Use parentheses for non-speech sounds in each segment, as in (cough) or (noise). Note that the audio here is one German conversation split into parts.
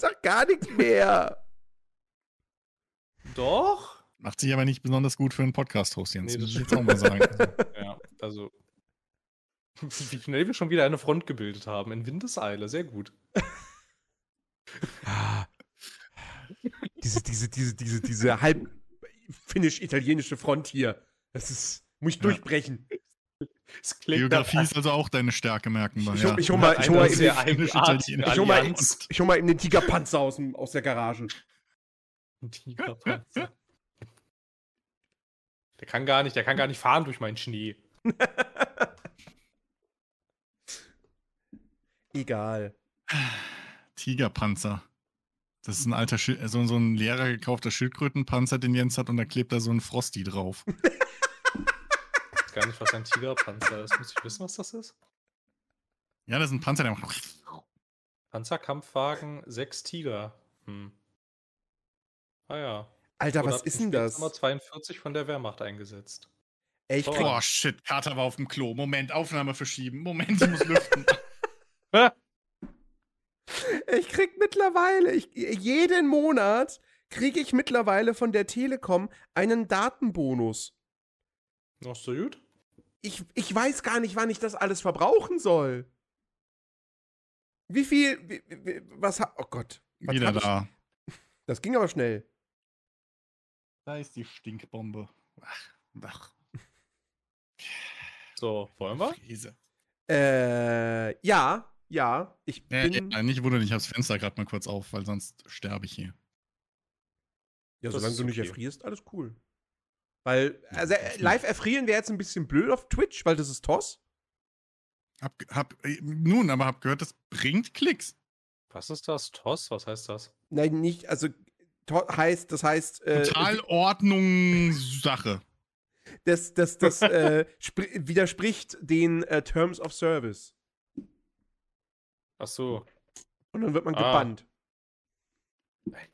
Sag gar nichts mehr. Doch? Macht sich aber nicht besonders gut für einen Podcast-Host, Jens. Nee, das muss ich auch mal sagen. (laughs) Ja, also. (laughs) Wie schnell wir schon wieder eine Front gebildet haben. In Windeseile, sehr gut. (laughs) Diese, diese, diese, diese, diese halb finnisch-italienische Front hier. Das ist. Muss ich Ja. durchbrechen. Geografie ist also auch deine Stärke, merken wir. Ich, ja. ich hol mal, ich hol mal, eben, ich hol mal, ich hol mal eben den Tigerpanzer aus, dem, aus der Garage. Ein Tigerpanzer. Der kann gar nicht, der kann gar nicht fahren durch meinen Schnee. (laughs) Egal. Tigerpanzer. Das ist ein alter, Schil so, so ein leerer gekaufter Schildkrötenpanzer, den Jens hat, und da klebt da so ein Frosty drauf. (laughs) Gar nicht, was ein Tigerpanzer ist. Muss ich wissen, was das ist? Ja, das ist ein Panzer, der macht. Panzerkampfwagen, sechs Tiger. Hm. Ah ja. Alter, was ist denn das? Nummer 42 von der Wehrmacht eingesetzt. Ey, ich Oh. krieg, Boah, shit, Kater war auf dem Klo. Moment, Aufnahme verschieben. Moment, ich muss lüften. (laughs) ich krieg mittlerweile, ich, jeden Monat kriege ich mittlerweile von der Telekom einen Datenbonus. Noch so gut? Ich, ich weiß gar nicht, wann ich das alles verbrauchen soll. Wie viel, wie, wie, was, oh Gott. Was Wieder hab ich- da. Das ging aber schnell. Da ist die Stinkbombe. Ach, ach, So, wollen wir? Käse. Äh, ja, ja, ich Äh, bin, ja, nicht wundern, ich habe das Fenster gerade mal kurz auf, weil sonst sterbe ich hier. ja, das solange du nicht okay. erfrierst, alles cool. Weil, also, das äh, live erfrieren wäre jetzt ein bisschen blöd auf Twitch, weil das ist TOS. Hab, hab, äh, nun, aber hab gehört, das bringt Klicks. Was ist das? TOS? Was heißt das? Nein, nicht, also, to heißt, das heißt, äh, Total Ordnung Sache. das, das, das äh, spr- widerspricht den äh, Terms of Service. Ach so. Und dann wird man Ah. gebannt.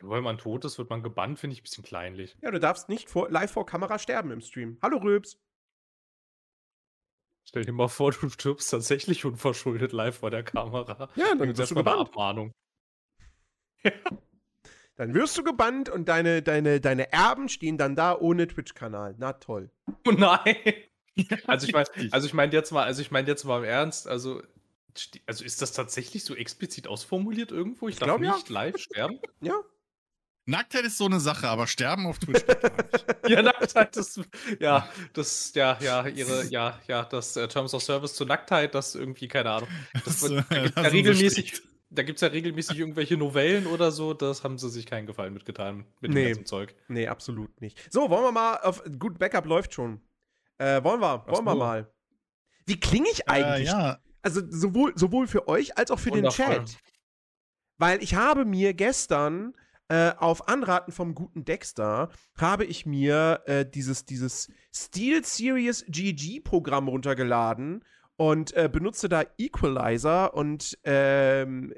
Nur weil man tot ist, wird man gebannt, finde ich ein bisschen kleinlich. Ja, du darfst nicht vor, live vor Kamera sterben im Stream. Hallo Röps. Stell dir mal vor, du stirbst tatsächlich unverschuldet live vor der Kamera. Ja, dann wirst du gebannt. Abmahnung. (laughs) Dann wirst du gebannt und deine, deine, deine Erben stehen dann da ohne Twitch-Kanal. Na toll. Oh nein! (laughs) Also ich meine, also ich meine jetzt mal, also ich meine jetzt mal im Ernst, also, also ist das tatsächlich so explizit ausformuliert irgendwo? Ich, Ich darf glaub, ja. nicht live sterben? Ja. Nacktheit ist so eine Sache, aber sterben auf Twitch nicht. (laughs) ja, Nacktheit ist, ja, das, ja, ja, ihre, ja, ja, das äh, Terms of Service zur Nacktheit, das irgendwie, keine Ahnung. Das Das, wird, äh, da gibt's ja lassen (laughs) Sie regelmäßig, strikt. da gibt's ja regelmäßig irgendwelche Novellen oder so, das haben sie sich keinen Gefallen mitgetan mit dem Nee. ganzen Zeug. Nee, absolut nicht. So, wollen wir mal auf. Gut, Backup läuft schon. Äh, wollen wir, wollen wir so. mal. Wie klinge ich Äh, eigentlich? ja, Also sowohl, sowohl für euch als auch für Wundervoll. den Chat. Weil ich habe mir gestern äh, auf Anraten vom guten Dexter habe ich mir äh, dieses, dieses Steel Series GG Programm runtergeladen und äh, benutze da Equalizer und ähm,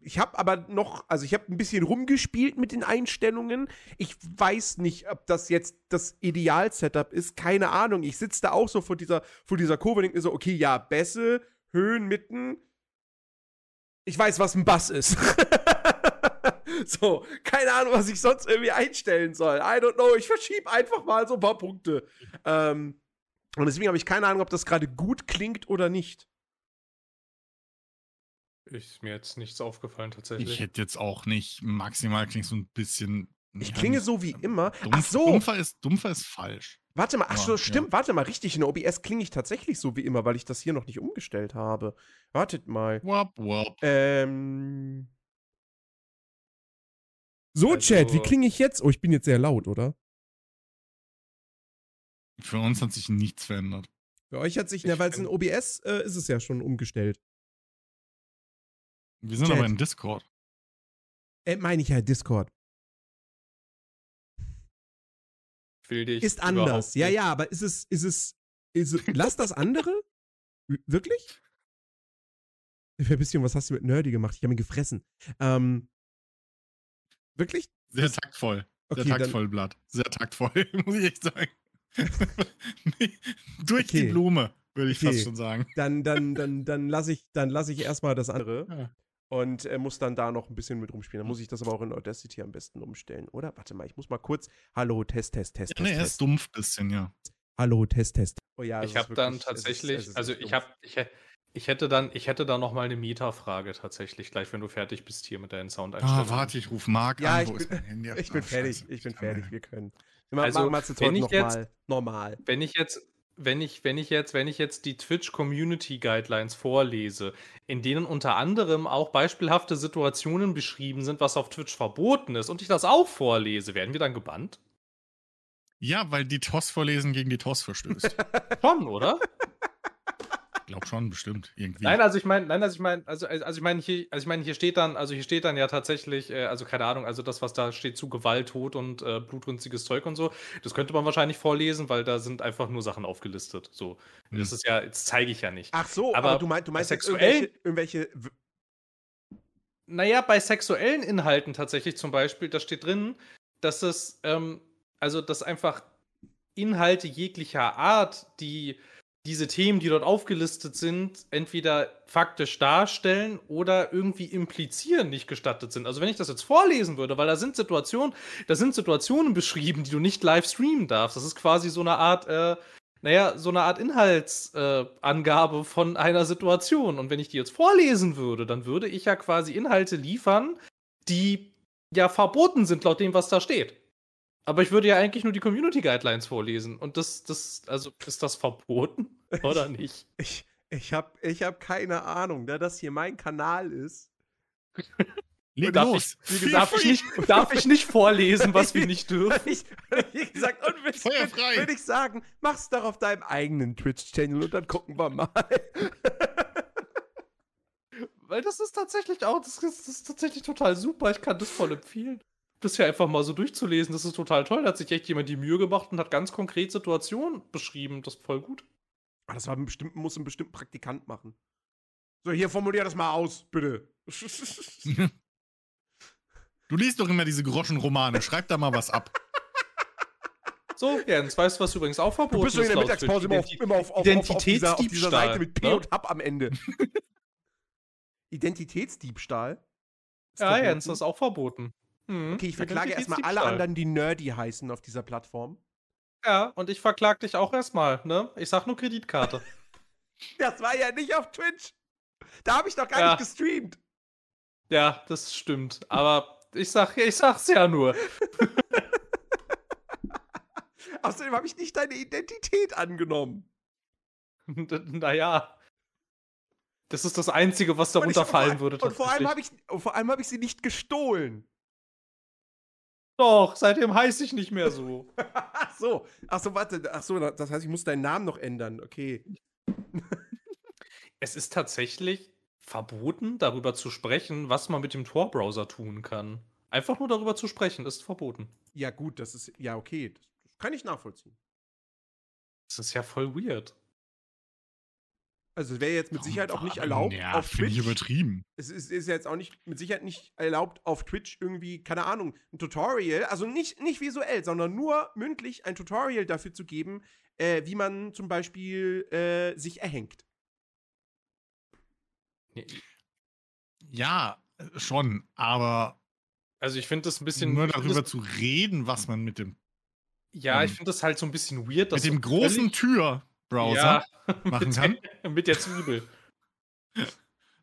ich habe aber noch, also ich habe ein bisschen rumgespielt mit den Einstellungen. Ich weiß nicht, ob das jetzt das Ideal-Setup ist. Keine Ahnung. Ich sitze da auch so vor dieser, vor dieser Kurve und denke mir so, okay, ja, Bässe, Höhen, Mitten. Ich weiß, was ein Bass ist. (laughs) so, keine Ahnung, was ich sonst irgendwie einstellen soll. I don't know. Ich verschiebe einfach mal so ein paar Punkte. Ähm, und deswegen habe ich keine Ahnung, ob das gerade gut klingt oder nicht. Ist mir jetzt nichts aufgefallen tatsächlich. ich hätte jetzt auch nicht, maximal klingt so ein bisschen. Ich ja, klinge nicht- so wie immer. Dumpf, Ach so. Dumpfer ist, dumpfer ist falsch. Warte mal, ach so, Ja, stimmt, ja. warte mal, richtig, in der OBS klinge ich tatsächlich so wie immer, weil ich das hier noch nicht umgestellt habe. Wartet mal. Wop, wop. Ähm. So, Chat, wie Also- klinge ich jetzt? Oh, ich bin jetzt sehr laut, oder? Für uns hat sich nichts verändert. Bei euch hat sich, Ich ja, weil es in OBS äh, ist es ja schon umgestellt. Wir sind Chat. aber in Discord. Äh, meine ich ja, Discord. Will dich Ist anders. Ja, nicht. ja, aber ist es, ist es, ist es, lass das andere? Wirklich? Verbisschen, was hast du mit Nerdy gemacht? Ich habe ihn gefressen. Ähm, wirklich? Sehr taktvoll. Okay, Sehr dann- taktvoll, Blatt. Sehr taktvoll, (laughs) muss ich echt sagen. Nee, (laughs) Durch Okay. die Blume, würde ich Okay. fast schon sagen. Dann, dann, dann, dann lasse ich, dann lasse ich erstmal das andere. Ja. Und äh, muss dann da noch ein bisschen mit rumspielen. Dann muss ich das aber auch in Audacity am besten umstellen, oder? Warte mal, ich muss mal kurz. Hallo, Test, Test, Test. Ja, nee, Test, er Test. ist dumpf bisschen, ja. Hallo, Test, Test. Oh ja, ich ist habe dann es ist- tatsächlich, es ist also ich habe, ich, ich hätte dann, ich hätte da noch mal eine Meta-Frage tatsächlich, gleich wenn du fertig bist hier mit deinen Soundeinstellungen. Ah, warte, ich rufe Marc Ja, an. ich Wo ist bin- mein Handy? (laughs) Ich bin Ah, fertig, ich bin fertig, wir können. Wir Also, machen wir es jetzt wenn heute ich noch jetzt- mal normal. Wenn ich jetzt, wenn ich, wenn ich jetzt, wenn ich jetzt die Twitch Community Guidelines vorlese, in denen unter anderem auch beispielhafte Situationen beschrieben sind, was auf Twitch verboten ist, und ich das auch vorlese, werden wir dann gebannt? Ja, weil die TOS vorlesen gegen die TOS verstößt. (laughs) Schon, oder? Ich glaube schon, bestimmt. Irgendwie. Nein, also ich meine, nein, also ich meine, also, also ich meine hier, also ich meine hier steht dann, also hier steht dann ja tatsächlich, äh, also keine Ahnung, also das, was da steht zu Gewalt, Tod und äh, blutrünstiges Zeug und so, das könnte man wahrscheinlich vorlesen, weil da sind einfach nur Sachen aufgelistet. So, Hm. das ist ja, das zeige ich ja nicht. Ach so, aber, Aber du, meinst, du meinst sexuell- irgendwelche, irgendwelche Naja, bei sexuellen Inhalten tatsächlich zum Beispiel, da steht drin, dass es, ähm, also dass einfach Inhalte jeglicher Art, die diese Themen, die dort aufgelistet sind, entweder faktisch darstellen oder irgendwie implizieren nicht gestattet sind. Also wenn ich das jetzt vorlesen würde, weil da sind Situationen, da sind Situationen beschrieben, die du nicht live streamen darfst. Das ist quasi so eine Art, äh, naja, so eine Art Inhaltsangabe äh, von einer Situation. Und wenn ich die jetzt vorlesen würde, dann würde ich ja quasi Inhalte liefern, die ja verboten sind laut dem, was da steht. Aber ich würde ja eigentlich nur die Community Guidelines vorlesen. Und das, das, also ist das verboten (laughs) oder nicht? Ich, ich habe ich hab keine Ahnung, da das hier mein Kanal ist. Leg darf los. Ich, wie darf, ich nicht, darf ich nicht vorlesen, was wir nicht dürfen? (laughs) Ich, wie gesagt, und wenn, Feuer frei. würde ich sagen, mach's doch auf deinem eigenen Twitch-Channel und dann gucken wir mal. (laughs) Weil das ist tatsächlich auch, das ist, das ist tatsächlich total super. Ich kann das voll empfehlen. Das hier einfach mal so durchzulesen, das ist total toll. Da hat sich echt jemand die Mühe gemacht und hat ganz konkret Situationen beschrieben. Das ist voll gut. Ah, Das war ein bestimmt, muss ein bestimmter Praktikant machen. So, hier formulier das mal aus, bitte. (laughs) (laughs) Du liest doch immer diese Groschenromane. Schreib da mal was ab. So, Jens, weißt du, was übrigens auch verboten Du bist doch in der Mittagspause immer auf, immer auf, auf, auf, auf, dieser, auf dieser Identitätsdiebstahl, Seite mit P ne? und Hab am Ende. (laughs) Identitätsdiebstahl? Ist Ja, verboten? Jens, das ist auch verboten. Mhm. Okay, ich verklage erstmal alle anderen, die nerdy heißen auf dieser Plattform. Ja, und ich verklag dich auch erstmal, ne? Ich sag nur Kreditkarte. (laughs) Das war ja nicht auf Twitch. Da habe ich doch gar Ja. nicht gestreamt. ja, das stimmt. Aber ich sag, ich sag's ja nur. (laughs) Außerdem habe ich nicht deine Identität angenommen. (laughs) naja. Das ist das Einzige, was ich- darunter fallen würde. Und vor allem habe ich, und vor allem habe ich sie nicht gestohlen. Doch, seitdem heiße ich nicht mehr so. Ach (laughs) so, ach so, warte, ach so, das heißt, ich muss deinen Namen noch ändern. Okay. es ist tatsächlich verboten, darüber zu sprechen, was man mit dem Tor-Browser tun kann. Einfach nur darüber zu sprechen, ist verboten. Ja, gut, das ist, ja, okay, das, das kann ich nachvollziehen. Das ist ja voll weird. Also, es wäre jetzt mit Sicherheit auch nicht erlaubt Ja, auf finde ich Twitch. übertrieben. Es ist, ist jetzt auch nicht, mit Sicherheit nicht erlaubt auf Twitch irgendwie, keine Ahnung, ein Tutorial, also nicht, nicht visuell, sondern nur mündlich ein Tutorial dafür zu geben, äh, wie man zum Beispiel äh, sich erhängt. Ja, schon, aber Also ich finde das ein bisschen. nur darüber zu reden, was man mit dem, Ja, ich ähm, finde das halt so ein bisschen weird. dass mit dem großen völlig- Tür-Browser (laughs) machen mit kann. Der, mit der Zwiebel.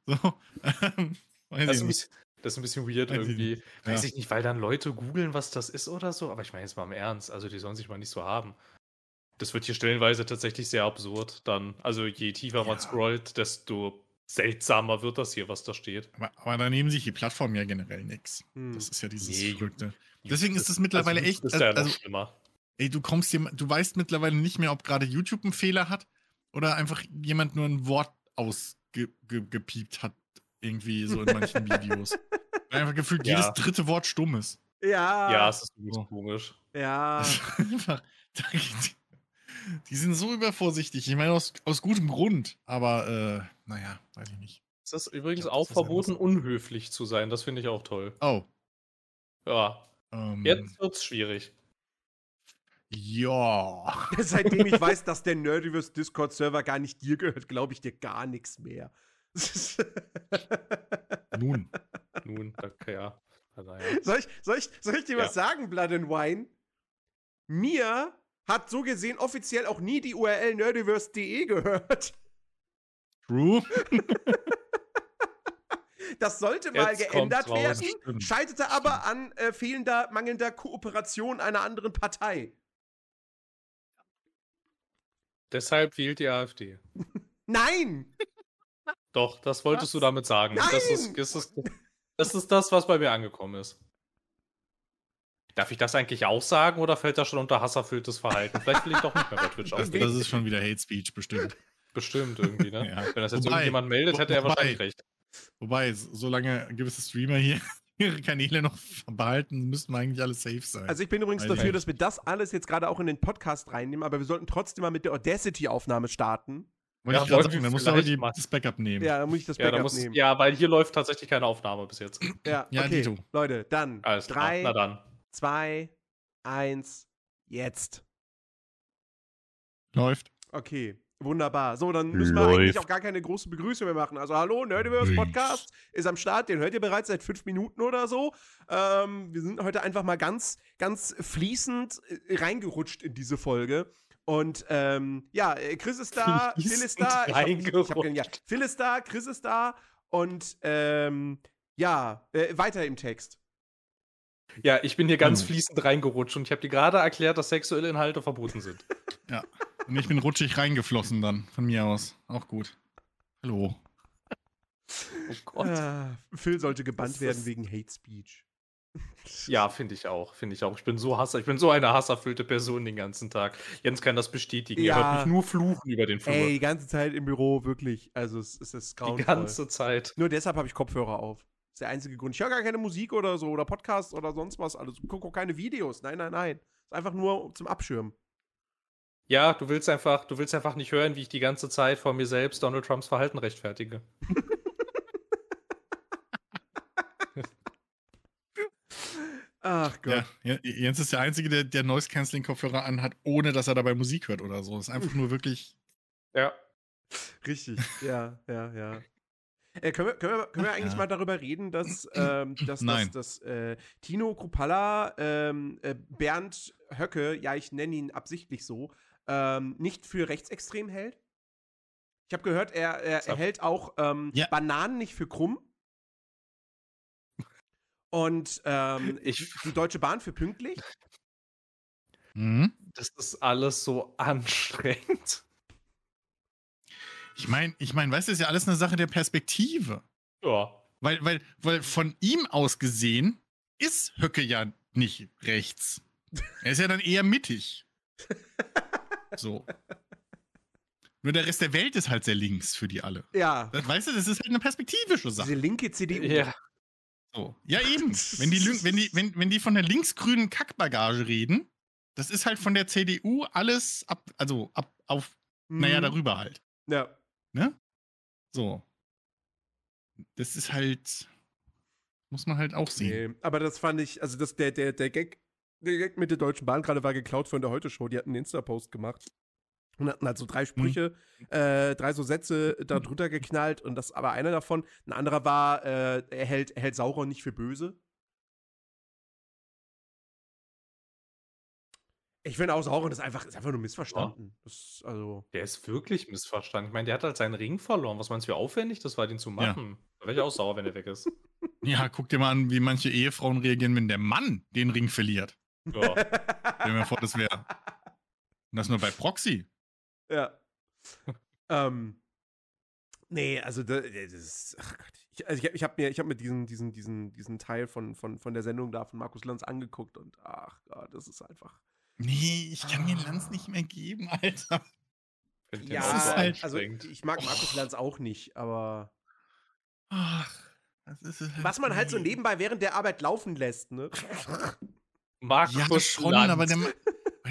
So, (laughs) ähm, weiß Das ich ist, ein nicht. bisschen, das ist ein bisschen weird Weiß ich irgendwie. Weiß Ja. ich nicht, weil dann Leute googeln, was das ist oder so. Aber ich meine jetzt mal im Ernst. Also die sollen sich mal nicht so haben. Das wird hier stellenweise tatsächlich sehr absurd dann. Also je tiefer man Ja. scrollt, desto seltsamer wird das hier, was da steht. Aber, aber da nehmen sich die Plattformen ja generell nichts. Hm. Das ist ja dieses Nee, Verrückte. Deswegen ist es mittlerweile also, echt- Das ist ja noch also- schlimmer. Ey, du kommst dir, du weißt mittlerweile nicht mehr, ob gerade YouTube einen Fehler hat oder einfach jemand nur ein Wort ausgepiept hat, irgendwie so in manchen (laughs) Videos. Weil einfach gefühlt Ja. jedes dritte Wort stumm ist. Ja. ja, es ist wirklich so. komisch. Ja. (laughs) Einfach, die, die sind so übervorsichtig. Ich meine, aus, aus gutem Grund. Aber, äh, naja, weiß ich nicht. Es ist übrigens glaub, auch verboten, unhöflich zu sein. Das finde ich auch toll. Oh. Ja, Ähm, jetzt wird's schwierig. Ja. (laughs) Seitdem ich weiß, dass der Nerdiverse Discord-Server gar nicht dir gehört, glaube ich dir gar nichts mehr. (laughs) Nun. Nun, okay, ja. Also, ja. Soll ich, soll ich, soll ich dir Ja. was sagen, Blood and Wine? Mir hat so gesehen offiziell auch nie die URL nerdiverse.de gehört. True. (laughs) Das sollte mal Jetzt geändert raus, werden, stimmt. scheiterte aber an äh, fehlender, mangelnder Kooperation einer anderen Partei. Deshalb wählt die AfD. (laughs) Nein! Doch, das wolltest du Was? damit sagen. Das Nein! ist, das, ist, das ist das, was bei mir angekommen ist. Darf ich das eigentlich auch sagen oder fällt das schon unter hasserfülltes Verhalten? Vielleicht will ich doch nicht mehr bei Twitch (laughs) Das, aufnehmen. das ist schon wieder Hate Speech, bestimmt. Bestimmt irgendwie, ne? (laughs) Ja. Wenn das jetzt Wobei- irgendjemand meldet, hätte er wobei- wahrscheinlich recht. Wobei, solange gewisse Streamer hier ihre Kanäle noch behalten, müssten wir eigentlich alle safe sein. Also ich bin übrigens dafür, dass wir das alles jetzt gerade auch in den Podcast reinnehmen, aber wir sollten trotzdem mal mit der Audacity-Aufnahme starten. Wollte ja, ich gerade sagen, dann musst du aber die, das Backup nehmen. Ja, dann muss ich das Ja, da Backup muss, nehmen. ja, weil hier läuft tatsächlich keine Aufnahme bis jetzt. Ja, (laughs) Ja, okay. Dito. Leute, dann Alles klar. drei, Na dann. zwei, eins, jetzt. Läuft. Okay, wunderbar. So, dann müssen wir eigentlich Läuft. auch gar keine große Begrüßung mehr machen. Also, hallo, Nerdiverse Läuft. Podcast ist am Start. Den hört ihr bereits seit fünf Minuten oder so. Ähm, wir sind heute einfach mal ganz, ganz fließend äh, reingerutscht in diese Folge. Und ähm, ja, äh, Chris ist da, Phil ist da. Ich hab, ich, hab, ja, Phil ist da, Chris ist da. Und ähm, ja, äh, weiter im Text. Ja, ich bin hier ganz Hallo. fließend reingerutscht und ich habe dir gerade erklärt, dass sexuelle Inhalte verboten sind. Und ich bin rutschig reingeflossen dann, von mir aus. Auch gut. Hallo. Oh Gott. Ah, Phil sollte Das gebannt werden wegen Hate Speech. Ja, finde ich auch. Finde ich auch. Ich bin so Hasser, ich bin so eine hasserfüllte Person den ganzen Tag. Jens kann das bestätigen. Ja. Er hört mich nur fluchen über den Flur. Ey, die ganze Zeit im Büro, wirklich. Also, es, es ist die grauenvoll. ganze Zeit. Nur deshalb habe ich Kopfhörer auf. Das ist der einzige Grund. Ich höre gar keine Musik oder so oder Podcasts oder sonst was. Also, ich gucke auch keine Videos. Nein, nein, nein. Ist einfach nur zum Abschirmen. Ja, du willst einfach, du willst einfach nicht hören, wie ich die ganze Zeit vor mir selbst Donald Trumps Verhalten rechtfertige. (laughs) Ach Gott. Ja, Jens ist der Einzige, der, der Noise-Canceling-Kopfhörer anhat, ohne dass er dabei Musik hört oder so. Ist einfach nur wirklich. Ja. Richtig. Ja, ja, ja. Äh, können wir, können wir, können wir Ach, eigentlich ja. mal darüber reden, dass, ähm, dass, dass, dass äh, Tino Krupalla ähm, äh, Bernd Höcke, ja, ich nenne ihn absichtlich so, ähm, nicht für rechtsextrem hält? Ich habe gehört, er, er, er hält auch ähm, Ja. Bananen nicht für krumm. Und ähm, (laughs) Ich- die Deutsche Bahn für pünktlich. Mhm. Das ist alles so (laughs) anstrengend. Ich meine, ich mein, weißt du, ist ja alles eine Sache der Perspektive. Ja. Weil, weil, weil von ihm aus gesehen ist Höcke ja nicht rechts. Er ist ja dann eher mittig. (laughs) So. Nur der Rest der Welt ist halt sehr links für die alle. Ja, Das, weißt du, das ist halt eine perspektivische diese Sache. linke CDU. Ja. So. Ja, eben. (laughs) Wenn die, wenn, die, wenn, wenn die von der linksgrünen Kackbagage reden, das ist halt von der CDU alles ab, also ab auf, naja, Mhm. darüber halt. Ja. Ne? So. Das ist halt. Muss man halt auch sehen. Nee, aber das fand ich, also das, der, der, der Gag, der Gag mit der Deutschen Bahn gerade war geklaut von der Heute-Show. Die hatten einen Insta-Post gemacht und hatten halt so drei Sprüche, äh, drei so Sätze da drunter geknallt und das aber einer davon. Ein anderer war, äh, er hält, er hält Sauron nicht für böse. Ich finde auch, Sauron ist einfach, ist einfach nur missverstanden. Das, also, Der ist wirklich missverstanden. Ich meine, der hat halt seinen Ring verloren. Was meinst du, wie aufwendig das war, den zu Ja. machen? Da wäre ich auch sauer, wenn er weg ist. (laughs) Ja, guck dir mal an, wie manche Ehefrauen reagieren, wenn der Mann den Ring verliert. Ja. Stell mir vor, das wäre. Und das nur bei Proxy. Ja. ähm. Nee, also da- das ist, ach Gott. Ich, also ich, ich habe mir, ich habe mir diesen, diesen, diesen, diesen Teil von, von, von der Sendung da von Markus Lanz angeguckt und ach Gott, das ist einfach. Nee, ich kann mir Ah. Lanz nicht mehr geben, Alter. Ja, auch so halt- also ich mag Markus Oh. Lanz auch nicht, aber Ach, das ist halt was man halt so nebenbei während der Arbeit laufen lässt, ne? (laughs) Markus Ja, schon, Lanz. aber der,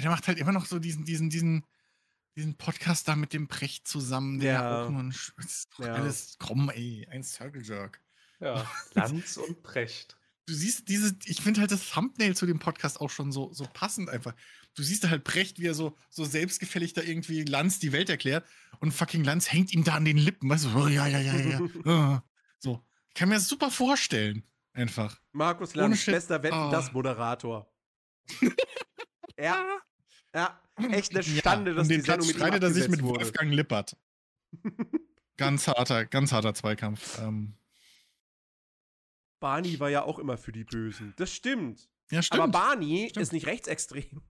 der macht halt immer noch so diesen, diesen, diesen, diesen Podcast da mit dem Precht zusammen, der Ja. das ist doch Ja. alles, komm, ey, ein Circle Jerk. Ja. (laughs) Lanz und Precht. Du siehst diese, ich finde halt das Thumbnail zu dem Podcast auch schon so, so passend einfach. Du siehst da halt Precht, wie er so, so selbstgefällig da irgendwie Lanz die Welt erklärt und fucking Lanz hängt ihm da an den Lippen, weißt du, oh, ja, ja, ja, ja, ja. äh, (laughs) so. kann mir das super vorstellen. Einfach. Markus Lanz, bester Wetten, Oh. das Moderator. (laughs) ja, ja, echt eine Ja, Schande, dass um den die Platz streitet er sich mit wurde. Wolfgang Lippert. ganz (laughs) harter, ganz harter Zweikampf. Ähm, Barney war ja auch immer für die Bösen. Das stimmt. ja, stimmt. Aber Barney Stimmt. ist nicht rechtsextrem.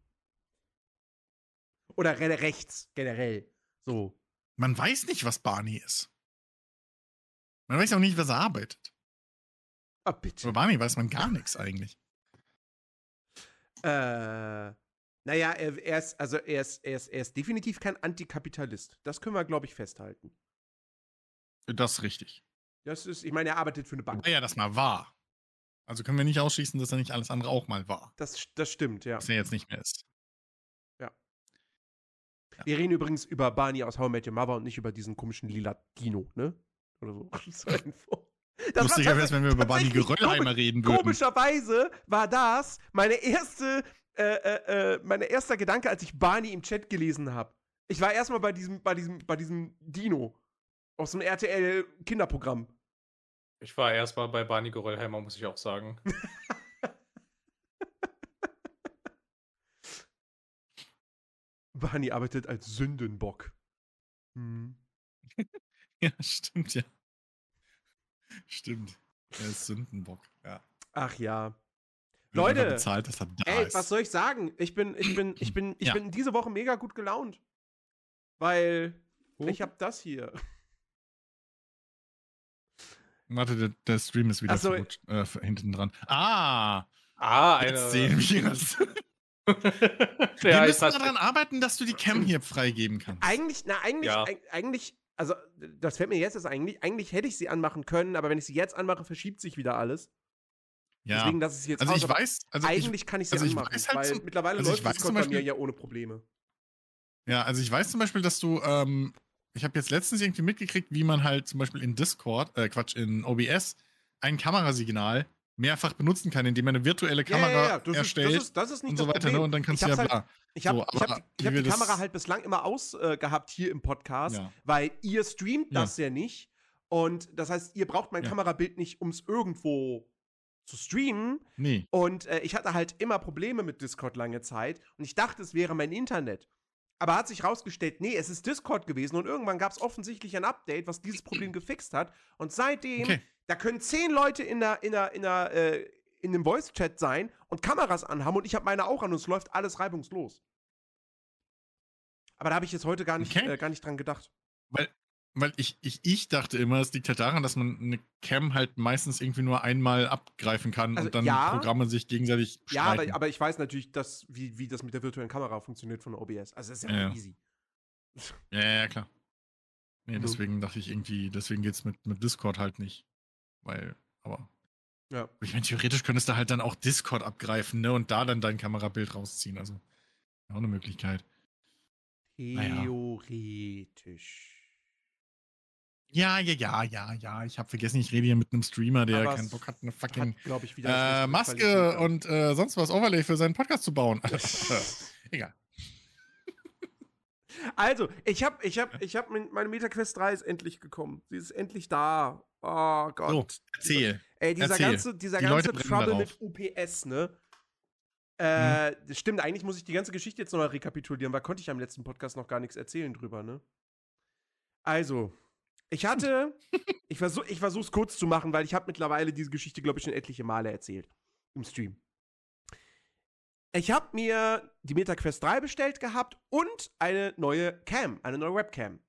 Oder re rechts, generell. So. Man weiß nicht, was Barney ist. Man weiß auch nicht, was er arbeitet. Ah, bitte. Über Barney weiß man gar nichts eigentlich. Äh, naja, er, er ist, also er ist, er ist, er ist definitiv kein Antikapitalist. Das können wir, glaube ich, festhalten. Das ist richtig. Das ist, ich meine, er arbeitet für eine Bank. Er das mal war. Also können wir nicht ausschließen, dass er nicht alles andere auch mal war. Das, das stimmt, ja. Was er jetzt nicht mehr ist. Wir reden übrigens über Barney aus How I Met Your Mother und nicht über diesen komischen lila Dino, ne? Oder so. (laughs) Das Lustiger wäre es, wenn wir über Barney Geröllheimer reden würden. Komischerweise war das meine erste, äh, äh, äh, mein erster Gedanke, als ich Barney im Chat gelesen habe. Ich war erstmal bei diesem, bei diesem, bei diesem Dino aus dem RTL Kinderprogramm. Ich war erstmal bei Barney Geröllheimer, muss ich auch sagen. (laughs) Barney arbeitet als Sündenbock. Hm. (laughs) Ja, stimmt, ja. Stimmt. Er ist Sündenbock, ja. Ach ja. Wird Leute, bezahlt, dass er da Ey, ist. was soll ich sagen? Ich bin, ich bin, ich (clears throat) bin, ich Ja. bin diese Woche mega gut gelaunt. Weil Oh. ich hab das hier. (laughs) Warte, der, der Stream ist wieder so. verrutscht, äh, hinten dran. Ah, Ah, eine. jetzt sehen wir es. (laughs) wir ja, müssen daran arbeiten, dass du die Cam hier freigeben kannst. Eigentlich, na, eigentlich, Ja. eig- eigentlich, also, das fällt mir jetzt erst eigentlich, eigentlich hätte ich sie anmachen können, aber wenn ich sie jetzt anmache, verschiebt sich wieder alles. ja. Deswegen, dass es jetzt also aus, ich weiß, also ich, eigentlich kann ich sie also ich anmachen, weiß halt weil zum- mittlerweile also ich läuft zum bei mir ja ohne Probleme. ja, also ich weiß zum Beispiel, dass du, ähm, ich habe jetzt letztens irgendwie mitgekriegt, wie man halt zum Beispiel in Discord, äh, Quatsch, in OBS ein Kamerasignal mehrfach benutzen kann, indem man eine virtuelle Kamera erstellt ist, das, ist, das ist nicht und so weiter, Problem. ne? Und dann kannst ich du ja hab's bla. Ich habe So, ich hab, ich hab die Kamera halt bislang immer aus äh, hier im Podcast, Ja. weil ihr streamt Ja. das ja nicht. Und das heißt, ihr braucht mein Ja. Kamerabild nicht, um es irgendwo zu streamen. Nee. Und äh, ich hatte halt immer Probleme mit Discord lange Zeit. Und ich dachte, es wäre mein Internet. Aber hat sich rausgestellt, nee, es ist Discord gewesen. Und irgendwann gab es offensichtlich ein Update, was dieses Problem gefixt hat. Und seitdem, Okay. da können zehn Leute in der, in der, in der, äh, in dem Voice-Chat sein und Kameras anhaben und ich habe meine auch an und es läuft alles reibungslos. Aber da habe ich jetzt heute gar nicht, Okay. äh, gar nicht dran gedacht. Weil, weil ich, ich, ich dachte immer, es liegt halt daran, dass man eine Cam halt meistens irgendwie nur einmal abgreifen kann Also, und dann ja. Programme sich gegenseitig Ja, aber, streiten. aber ich weiß natürlich, dass, wie, wie das mit der virtuellen Kamera funktioniert von OBS. Also das ist ja, Ja, easy. (laughs) Ja, ja, klar. Nee, deswegen dachte ich irgendwie, deswegen geht's mit, mit Discord halt nicht. Weil, aber. Ja. Ich meine, theoretisch könntest du halt dann auch Discord abgreifen, ne? Und da dann dein Kamerabild rausziehen. Also, auch eine Möglichkeit. Naja. Theoretisch. Ja, ja, ja, ja, ja. Ich habe vergessen, ich rede hier mit einem Streamer, der Aber keinen Bock hat, eine fucking Hat, ich, äh, Maske Qualität. und äh, sonst was Overlay für seinen Podcast zu bauen. (laughs) (laughs) Egal. Also, ich habe, ich habe, ich habe, meine MetaQuest 3 ist endlich gekommen. Sie ist endlich da. Oh Gott. So, erzähl. Ey, dieser erzähl. ganze, dieser Die ganze Trouble mit UPS, ne? Äh, das stimmt, eigentlich muss ich die ganze Geschichte jetzt nochmal rekapitulieren, weil konnte ich am letzten Podcast noch gar nichts erzählen drüber, ne? Also, ich hatte, ich, versuch, ich versuch's kurz zu machen, weil ich habe mittlerweile diese Geschichte, glaube ich, schon etliche Male erzählt im Stream. Ich habe mir die MetaQuest 3 bestellt gehabt und eine neue Cam, eine neue Webcam.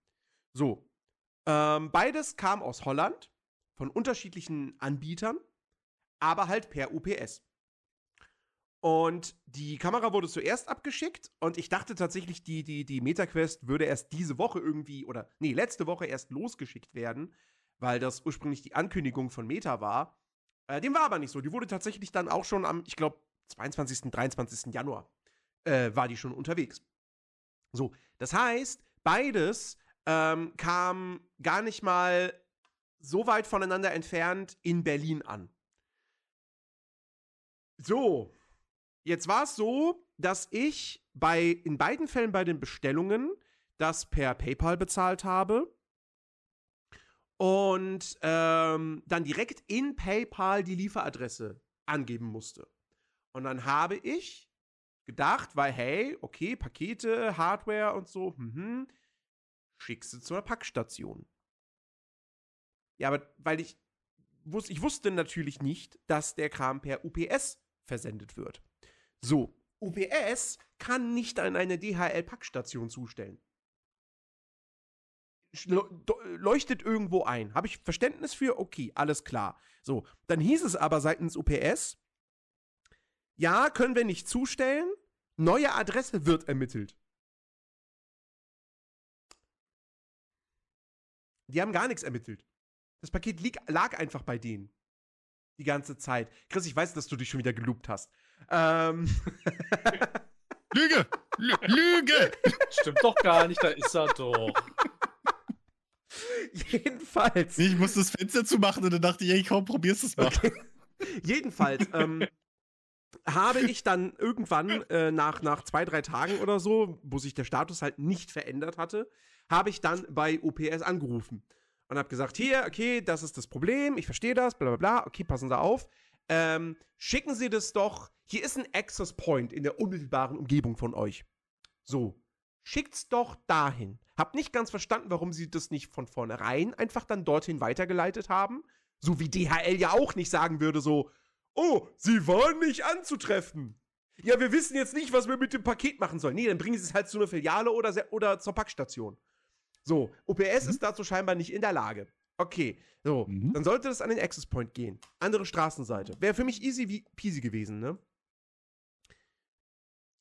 So. Ähm, beides kam aus Holland von unterschiedlichen Anbietern, aber halt per UPS. Und die Kamera wurde zuerst abgeschickt und ich dachte tatsächlich, die, die, die MetaQuest würde erst diese Woche irgendwie, oder nee, letzte Woche erst losgeschickt werden, weil das ursprünglich die Ankündigung von Meta war. Äh, dem war aber nicht so. Die wurde tatsächlich dann auch schon am, ich glaube, 22., 23. Januar äh, war die schon unterwegs. So, das heißt, beides ähm, kam gar nicht mal so weit voneinander entfernt in Berlin an. So, jetzt war es so, dass ich bei in beiden Fällen bei den Bestellungen das per PayPal bezahlt habe und ähm, dann direkt in PayPal die Lieferadresse angeben musste. Und dann habe ich gedacht, weil, hey, okay, Pakete, Hardware und so, mhm, schickst du zur Packstation. Ja, aber weil ich, wus ich wusste natürlich nicht, dass der Kram per UPS versendet wird. So, UPS kann nicht an eine DHL-Packstation zustellen. Leuchtet irgendwo ein. Habe ich Verständnis für? Okay, alles klar. So, dann hieß es aber seitens UPS, ja, können wir nicht zustellen, neue Adresse wird ermittelt. Die haben gar nichts ermittelt. Das Paket lieg, lag einfach bei denen. Die ganze Zeit. Chris, ich weiß, dass du dich schon wieder geloopt hast. Ähm. (laughs) Lüge! L Lüge! (laughs) Stimmt doch gar nicht, da ist er doch. (laughs) Jedenfalls. Ich musste das Fenster zumachen und dann dachte ich, ey, komm, probier's es mal. Okay. Jedenfalls, ähm, habe ich dann irgendwann äh, nach, nach zwei, drei Tagen oder so, wo sich der Status halt nicht verändert hatte, habe ich dann bei OPS angerufen und habe gesagt, hier, okay, das ist das Problem, ich verstehe das, bla bla bla, okay, passen Sie auf. Ähm, schicken Sie das doch, hier ist ein Access Point in der unmittelbaren Umgebung von euch. So, schickt's doch dahin. Hab nicht ganz verstanden, warum Sie das nicht von vornherein einfach dann dorthin weitergeleitet haben. So wie DHL ja auch nicht sagen würde, so, oh, Sie waren nicht anzutreffen. Ja, wir wissen jetzt nicht, was wir mit dem Paket machen sollen. Nee, dann bringen Sie es halt zu einer Filiale oder, oder zur Packstation. So, OPS mhm. ist dazu scheinbar nicht in der Lage. Okay, so, mhm. dann sollte das an den Access Point gehen. Andere Straßenseite. Wäre für mich easy wie peasy gewesen, ne?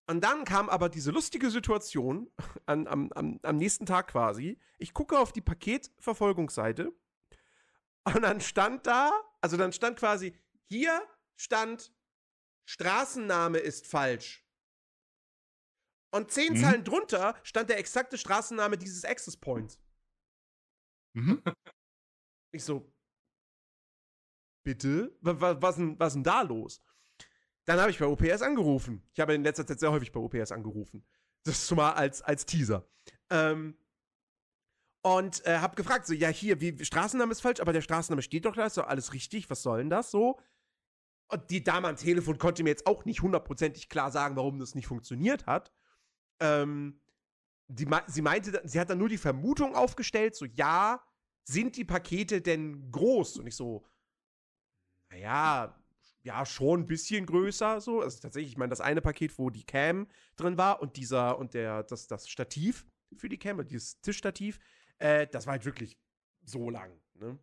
Und dann kam aber diese lustige Situation (laughs) an, am, am, am nächsten Tag quasi. Ich gucke auf die Paketverfolgungsseite und dann stand da, also dann stand quasi, hier stand Straßenname ist falsch. Und zehn mhm. Zeilen drunter stand der exakte Straßenname dieses Access Points. Mhm. Ich so, bitte? Was, was, denn, was denn da los? Dann habe ich bei OPS angerufen. Ich habe in letzter Zeit sehr häufig bei OPS angerufen. Das ist schon mal als, als Teaser. Ähm, und äh, habe gefragt, so, ja, hier, wie, Straßenname ist falsch, aber der Straßenname steht doch da, ist doch alles richtig, was soll denn das so? Und die Dame am Telefon konnte mir jetzt auch nicht hundertprozentig klar sagen, warum das nicht funktioniert hat ähm, die, sie meinte, sie hat dann nur die Vermutung aufgestellt, so, ja, sind die Pakete denn groß? Und ich so, naja, ja, schon ein bisschen größer, so. Also tatsächlich, ich meine, das eine Paket, wo die Cam drin war und dieser, und der, das, das Stativ für die Cam, dieses Tischstativ, äh, das war halt wirklich so lang, ne?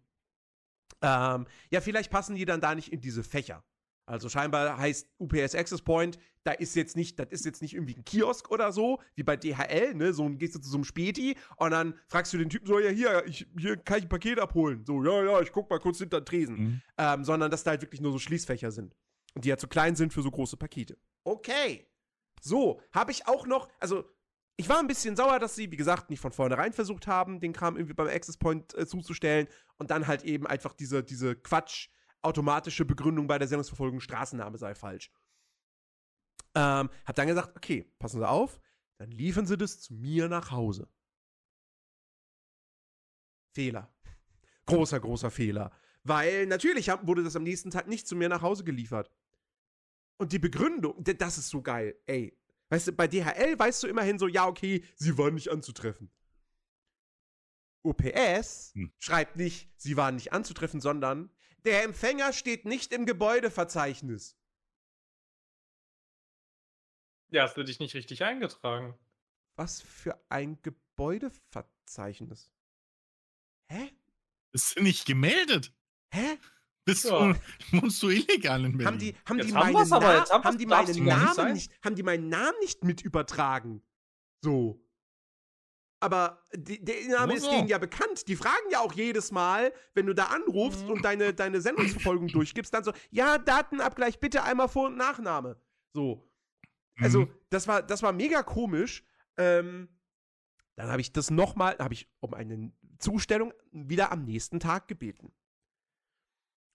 Ähm, ja, vielleicht passen die dann da nicht in diese Fächer. Also scheinbar heißt UPS Access Point, da ist jetzt nicht, das ist jetzt nicht irgendwie ein Kiosk oder so, wie bei DHL, ne? So gehst du zu so einem Späti und dann fragst du den Typen so, ja, hier, ich, hier kann ich ein Paket abholen. So, ja, ja, ich guck mal kurz hinter den Tresen. Mhm. Ähm, sondern dass da halt wirklich nur so Schließfächer sind. Und die halt zu klein sind für so große Pakete. Okay. So, habe ich auch noch, also ich war ein bisschen sauer, dass sie, wie gesagt, nicht von vornherein versucht haben, den Kram irgendwie beim Access Point äh, zuzustellen und dann halt eben einfach diese, diese Quatsch- automatische Begründung bei der Sendungsverfolgung, Straßenname sei falsch. Ähm, hab dann gesagt, okay, passen Sie auf, dann liefern Sie das zu mir nach Hause. Fehler. Großer, großer Fehler. Weil natürlich wurde das am nächsten Tag nicht zu mir nach Hause geliefert. Und die Begründung, das ist so geil, ey. Weißt du, bei DHL weißt du immerhin so, ja, okay, sie waren nicht anzutreffen. UPS hm. schreibt nicht, sie waren nicht anzutreffen, sondern der Empfänger steht nicht im Gebäudeverzeichnis. Ja, hast du dich nicht richtig eingetragen. Was für ein Gebäudeverzeichnis? Hä? Bist du nicht gemeldet? Hä? Bist ja. du, wohnst du illegal in Berlin? Haben die, haben die haben Na haben die meinen Namen nicht, haben die meinen Namen nicht mit übertragen? So aber die, der Name ist denen ja bekannt. Die fragen ja auch jedes Mal, wenn du da anrufst mhm. und deine, deine Sendungsverfolgung durchgibst, dann so, ja, Datenabgleich, bitte einmal Vor- und Nachname. So. Also, mhm. das war, das war mega komisch. Ähm, dann habe ich das nochmal, habe ich um eine Zustellung wieder am nächsten Tag gebeten.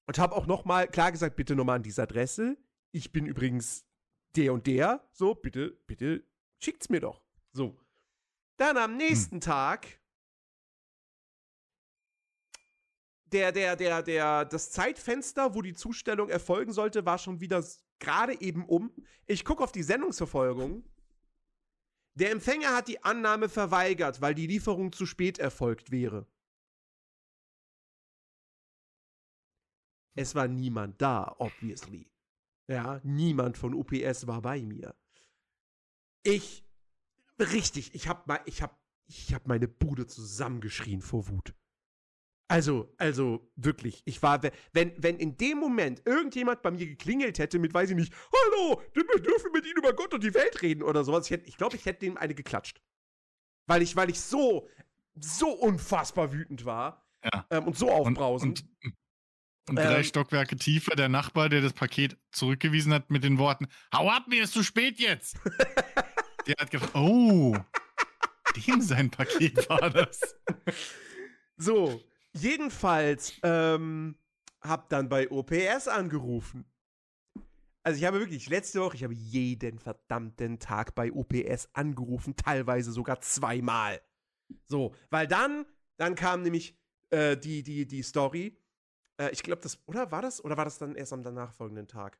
Und habe auch nochmal klar gesagt, bitte nochmal an diese Adresse. Ich bin übrigens der und der. So, bitte, bitte schickt's mir doch. So. Dann am hm. nächsten hm. Tag der, der, der, der, das Zeitfenster, wo die Zustellung erfolgen sollte, war schon wieder gerade eben um. Ich gucke auf die Sendungsverfolgung. Der Empfänger hat die Annahme verweigert, weil die Lieferung zu spät erfolgt wäre. Es war niemand da, obviously. Ja, niemand von UPS war bei mir. Ich, richtig, ich hab mal, ich hab, ich hab meine Bude zusammengeschrien vor Wut. Also, also wirklich, ich war, wenn, wenn in dem Moment irgendjemand bei mir geklingelt hätte mit, weiß ich nicht, hallo, wir dürfen mit Ihnen über Gott und die Welt reden oder sowas, ich, ich glaube, ich hätte dem eine geklatscht. Weil ich, weil ich so, so unfassbar wütend war Ja. ähm, und so aufbrausend. Und, und, und drei Ähm. Stockwerke tiefer der Nachbar, der das Paket zurückgewiesen hat mit den Worten: Hau ab, mir ist zu spät jetzt! (laughs) der hat gedacht: Oh, dem sein Paket war das. So, jedenfalls ähm, hab dann bei OPS angerufen. Also ich habe wirklich letzte Woche, ich habe jeden verdammten Tag bei OPS angerufen, teilweise sogar zweimal. So, weil dann, dann kam nämlich äh, die, die, die Story. Äh, ich glaube, das, oder war das, oder war das dann erst am danach folgenden Tag?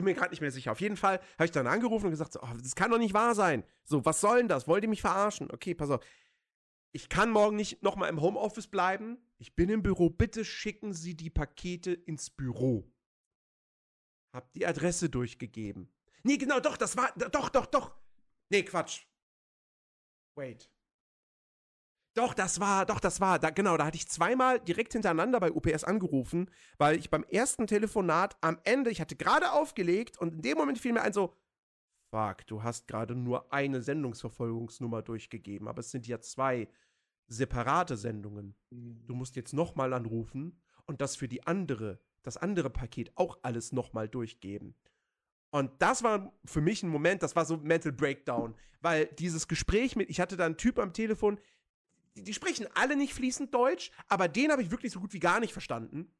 Bin mir gerade nicht mehr sicher. Auf jeden Fall habe ich dann angerufen und gesagt, so, oh, das kann doch nicht wahr sein. So, was soll denn das? Wollt ihr mich verarschen? Okay, pass auf ich kann morgen nicht nochmal im Homeoffice bleiben. Ich bin im Büro. Bitte schicken Sie die Pakete ins Büro. Hab die Adresse durchgegeben. Nee, genau, doch, das war. Doch, doch, doch. Nee, Quatsch. Wait. Doch, das war, doch, das war, da, genau, da hatte ich zweimal direkt hintereinander bei UPS angerufen, weil ich beim ersten Telefonat am Ende, ich hatte gerade aufgelegt und in dem Moment fiel mir ein so, fuck, du hast gerade nur eine Sendungsverfolgungsnummer durchgegeben, aber es sind ja zwei separate Sendungen. Du musst jetzt nochmal anrufen und das für die andere, das andere Paket auch alles nochmal durchgeben. Und das war für mich ein Moment, das war so Mental Breakdown, weil dieses Gespräch mit, ich hatte da einen Typ am Telefon, die, die sprechen alle nicht fließend Deutsch, aber den habe ich wirklich so gut wie gar nicht verstanden.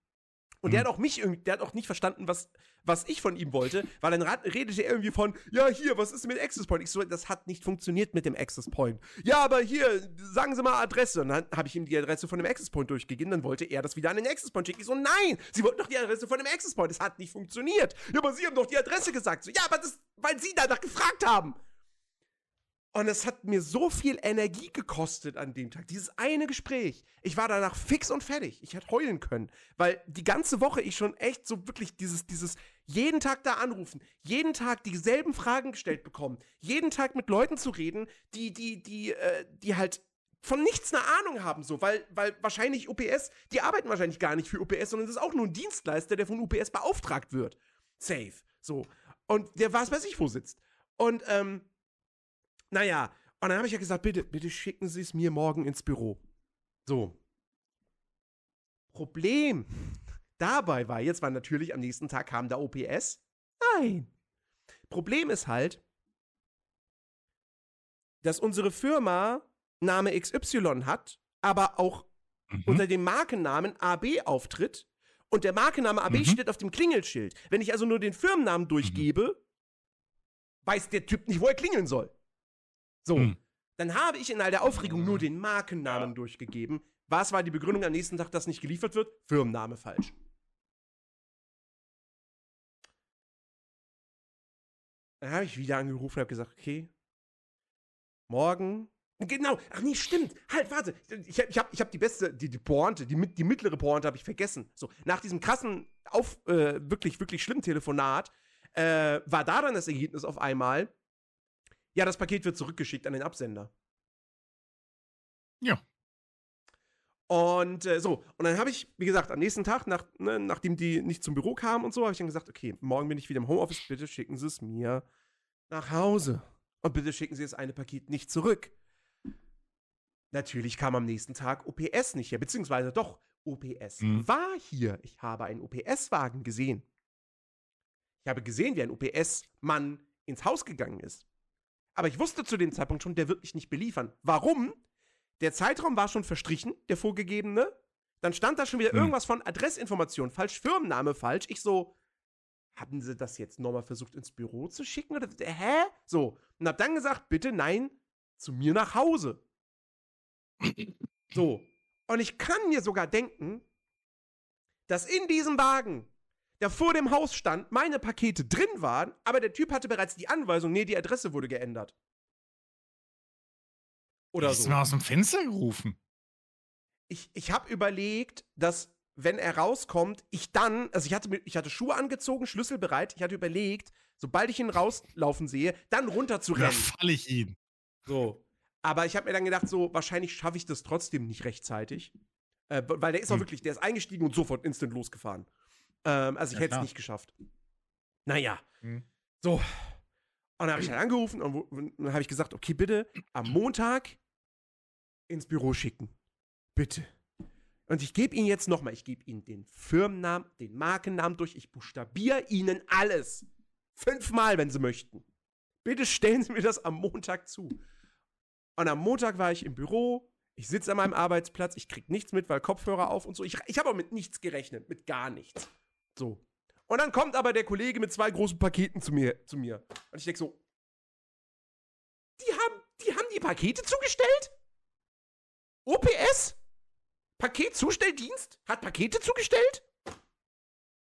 Und der Mhm. hat auch mich irgendwie, der hat auch nicht verstanden, was, was ich von ihm wollte, weil dann redete er irgendwie von, ja, hier, was ist mit Access Point? Ich so, das hat nicht funktioniert mit dem Access Point. Ja, aber hier, sagen Sie mal Adresse. Und dann habe ich ihm die Adresse von dem Access Point durchgegeben, dann wollte er das wieder an den Access Point schicken. Ich so, nein, Sie wollten doch die Adresse von dem Access Point. Das hat nicht funktioniert. Ja, aber Sie haben doch die Adresse gesagt. So, ja, aber das, weil Sie danach gefragt haben. Und es hat mir so viel Energie gekostet an dem Tag. Dieses eine Gespräch. Ich war danach fix und fertig. Ich hätte heulen können. Weil die ganze Woche ich schon echt so wirklich dieses, dieses jeden Tag da anrufen, jeden Tag dieselben Fragen gestellt bekommen, jeden Tag mit Leuten zu reden, die, die, die, äh, die halt von nichts eine Ahnung haben, so, weil, weil wahrscheinlich UPS, die arbeiten wahrscheinlich gar nicht für UPS, sondern es ist auch nur ein Dienstleister, der von UPS beauftragt wird. Safe. So. Und der was weiß ich wo sitzt. Und, ähm, naja, und dann habe ich ja gesagt, bitte, bitte schicken Sie es mir morgen ins Büro. So. Problem dabei war, jetzt war natürlich am nächsten Tag kam da OPS. Nein. Problem ist halt, dass unsere Firma Name XY hat, aber auch Mhm. unter dem Markennamen AB auftritt und der Markenname AB Mhm. steht auf dem Klingelschild. Wenn ich also nur den Firmennamen durchgebe, weiß der Typ nicht, wo er klingeln soll. So, Mhm. dann habe ich in all der Aufregung nur den Markennamen Ja. durchgegeben. Was war die Begründung am nächsten Tag, dass nicht geliefert wird? Firmenname falsch. Dann habe ich wieder angerufen und habe gesagt, okay, morgen. Genau, ach nee, stimmt. Halt, warte. Ich, ich habe ich hab die beste, die, die Pointe, die, die mittlere Pointe habe ich vergessen. So, nach diesem krassen, auf, äh, wirklich, wirklich schlimmen Telefonat, äh, war da dann das Ergebnis auf einmal, ja, das Paket wird zurückgeschickt an den Absender. Ja. Und äh, so, und dann habe ich, wie gesagt, am nächsten Tag, nach, ne, nachdem die nicht zum Büro kamen und so, habe ich dann gesagt, okay, morgen bin ich wieder im Homeoffice, bitte schicken Sie es mir nach Hause. Und bitte schicken Sie das eine Paket nicht zurück. Natürlich kam am nächsten Tag OPS nicht her, beziehungsweise doch, OPS Mhm. war hier. Ich habe einen OPS-Wagen gesehen. Ich habe gesehen, wie ein OPS-Mann ins Haus gegangen ist. Aber ich wusste zu dem Zeitpunkt schon, der wird mich nicht beliefern. Warum? Der Zeitraum war schon verstrichen, der vorgegebene. Dann stand da schon wieder Hm. irgendwas von Adressinformation falsch, Firmenname falsch. Ich so, haben sie das jetzt nochmal versucht ins Büro zu schicken? Oder hä? So. Und hab dann gesagt, bitte nein, zu mir nach Hause. So. Und ich kann mir sogar denken, dass in diesem Wagen, der vor dem Haus stand, meine Pakete drin waren, aber der Typ hatte bereits die Anweisung, nee, die Adresse wurde geändert. Oder Ist so. mal aus dem Fenster gerufen. Ich, ich habe überlegt, dass, wenn er rauskommt, ich dann, also ich hatte, mir- ich hatte Schuhe angezogen, Schlüssel bereit, ich hatte überlegt, sobald ich ihn rauslaufen sehe, dann runter zu Da rennen. falle ich ihn. So. Aber ich habe mir dann gedacht, so, wahrscheinlich schaffe ich das trotzdem nicht rechtzeitig. Äh, weil der ist auch Hm. wirklich, der ist eingestiegen und sofort instant losgefahren. Ähm, also ich Ja, hätte es nicht geschafft. Naja. Hm. So. Und dann habe ich dann angerufen und, und dann habe ich gesagt, okay, bitte am Montag ins Büro schicken. Bitte. Und ich gebe Ihnen jetzt nochmal, ich gebe Ihnen den Firmennamen, den Markennamen durch, ich buchstabiere Ihnen alles. Fünfmal, wenn Sie möchten. Bitte stellen Sie mir das am Montag zu. Und am Montag war ich im Büro, ich sitze an meinem Arbeitsplatz, ich krieg nichts mit, weil Kopfhörer auf und so. Ich, ich habe auch mit nichts gerechnet, mit gar nichts. So. Und dann kommt aber der Kollege mit zwei großen Paketen zu mir. Zu mir. Und ich denke so, die haben, die haben die Pakete zugestellt? OPS? Paketzustelldienst? Hat Pakete zugestellt?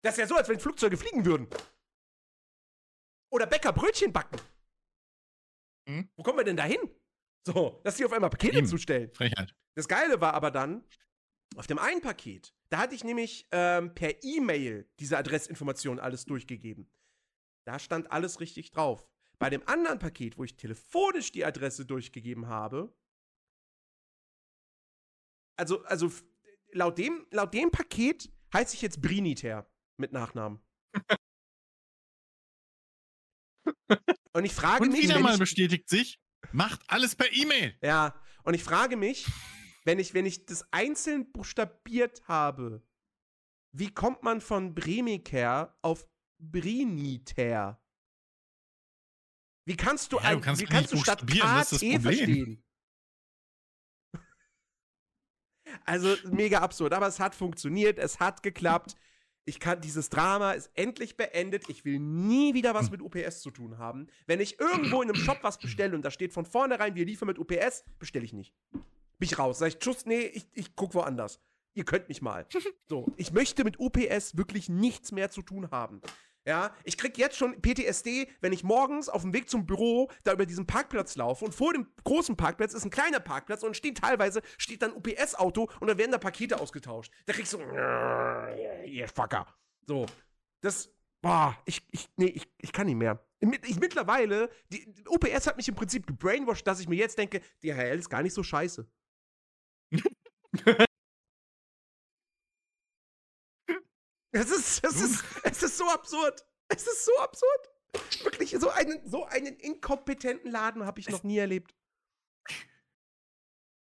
Das ist ja so, als wenn Flugzeuge fliegen würden. Oder Bäcker Brötchen backen. Hm? Wo kommen wir denn da hin? So, dass die auf einmal Pakete Eben. zustellen. Frechheit. Das Geile war aber dann, auf dem einen Paket, da hatte ich nämlich ähm, per E-Mail diese Adressinformationen alles durchgegeben. Da stand alles richtig drauf. Bei dem anderen Paket, wo ich telefonisch die Adresse durchgegeben habe, also, also laut dem, laut dem Paket heiße ich jetzt Briniter mit Nachnamen. (laughs) Und ich frage Und mich, wieder mal ich, bestätigt sich, macht alles per E-Mail. ja, und ich frage mich, wenn ich, wenn ich das einzeln buchstabiert habe, wie kommt man von Bremiker auf Briniter? Wie kannst du, Ja, du kannst wie kannst du statt KT Problem. verstehen? Also mega absurd, aber es hat funktioniert, es hat geklappt. Ich kann, dieses Drama ist endlich beendet. Ich will nie wieder was Hm. mit UPS zu tun haben. Wenn ich irgendwo in einem Shop was bestelle und da steht von vornherein, wir liefern mit UPS, bestelle ich nicht. Bin ich raus. Sag ich, tschüss, nee, ich, ich guck woanders. Ihr könnt mich mal. (laughs) So, ich möchte mit UPS wirklich nichts mehr zu tun haben. Ja, ich krieg jetzt schon PTSD, wenn ich morgens auf dem Weg zum Büro da über diesen Parkplatz laufe und vor dem großen Parkplatz ist ein kleiner Parkplatz und steht teilweise steht dann UPS-Auto und dann werden da Pakete ausgetauscht. Da kriegst du ihr Fucker. So, das boah, ich ich nee, ich, ich kann nicht mehr. Ich, mittlerweile, die, UPS hat mich im Prinzip gebrainwashed, dass ich mir jetzt denke, DHL ist gar nicht so scheiße. (laughs) Es ist, es ist, es ist so absurd. Es ist so absurd. Wirklich, so einen, so einen inkompetenten Laden habe ich noch nie erlebt.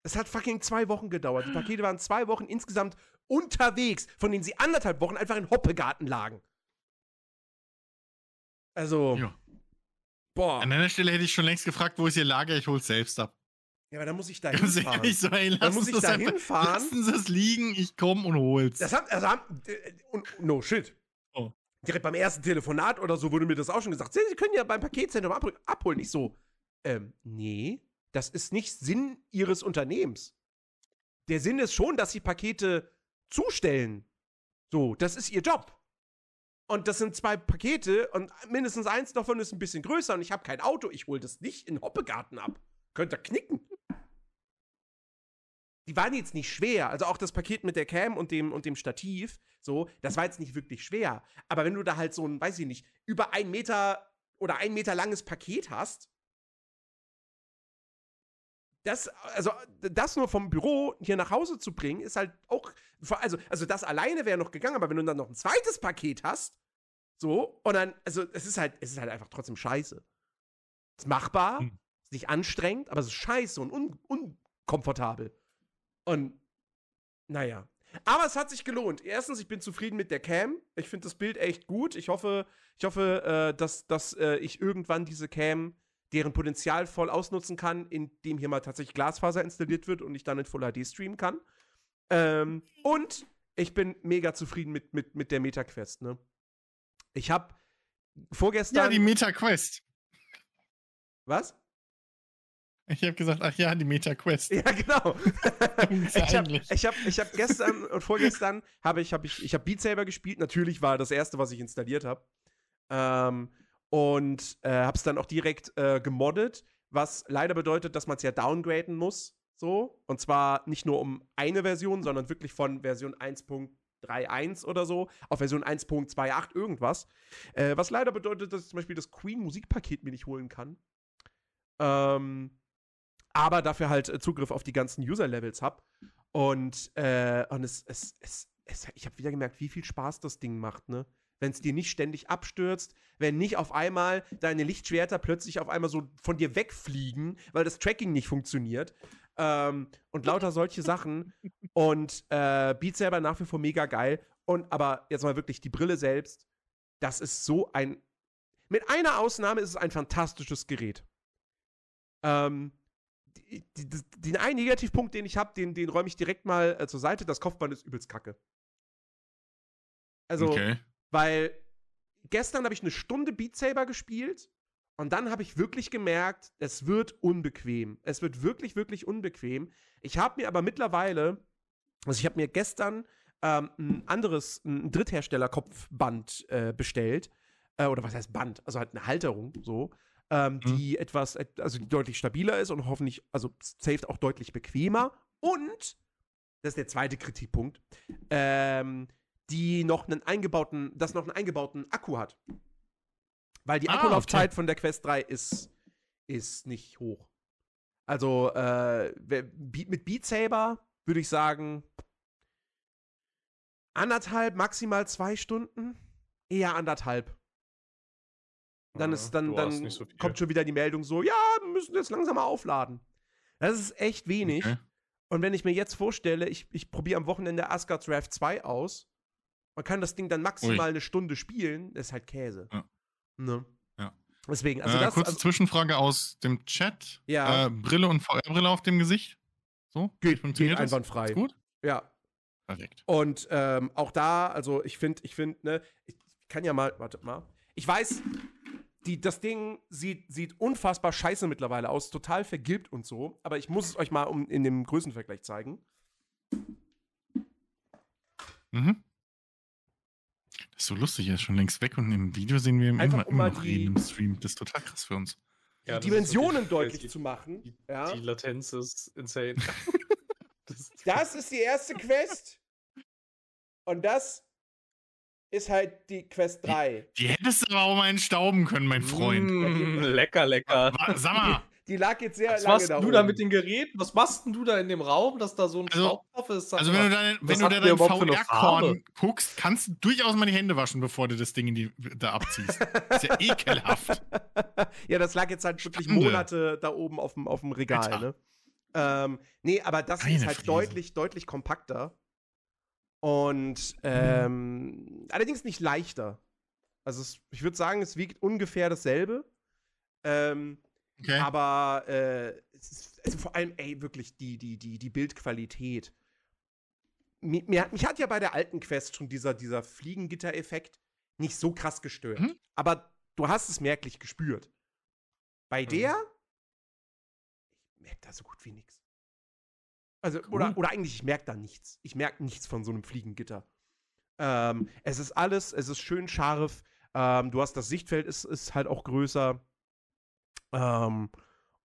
Es hat fucking zwei Wochen gedauert. Die Pakete waren zwei Wochen insgesamt unterwegs, von denen sie anderthalb Wochen einfach in Hoppegarten lagen. Also, Ja. boah. An deiner Stelle hätte ich schon längst gefragt, wo ist ihr Lager? Ich hol's selbst ab. Ja, aber da muss ich da (laughs) hinfahren. so, ey, Da lassen muss ich das da hinfahren. Lassen Sie es liegen, ich komm und hol's. Das haben, also haben, äh, und, no shit. Oh. Direkt beim ersten Telefonat oder so wurde mir das auch schon gesagt. Sie, Sie können ja beim Paketzentrum abhol abholen. Ich so, ähm, nee, das ist nicht Sinn Ihres Unternehmens. Der Sinn ist schon, dass Sie Pakete zustellen. So, das ist Ihr Job. Und das sind zwei Pakete und mindestens eins davon ist ein bisschen größer und ich habe kein Auto. Ich hole das nicht in Hoppegarten ab. Könnt ihr knicken. Die waren jetzt nicht schwer. Also auch das Paket mit der Cam und dem, und dem Stativ, so, das war jetzt nicht wirklich schwer. Aber wenn du da halt so ein, weiß ich nicht, über ein Meter oder ein Meter langes Paket hast, das, also, das nur vom Büro hier nach Hause zu bringen, ist halt auch, also, also das alleine wäre noch gegangen, aber wenn du dann noch ein zweites Paket hast, so, und dann, also, es ist halt, es ist halt einfach trotzdem scheiße. Ist machbar, Hm. ist nicht anstrengend, aber es ist scheiße und un unkomfortabel. Und, naja. Aber es hat sich gelohnt. Erstens, ich bin zufrieden mit der Cam. Ich finde das Bild echt gut. Ich hoffe, ich hoffe, äh, dass, dass äh, ich irgendwann diese Cam, deren Potenzial voll ausnutzen kann, indem hier mal tatsächlich Glasfaser installiert wird und ich dann in Full HD streamen kann. Ähm, und ich bin mega zufrieden mit, mit, mit der Meta-Quest, ne? Ich habe ja, vorgestern. die Meta Quest. was? Ich habe gesagt, ach ja, die Meta-Quest. Ja, genau. (laughs) Ich habe ich hab, ich hab gestern und vorgestern habe ich, hab ich, ich hab Beat Saber gespielt. Natürlich war das erste, was ich installiert habe. Ähm, und äh, habe es dann auch direkt äh, gemoddet, was leider bedeutet, dass man es ja downgraden muss. So. Und zwar nicht nur um eine Version, sondern wirklich von Version 1.31 oder so auf Version 1.28 irgendwas. Äh, was leider bedeutet, dass ich zum Beispiel das Queen-Musikpaket mir nicht holen kann. Ähm, aber dafür halt äh, Zugriff auf die ganzen User-Levels habe. Und, äh, und es, es, es, es, ich habe wieder gemerkt, wie viel Spaß das Ding macht, ne? Wenn es dir nicht ständig abstürzt, wenn nicht auf einmal deine Lichtschwerter plötzlich auf einmal so von dir wegfliegen, weil das Tracking nicht funktioniert. Ähm, und lauter solche Sachen. Und äh, Beat selber nach wie vor mega geil. Und aber jetzt mal wirklich die Brille selbst, das ist so ein. Mit einer Ausnahme ist es ein fantastisches Gerät. Ähm, den einen Negativpunkt, den ich habe, den, den räume ich direkt mal äh, zur Seite. Das Kopfband ist übelst kacke. Also, okay. weil gestern habe ich eine Stunde Beat Saber gespielt und dann habe ich wirklich gemerkt, es wird unbequem. Es wird wirklich, wirklich unbequem. Ich habe mir aber mittlerweile, also ich habe mir gestern ähm, ein anderes, ein Dritthersteller-Kopfband äh, bestellt. Äh, oder was heißt Band? Also halt eine Halterung, so. Ähm, Mhm. die etwas, et- also die deutlich stabiler ist und hoffentlich, also safe auch deutlich bequemer. Und, das ist der zweite Kritikpunkt, ähm, die noch einen eingebauten, das noch einen eingebauten Akku hat. Weil die Ah, Akkulaufzeit von der Quest 3 ist, ist nicht hoch. Also, äh, mit Beat Saber würde ich sagen, anderthalb, maximal zwei Stunden. Eher anderthalb. Dann ist, dann, dann so kommt schon wieder die Meldung so, ja, wir müssen jetzt langsam mal aufladen. Das ist echt wenig. okay. Und wenn ich mir jetzt vorstelle, ich, ich probiere am Wochenende Asgard's Draft 2 aus, man kann das Ding dann maximal Ui. eine Stunde spielen, das ist halt Käse. Ja. Ne? Ja. Deswegen, also äh, das, kurze also, Zwischenfrage aus dem Chat. Ja. Äh, Brille und VR-Brille auf dem Gesicht? So? geht, geht funktioniert das? einwandfrei. Ist gut? Ja. Perfekt. Und ähm, auch da, also ich finde, ich finde, ne, ich kann ja mal, warte mal. Ich weiß, die, das Ding sieht, sieht unfassbar scheiße mittlerweile aus, total vergilbt und so, aber ich muss es euch mal um, in dem Größenvergleich zeigen. Mhm. Das ist so lustig, er ist schon längst weg und im Video sehen wir ihn Einfach immer, um immer noch die- reden im Stream. Das ist total krass für uns. Die Ja, ist Dimensionen deutlich crazy. zu machen. Die, ja. die Latenz ist insane. das, (laughs) Das ist die erste Quest. Und das ist halt die Quest 3. Die hättest du aber auch mal entstauben können, mein Freund. Mm, (laughs) lecker, lecker. Sag mal, (laughs) Die lag jetzt sehr Was lange machst da du oben. da mit den Geräten? Was machst denn du da in dem Raum, dass da so ein Also- Staub drauf ist? Also wenn du, dein, wenn du da dein VR-Korn guckst, kannst du durchaus mal die Hände waschen, bevor du das Ding in die, da abziehst. ist ja (laughs) ekelhaft. ja, das lag jetzt halt wirklich Schande. Monate da oben auf dem, auf dem Regal, Alter. ne? Ähm, nee, aber das Meine ist halt Fräse. deutlich, deutlich kompakter. Und ähm, allerdings nicht leichter. Also es, ich würde sagen, es wiegt ungefähr dasselbe. Ähm, Okay. Aber äh, es ist, also vor allem, ey, wirklich die, die, die, die Bildqualität. Mir, mir, hat- mich hat ja bei der alten Quest schon dieser, dieser Fliegengitter-Effekt nicht so krass gestört. Mhm. Aber du hast es merklich gespürt. Bei Mhm. der, ich merke da so gut wie nichts. Also, oder, Cool. oder eigentlich, ich merke da nichts. Ich merke nichts von so einem Fliegengitter. Ähm, es ist alles, es ist schön scharf. Ähm, du hast das Sichtfeld, ist, ist halt auch größer. Ähm,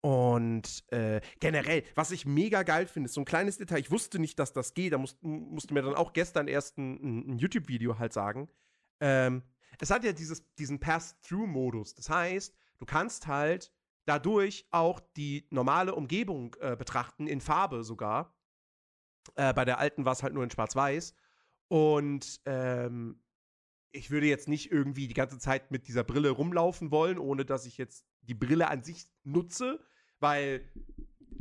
und äh, generell, was ich mega geil finde, ist so ein kleines Detail. Ich wusste nicht, dass das geht. Da musst, musste mir dann auch gestern erst ein, ein, ein YouTube-Video halt sagen. Ähm, es hat ja dieses, diesen Pass-Through-Modus. Das heißt, du kannst halt dadurch auch die normale Umgebung äh, betrachten, in Farbe sogar. Äh, bei der alten war es halt nur in Schwarz-Weiß. Und ähm, ich würde jetzt nicht irgendwie die ganze Zeit mit dieser Brille rumlaufen wollen, ohne dass ich jetzt die Brille an sich nutze, weil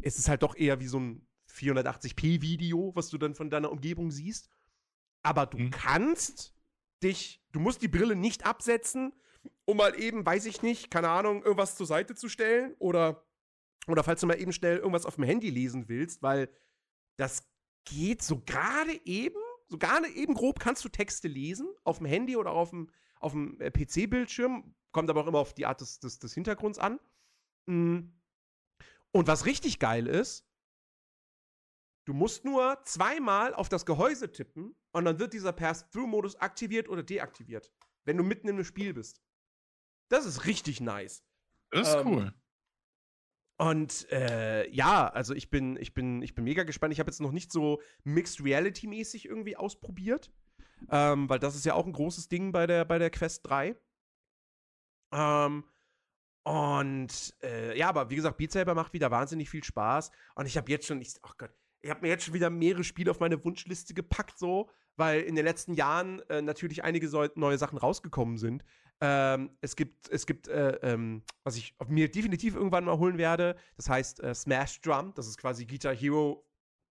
es ist halt doch eher wie so ein 480p-Video, was du dann von deiner Umgebung siehst. Aber du Mhm. kannst dich, du musst die Brille nicht absetzen, um mal eben, weiß ich nicht, keine Ahnung, irgendwas zur Seite zu stellen oder, oder falls du mal eben schnell irgendwas auf dem Handy lesen willst, weil das geht so gerade eben, so gerade eben grob kannst du Texte lesen auf dem Handy oder auf dem, auf dem äh, PC-Bildschirm, kommt aber auch immer auf die Art des, des, des Hintergrunds an. Mm. Und was richtig geil ist, du musst nur zweimal auf das Gehäuse tippen und dann wird dieser Pass-Through-Modus aktiviert oder deaktiviert, wenn du mitten in einem Spiel bist. Das ist richtig nice. Das ist Ähm, cool. Und äh, ja, also ich bin, ich bin, ich bin mega gespannt. Ich habe jetzt noch nicht so Mixed Reality-mäßig irgendwie ausprobiert. Ähm, weil das ist ja auch ein großes Ding bei der, bei der Quest 3. Ähm, und äh, ja, aber wie gesagt, Beat Saber macht wieder wahnsinnig viel Spaß. Und ich habe jetzt schon, ich, oh Gott, ich habe mir jetzt schon wieder mehrere Spiele auf meine Wunschliste gepackt, so, weil in den letzten Jahren äh, natürlich einige so, neue Sachen rausgekommen sind. Ähm, es gibt, es gibt, äh, ähm, was ich mir definitiv irgendwann mal holen werde, das heißt äh, Smash Drum. Das ist quasi Guitar Hero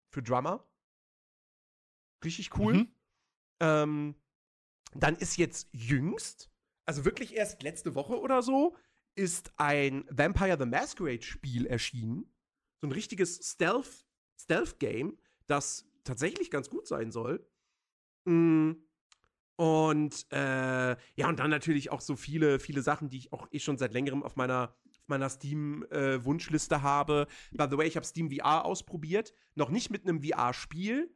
für Drummer. Richtig cool. Mhm. Ähm, dann ist jetzt jüngst, also wirklich erst letzte Woche oder so, ist ein Vampire the Masquerade Spiel erschienen. So ein richtiges Stealth, Stealth-Game, das tatsächlich ganz gut sein soll. Mm. Und äh, ja, und dann natürlich auch so viele, viele Sachen, die ich auch eh schon seit längerem auf meiner, auf meiner Steam-Wunschliste habe. By the way, ich habe Steam VR ausprobiert. Noch nicht mit einem VR-Spiel,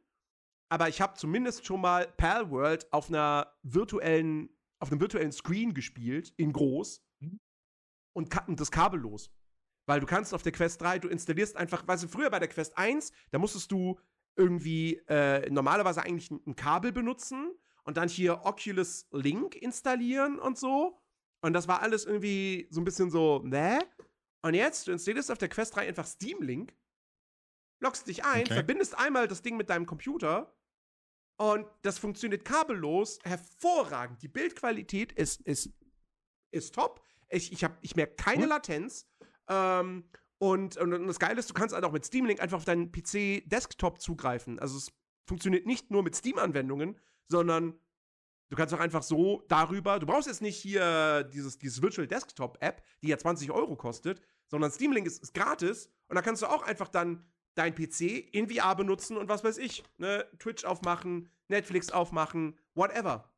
aber ich habe zumindest schon mal Pal World auf einer virtuellen, auf einem virtuellen Screen gespielt, in groß Mhm. und und das kabellos. Weil du kannst auf der Quest 3, du installierst einfach, weißt du, früher bei der Quest 1, da musstest du irgendwie äh, normalerweise eigentlich ein Kabel benutzen und dann hier Oculus Link installieren und so. Und das war alles irgendwie so ein bisschen so, ne? Und jetzt, du installierst auf der Quest 3 einfach Steam Link, loggst dich ein, Okay. verbindest einmal das Ding mit deinem Computer und das funktioniert kabellos hervorragend. Die Bildqualität ist, ist, ist top. Ich, ich, hab- ich merke keine. Latenz. Ähm, und, und, und das Geile ist, du kannst halt auch mit Steam Link einfach auf deinen PC-Desktop zugreifen. Also es funktioniert nicht nur mit Steam-Anwendungen, sondern du kannst auch einfach so darüber, du brauchst jetzt nicht hier dieses, dieses Virtual Desktop-App, die ja 20 Euro kostet, sondern Steam Link ist, ist gratis und da kannst du auch einfach dann dein PC in VR benutzen und was weiß ich, ne, Twitch aufmachen, Netflix aufmachen, whatever.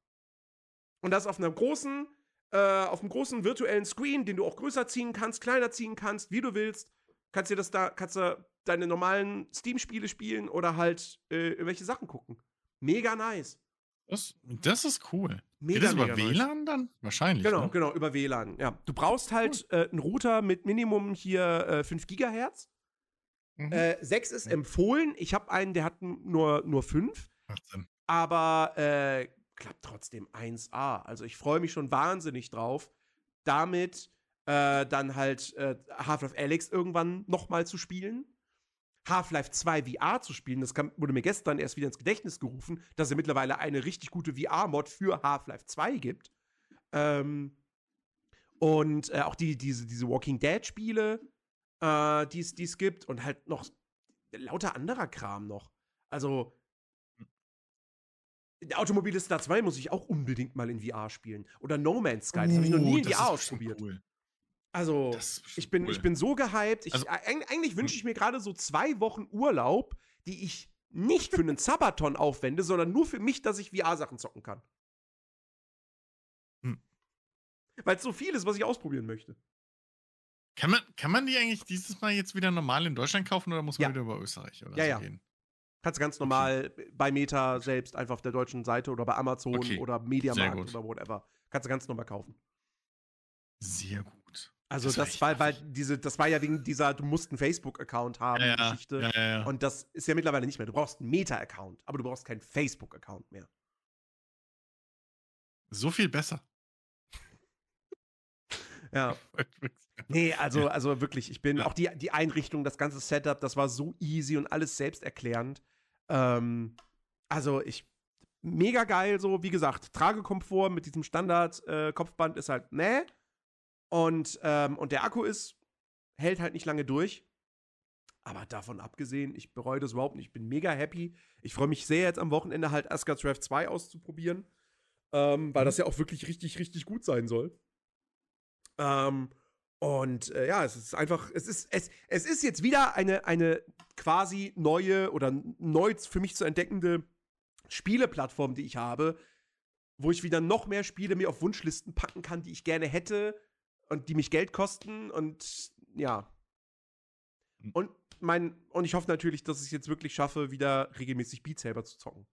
Und das auf einem großen, äh, auf einem großen virtuellen Screen, den du auch größer ziehen kannst, kleiner ziehen kannst, wie du willst. Kannst dir das da, kannst du deine normalen Steam-Spiele spielen oder halt äh, irgendwelche Sachen gucken. Mega nice. Das, das ist cool. Mega, Geht das über mega nice. WLAN dann? Wahrscheinlich. Genau, ne? genau, über WLAN. Ja. Du brauchst halt äh, einen Router mit Minimum hier äh, 5 Gigahertz. Mhm. Äh, 6 ist Mhm. empfohlen. Ich habe einen, der hat nur, nur 5. Macht Sinn. aber äh, klappt trotzdem 1A. Also ich freue mich schon wahnsinnig drauf, damit äh, dann halt äh, Half-Life Alyx irgendwann nochmal zu spielen. Half-Life 2 VR zu spielen, das kam, wurde mir gestern erst wieder ins Gedächtnis gerufen, dass es mittlerweile eine richtig gute VR-Mod für Half-Life 2 gibt. Ähm, und äh, auch die, diese, diese Walking Dead-Spiele, äh, die es gibt, und halt noch lauter anderer Kram noch. Also, Automobilista 2 muss ich auch unbedingt mal in VR spielen. Oder No Man's Sky, das habe ich noch nie in Uh, VR bestimmt ausprobiert. Cool. Also, ich bin, cool. ich bin so gehypt. Ich, Also- eig- eigentlich wünsche ich mir gerade so zwei Wochen Urlaub, die ich nicht für einen Sabaton aufwende, sondern nur für mich, dass ich VR-Sachen zocken kann. Hm. Weil es so viel ist, was ich ausprobieren möchte. Kann man, kann man die eigentlich dieses Mal jetzt wieder normal in Deutschland kaufen oder muss man Ja. wieder über Österreich oder Ja, so ja. gehen? Kannst du ganz normal bei Meta selbst einfach auf der deutschen Seite oder bei Amazon Okay, oder Mediamarkt oder whatever. Kannst du ganz normal kaufen. Sehr gut. Also Das das, war weil diese, das war ja wegen dieser, du musst einen Facebook-Account haben, Ja, ja, Geschichte. ja. Und das ist ja mittlerweile nicht mehr. Du brauchst einen Meta-Account, aber du brauchst keinen Facebook-Account mehr. So viel besser. Ja. (laughs) Nee, also, also wirklich, ich bin auch die, die Einrichtung, das ganze Setup, das war so easy und alles selbsterklärend. Ähm, also ich, mega geil so, wie gesagt, Tragekomfort mit diesem Standard-Kopfband ist halt, ne? Und, ähm, und der Akku ist, hält halt nicht lange durch. Aber davon abgesehen, ich bereue das überhaupt nicht. Ich bin mega happy. Ich freue mich sehr, jetzt am Wochenende halt Asgard's Wrath 2 auszuprobieren. Ähm, weil Mhm. das ja auch wirklich richtig, richtig gut sein soll. Ähm, und äh, ja, es ist einfach, es ist, es, es ist jetzt wieder eine, eine quasi neue oder neu für mich zu entdeckende Spieleplattform, die ich habe, wo ich wieder noch mehr Spiele mir auf Wunschlisten packen kann, die ich gerne hätte und die mich Geld kosten und ja. Hm. Und, mein, und ich hoffe natürlich, dass ich es jetzt wirklich schaffe, wieder regelmäßig Beat Saber zu zocken.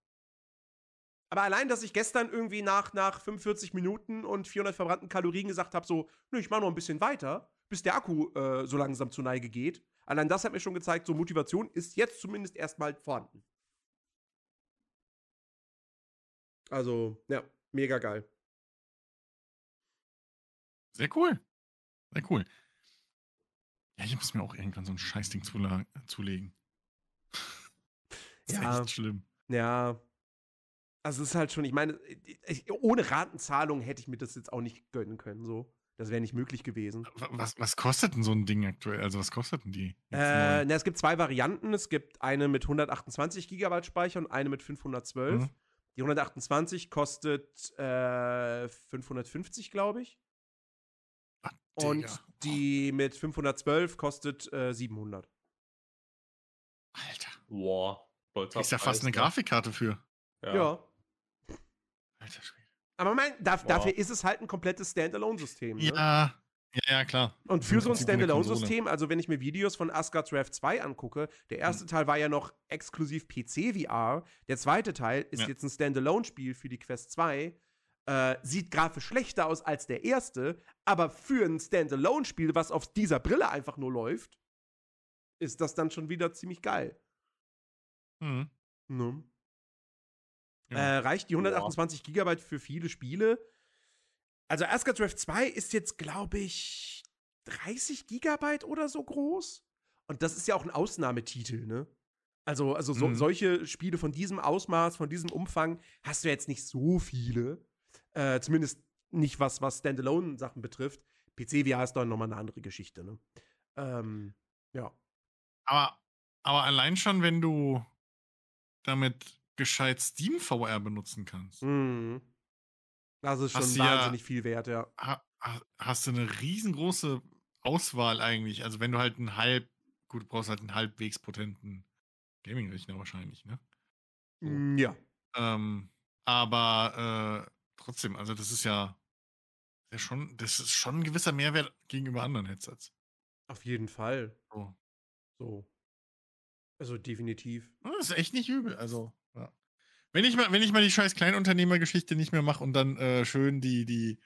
Aber allein, dass ich gestern irgendwie nach, nach 45 Minuten und 400 verbrannten Kalorien gesagt habe, so, nö, ich mache noch ein bisschen weiter, bis der Akku äh, so langsam zur Neige geht. Allein das hat mir schon gezeigt, so Motivation ist jetzt zumindest erstmal vorhanden. Also, ja, mega geil. Sehr cool. Sehr cool. Ja, ich muss mir auch irgendwann so ein Scheißding zulegen. Das (laughs) ist Ja. echt schlimm. Ja. Also es ist halt schon, ich meine, ich, ohne Ratenzahlung hätte ich mir das jetzt auch nicht gönnen können, so. Das wäre nicht möglich gewesen. Wa- Was, was kostet denn so ein Ding aktuell? Also, was kostet denn die? Äh, na, es gibt zwei Varianten. Es gibt eine mit 128 GB Speicher und eine mit 512. Mhm. Die 128 kostet äh, 550, glaube ich. Und Digga. die mit 512 kostet äh, 700. Alter. Boah. Du kriegst ja fast eine Grafikkarte für. Ja. Ja. Alter Schwede. Aber mein, darf, Wow. dafür ist es halt ein komplettes Standalone-System. Ne? Ja, ja, ja, klar. Und für so ein Standalone-System, also wenn ich mir Videos von Asgard's Wrath 2 angucke, der Hm. erste Teil war ja noch exklusiv PC-VR, der zweite Teil ist Ja. jetzt ein Standalone-Spiel für die Quest 2, äh, sieht grafisch schlechter aus als der erste, aber für ein Standalone-Spiel, was auf dieser Brille einfach nur läuft, ist das dann schon wieder ziemlich geil. Mhm. Ne? Ja. Äh, reicht die 128 Gigabyte für viele Spiele? Also Asgard's Wrath 2 ist jetzt, glaube ich, 30 Gigabyte oder so groß. Und das ist ja auch ein Ausnahmetitel, ne? Also, also so, Mhm. solche Spiele von diesem Ausmaß, von diesem Umfang hast du jetzt nicht so viele. Äh, zumindest nicht was, was Standalone-Sachen betrifft. PC-VR ist dann nochmal eine andere Geschichte, ne? Ähm, ja. Aber, aber allein schon, wenn du damit gescheit Steam VR benutzen kannst, Mhm. Das ist schon Hast du ja- wahnsinnig viel wert, ja. ha, ha, hast du eine riesengroße Auswahl eigentlich. Also wenn du halt einen halb, gut, du brauchst halt einen halbwegs potenten Gaming-Rechner wahrscheinlich, ne? So. Mm, Ja. Ähm, aber äh, trotzdem, also das ist ja, ja schon, das ist schon ein gewisser Mehrwert gegenüber anderen Headsets. Auf jeden Fall. So. So. Also definitiv. Das ist echt nicht übel. Also, ja. Wenn ich mal, wenn ich mal die scheiß Kleinunternehmergeschichte nicht mehr mache und dann äh, schön die, die,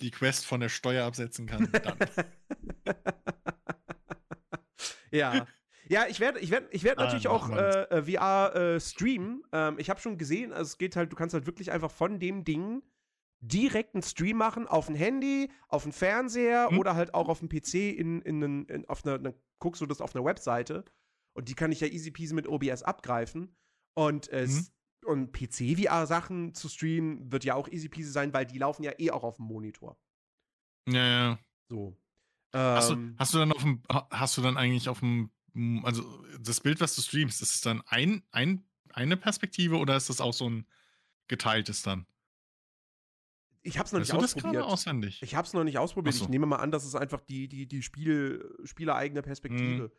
die Quest von der Steuer absetzen kann, dann. (laughs) ja. Ja, ich werde ich werd, ich werd Ah, natürlich auch äh, äh, VR äh, streamen. Ähm, ich habe schon gesehen, also es geht halt, du kannst halt wirklich einfach von dem Ding direkt einen Stream machen auf ein Handy, auf einen Fernseher Hm. oder halt auch auf dem PC in, in, einen- in, auf einer, dann guckst du das auf einer Webseite und die kann ich ja easy peasy mit OBS abgreifen und äh, Mhm. und PC-VR-Sachen zu streamen wird ja auch easy peasy sein, weil die laufen ja eh auch auf dem Monitor. ja, ja. So. Hast, Ähm, du, hast du dann auf dem, ha- hast du dann eigentlich auf dem, m, also das Bild, was du streamst, ist es dann ein, ein, eine Perspektive oder ist das auch so ein geteiltes dann? Ich hab's noch Weißt nicht ausprobiert. auswendig? Ich hab's noch nicht ausprobiert. So. Ich nehme mal an, das ist einfach die, die, die Spiel, spielereigene Perspektive. Mhm.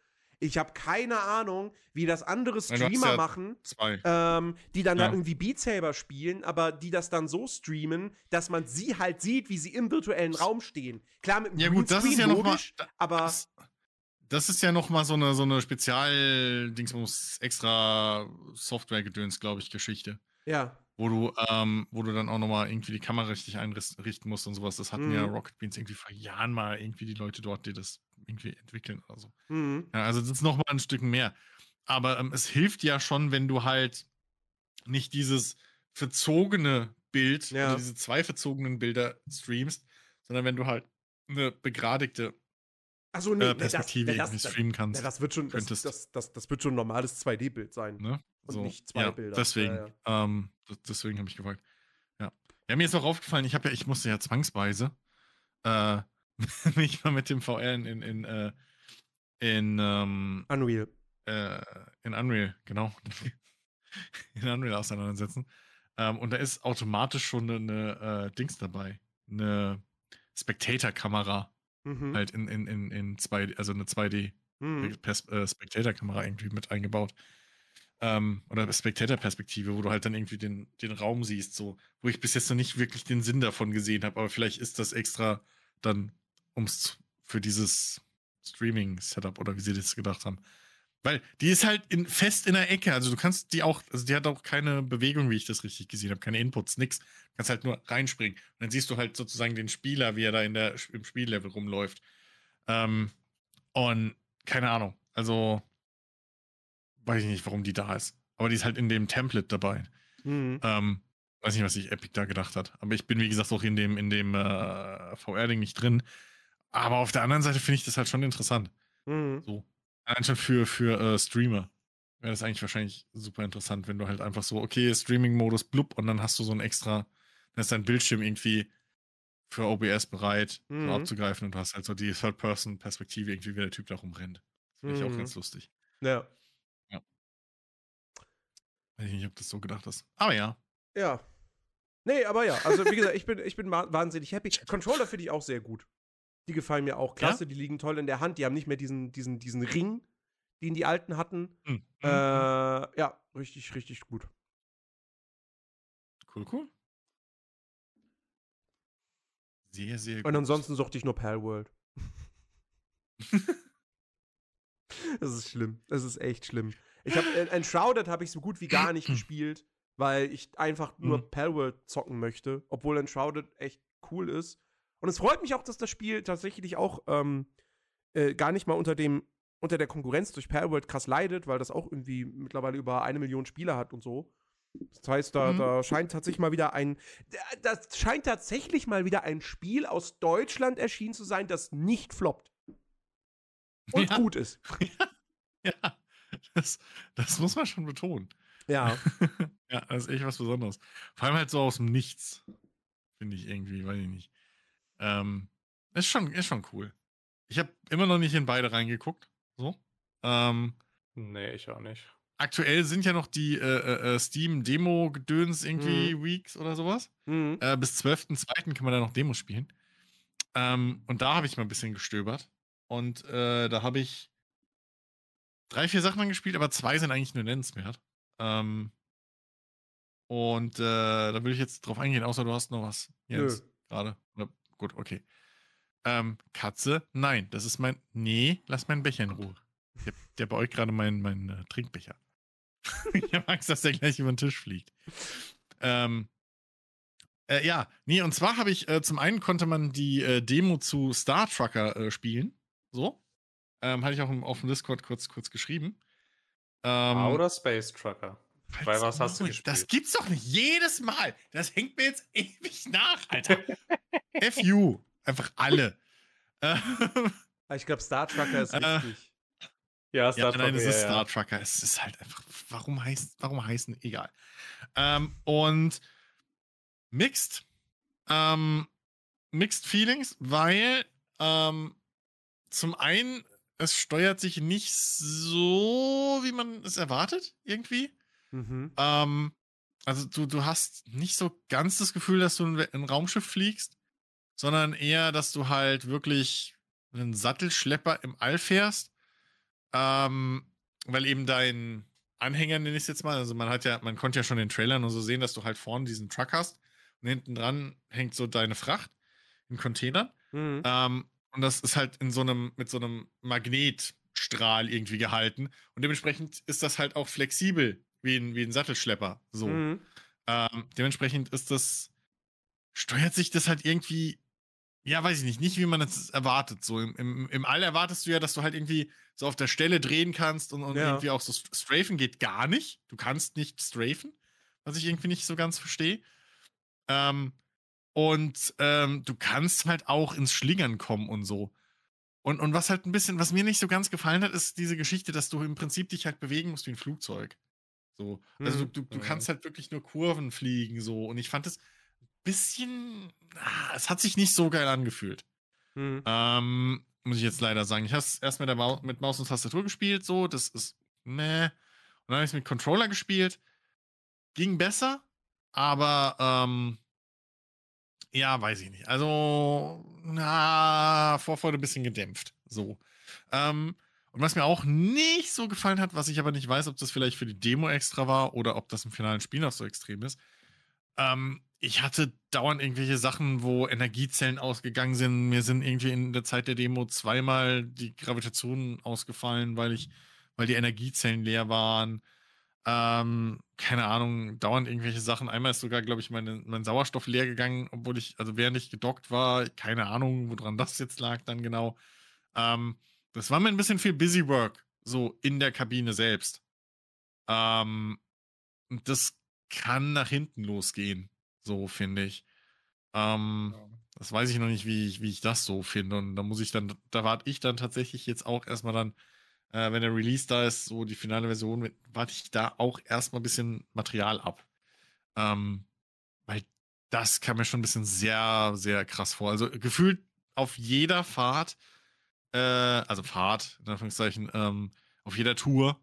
Ich habe keine Ahnung, wie das andere Streamer ja- machen, ähm, die dann Ja. da irgendwie Beat Saber spielen, aber die das dann so streamen, dass man sie halt sieht, wie sie im virtuellen Raum stehen. Klar, mit dem Ja gut, das ist ja noch mal, logisch, aber das, das ist ja noch mal so eine so eine Spezial Dingsbums extra Software gedöns, glaube ich, Geschichte, ja. Wo du ähm, wo du dann auch noch mal irgendwie die Kamera richtig einrichten musst und sowas. Das hatten ja Mhm. Rocket Beans irgendwie vor Jahren mal irgendwie die Leute dort, die das irgendwie entwickeln oder so. Mhm. Ja, also das ist noch mal ein Stück mehr. Aber ähm, es hilft ja schon, wenn du halt nicht dieses verzogene Bild Ja. oder diese zwei verzogenen Bilder streamst, sondern wenn du halt eine begradigte nee, äh, nee, das, Perspektive nee, das, irgendwie streamen nee, kannst. das wird schon, das, das, das wird schon ein normales 2D-Bild sein. ne? Und nicht zwei ja, Bilder. Deswegen, Ja, Ähm, d- deswegen habe ich gefragt. Ja. ja, mir ist auch aufgefallen, ich habe ja, ich musste ja zwangsweise äh, (laughs) mich mal mit dem VR in, in, in, äh, in, ähm, Unreal. äh, in Unreal, genau. (laughs) in Unreal auseinandersetzen. Ähm, und da ist automatisch schon eine, eine äh, Dings dabei. Eine Spectator-Kamera. Mhm. Halt in, in, in, in 2D, also eine 2D Mhm. Äh, Spectator-Kamera irgendwie mit eingebaut. Ähm, oder Spectator-Perspektive, wo du halt dann irgendwie den, den Raum siehst, so, wo ich bis jetzt noch nicht wirklich den Sinn davon gesehen habe, aber vielleicht ist das extra dann, ums für dieses Streaming-Setup oder wie sie das gedacht haben. Weil die ist halt in, fest in der Ecke. Also du kannst die auch, also die hat auch keine Bewegung, wie ich das richtig gesehen habe, keine Inputs, nix. Du kannst halt nur reinspringen. Und dann siehst du halt sozusagen den Spieler, wie er da in der, im Spiellevel rumläuft. Ähm, und keine Ahnung. Also weiß ich nicht, warum die da ist. Aber die ist halt in dem Template dabei. Mhm. Ähm, weiß nicht, was sich Epic da gedacht hat. Aber ich bin, wie gesagt, auch in dem, in dem äh, VR-Ding nicht drin. Aber auf der anderen Seite finde ich das halt schon interessant. Mhm. So. Allein schon für, für äh, Streamer wäre das eigentlich wahrscheinlich super interessant, wenn du halt einfach so, okay, Streaming-Modus, blub, und dann hast du so ein extra, dann ist dein Bildschirm irgendwie für OBS bereit, Mhm. so abzugreifen und du hast halt so die Third-Person-Perspektive irgendwie, wie der Typ da rumrennt. Das finde ich auch Mhm. ganz lustig. Ja. Weiß ich nicht, ob das so gedacht ist. Aber ja. Ja. Nee, aber ja, also wie gesagt, ich bin, ich bin wa- wahnsinnig happy. Controller finde ich auch sehr gut. Die gefallen mir auch klasse, die liegen toll in der Hand, die haben nicht mehr diesen, diesen, diesen Ring, den die alten hatten. Hm. Äh, ja, richtig, richtig gut. Cool, cool. Sehr, sehr gut. Und ansonsten suchte ich nur Palworld. (laughs) das ist schlimm. Das ist echt schlimm. Ich habe äh, Enshrouded habe ich so gut wie gar nicht gespielt, weil ich einfach nur Mhm. Palworld zocken möchte, obwohl Enshrouded echt cool ist. Und es freut mich auch, dass das Spiel tatsächlich auch ähm, äh, gar nicht mal unter dem unter der Konkurrenz durch Palworld krass leidet, weil das auch irgendwie mittlerweile über eine Million Spieler hat und so. Das heißt, da, Mhm. da scheint tatsächlich mal wieder ein, das scheint tatsächlich mal wieder ein Spiel aus Deutschland erschienen zu sein, das nicht floppt und Ja. gut ist. (laughs) Ja, (laughs) das, das muss man schon betonen. Ja. (laughs) Ja, das ist echt was Besonderes. Vor allem halt so aus dem Nichts. Finde ich irgendwie, weiß ich nicht. Ähm, ist schon, ist schon cool. Ich habe immer noch nicht in beide reingeguckt. So. Ähm, Nee, ich auch nicht. aktuell sind ja noch die äh, äh, äh, Steam-Demo-Gedöns irgendwie Weeks oder sowas. Mhm. Äh, bis 12.02. kann man da noch Demos spielen. Ähm, und da habe ich mal ein bisschen gestöbert. Und äh, da habe ich drei, vier Sachen angespielt, aber zwei sind eigentlich nur nennenswert. Ähm, und äh, da will ich jetzt drauf eingehen, außer du hast noch was. Jens, gerade. Gut, okay. Ähm, Katze, nein, das ist mein. Nee, lass meinen Becher in Ruhe. Der, der bei euch gerade mein, mein äh, Trinkbecher. (laughs) ich habe Angst, dass der gleich über den Tisch fliegt. Ähm, äh, ja, nee, und zwar habe ich, äh, zum einen konnte man die äh, Demo zu Star Trucker äh, spielen. So. Ähm, hatte ich auch im, auf dem Discord kurz, kurz geschrieben. Ähm, oder Space Trucker. Bei was hast du Maul, Das gespielt? gibt's doch nicht. Jedes Mal. Das hängt mir jetzt (laughs) ewig nach, Alter. (laughs) FU. Einfach alle. (laughs) Ah, Ich glaube, Star Trucker ist Äh, richtig. Ja, ja, Star nein, es Trucker, ist ja, Star ja. Trucker. Es ist halt einfach, warum heißt, warum heißen, egal. Ähm, und Mixed. Ähm, mixed Feelings, weil ähm, zum einen, es steuert sich nicht so, wie man es erwartet, irgendwie. Mhm. Ähm, also du, du hast nicht so ganz das Gefühl, dass du ein, ein Raumschiff fliegst, sondern eher, dass du halt wirklich einen Sattelschlepper im All fährst. Ähm, weil eben dein Anhänger, nenne ich es jetzt mal, also man hat ja, man konnte ja schon in den Trailern und so sehen, dass du halt vorne diesen Truck hast und hinten dran hängt so deine Fracht in Containern. Mhm. Ähm, und das ist halt in so einem, mit so einem Magnetstrahl irgendwie gehalten. Und dementsprechend ist das halt auch flexibel, wie ein, wie ein Sattelschlepper. So. Mhm. Ähm, dementsprechend ist das, steuert sich das halt irgendwie, ja, weiß ich nicht, nicht wie man es erwartet. So im, im, im All erwartest du ja, dass du halt irgendwie so auf der Stelle drehen kannst und, und Ja. irgendwie auch so st- strafen geht gar nicht. Du kannst nicht strafen, was ich irgendwie nicht so ganz verstehe. Ähm, und ähm, du kannst halt auch ins Schlingern kommen und so. Und, und was halt ein bisschen, was mir nicht so ganz gefallen hat, ist diese Geschichte, dass du im Prinzip dich halt bewegen musst wie ein Flugzeug. So. Also Mhm. du, du, du kannst halt wirklich nur Kurven fliegen, so. Und ich fand es ein bisschen, ah, es hat sich nicht so geil angefühlt. Mhm. Ähm, muss ich jetzt leider sagen. Ich habe es erst mit, der Mau mit Maus und Tastatur gespielt, so, das ist meh. Und dann habe ich es mit Controller gespielt. Ging besser, aber ähm, ja, weiß ich nicht. Also, na, Vorfreude ein bisschen gedämpft. So. Ähm, und was mir auch nicht so gefallen hat, was ich aber nicht weiß, ob das vielleicht für die Demo extra war oder ob das im finalen Spiel noch so extrem ist, ähm, ich hatte dauernd irgendwelche Sachen, wo Energiezellen ausgegangen sind. Mir sind irgendwie in der Zeit der Demo zweimal die Gravitationen ausgefallen, weil ich, weil die Energiezellen leer waren. Ähm, keine Ahnung, dauernd irgendwelche Sachen. Einmal ist sogar, glaube ich, meine, mein Sauerstoff leer gegangen, obwohl ich, also während ich gedockt war, keine Ahnung, woran das jetzt lag dann genau. Ähm, das war mir ein bisschen viel Busy Work, so in der Kabine selbst. Ähm, das kann nach hinten losgehen, so finde ich. Ähm, ja. Das weiß ich noch nicht, wie ich, wie ich das so finde. Und da muss ich dann, da warte ich dann tatsächlich jetzt auch erstmal dann, äh, wenn der Release da ist, so die finale Version, warte ich da auch erstmal ein bisschen Material ab. Ähm, weil das kam mir schon ein bisschen sehr, sehr krass vor. Also gefühlt auf jeder Fahrt, äh, also Fahrt, in Anführungszeichen, ähm, auf jeder Tour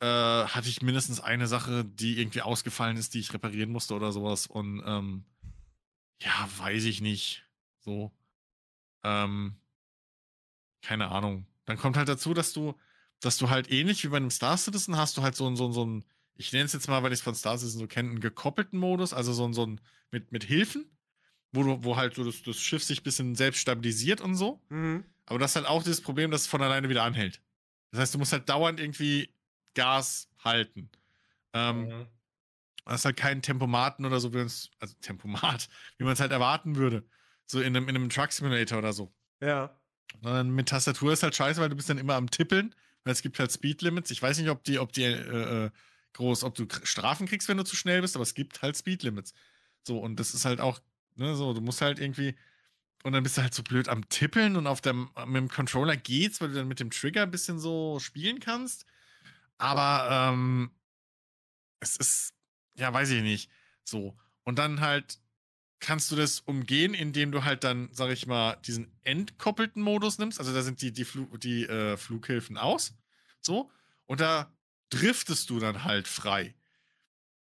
äh, hatte ich mindestens eine Sache, die irgendwie ausgefallen ist, die ich reparieren musste oder sowas. Und ähm, ja, weiß ich nicht. So. Ähm, keine Ahnung. Dann kommt halt dazu, dass du, dass du halt ähnlich wie bei einem Star Citizen hast du halt so, so, so ein, ich nenne es jetzt mal, weil ich es von Star Citizen so kenne, einen gekoppelten Modus, also so, so ein mit, mit Hilfen, wo du, wo halt so das, das Schiff sich ein bisschen selbst stabilisiert und so. Mhm. Aber das ist halt auch das Problem, dass es von alleine wieder anhält. Das heißt, du musst halt dauernd irgendwie Gas halten. Ähm, mhm. Das ist halt kein Tempomaten oder so, wie also Tempomat, (laughs) wie man es halt erwarten würde. So in einem, in einem Truck Simulator oder so. Ja. Mit Tastatur ist halt scheiße, weil du bist dann immer am Tippeln, weil es gibt halt Speed Limits. Ich weiß nicht, ob die, ob die äh, äh groß, ob du Strafen kriegst, wenn du zu schnell bist, aber es gibt halt Speed Limits. So, und das ist halt auch, ne, so, du musst halt irgendwie, und dann bist du halt so blöd am Tippeln und auf dem, mit dem Controller geht's, weil du dann mit dem Trigger ein bisschen so spielen kannst. Aber ähm, es ist, ja, weiß ich nicht, so. Und dann halt kannst du das umgehen, indem du halt dann, sag ich mal, diesen entkoppelten Modus nimmst. Also da sind die, die, Flu die äh, Flughilfen aus. So. Und da driftest du dann halt frei.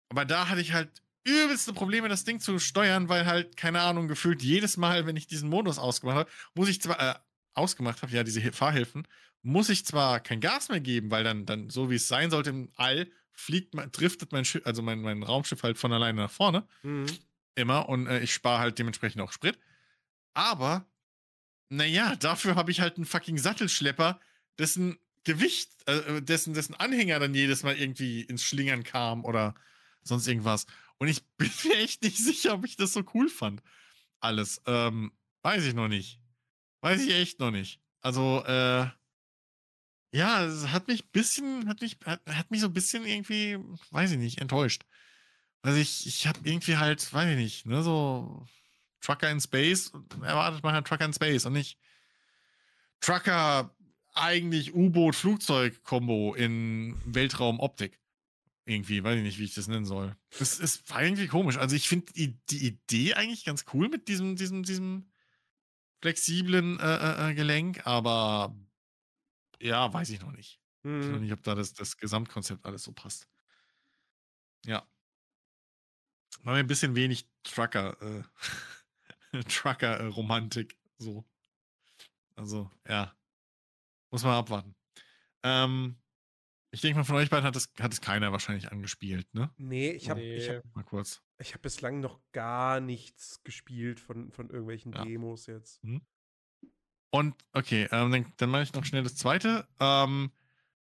Aber da hatte ich halt übelste Probleme, das Ding zu steuern, weil halt, keine Ahnung, gefühlt jedes Mal, wenn ich diesen Modus ausgemacht habe, muss ich zwar, äh, ausgemacht habe, ja, diese Fahrhilfen, muss ich zwar kein Gas mehr geben, weil dann, dann so wie es sein sollte im All, fliegt, driftet mein Schiff, also mein, mein Raumschiff halt von alleine nach vorne. Mhm. Immer. Und äh, ich spare halt dementsprechend auch Sprit. Aber, naja, dafür habe ich halt einen fucking Sattelschlepper, dessen Gewicht, äh, dessen, dessen Anhänger dann jedes Mal irgendwie ins Schlingern kam oder sonst irgendwas. Und ich (laughs) bin mir echt nicht sicher, ob ich das so cool fand. Alles. Ähm, weiß ich noch nicht. Weiß ich echt noch nicht. Also, äh, ja, es hat mich ein bisschen, hat mich, hat, hat mich so ein bisschen irgendwie, weiß ich nicht, enttäuscht. Also ich, ich habe irgendwie halt, weiß ich nicht, ne, so Trucker in Space, erwartet man halt Trucker in Space und nicht Trucker eigentlich U-Boot-Flugzeug-Kombo in Weltraum-Optik. Irgendwie, weiß ich nicht, wie ich das nennen soll. Das ist irgendwie komisch. Also ich finde die, die Idee eigentlich ganz cool mit diesem, diesem, diesem flexiblen äh, äh, äh Gelenk, aber ja, weiß ich noch nicht. Hm. Ich weiß noch nicht, ob da das, das Gesamtkonzept alles so passt. Ja. War mir ein bisschen wenig Trucker, äh, (laughs) Trucker-Romantik, so. Also, ja. Muss man abwarten. Ähm, ich denke mal, von euch beiden hat es, hat es keiner wahrscheinlich angespielt, ne? Nee, ich habe nee. hab, mal kurz. Ich habe bislang noch gar nichts gespielt von, von irgendwelchen ja. Demos jetzt. Mhm. Und okay, ähm, dann, dann mache ich noch schnell das zweite. Ähm,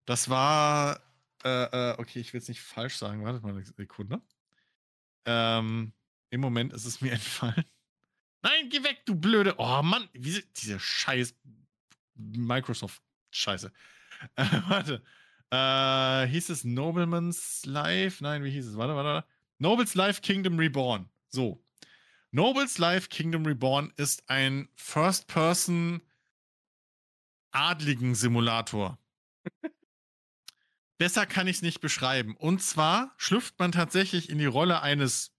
das war, äh, äh, okay, ich will es nicht falsch sagen. Wartet mal eine Sekunde. Ähm, Im Moment ist es mir (laughs) entfallen. Nein, geh weg, du blöde. Oh Mann, wie, diese scheiß Microsoft-Scheiße. Äh, (laughs) warte. Äh, hieß es Nobleman's Life? Nein, wie hieß es? Warte, warte, warte. Noble's Life Kingdom Reborn. So. Noble's Life Kingdom Reborn ist ein First-Person adligen Simulator. (laughs) Besser kann ich es nicht beschreiben. Und zwar schlüpft man tatsächlich in die Rolle eines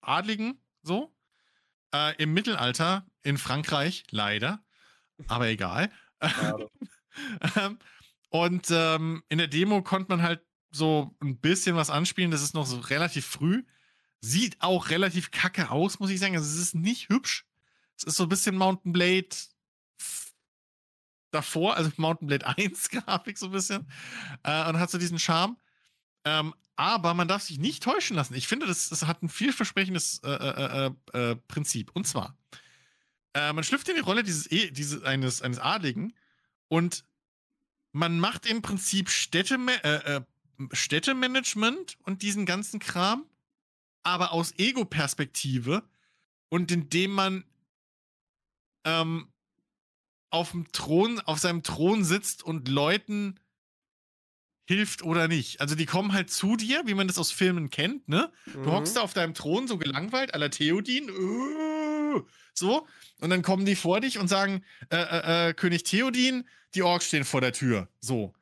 Adligen, so, äh, im Mittelalter in Frankreich, leider, aber egal. (laughs) ähm, und ähm, in der Demo konnte man halt so ein bisschen was anspielen. Das ist noch so relativ früh. Sieht auch relativ kacke aus, muss ich sagen. Also es ist nicht hübsch. Es ist so ein bisschen Mountain Blade davor, also Mountain Blade 1 (laughs) Grafik so ein bisschen. Äh, und hat so diesen Charme. Ähm, aber man darf sich nicht täuschen lassen. Ich finde, das, das hat ein vielversprechendes äh, äh, äh, äh Prinzip. Und zwar, äh, man schlüpft in die Rolle dieses, e dieses eines, eines Adligen und man macht im Prinzip Städte, äh, Städtemanagement und diesen ganzen Kram, aber aus Ego-Perspektive und indem man ähm, auf dem Thron, auf seinem Thron sitzt und Leuten hilft oder nicht. Also die kommen halt zu dir, wie man das aus Filmen kennt, ne? Mhm. Du hockst da auf deinem Thron so gelangweilt, la Theodin, uh, so, und dann kommen die vor dich und sagen, äh, äh, äh, König Theodin, die Orks stehen vor der Tür, so.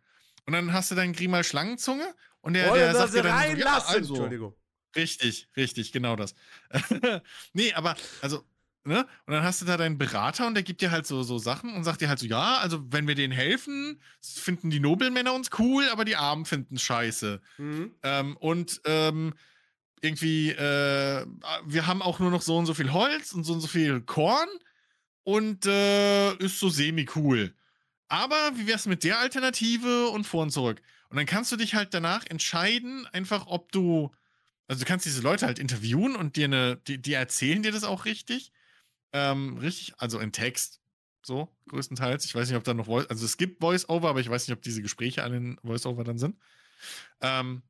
Und dann hast du deinen Grimal Schlangenzunge und der, der sagt dir dann so, ja, also, Entschuldigung. Richtig, richtig, genau das. (laughs) nee, aber, also, Ne? Und dann hast du da deinen Berater und der gibt dir halt so, so Sachen und sagt dir halt so, ja, also wenn wir denen helfen, finden die Nobelmänner uns cool, aber die Armen finden es scheiße. Mhm. Ähm, und ähm, irgendwie, äh, wir haben auch nur noch so und so viel Holz und so und so viel Korn und äh, ist so semi-cool. Aber wie wär's mit der Alternative und vor und zurück? Und dann kannst du dich halt danach entscheiden, einfach ob du, also du kannst diese Leute halt interviewen und dir eine, die, die erzählen dir das auch richtig. Ähm, richtig, also in Text. So, größtenteils. Ich weiß nicht, ob da noch Voice, also es gibt Voice-Over, aber ich weiß nicht, ob diese Gespräche an den Voice-Over dann sind. Ähm,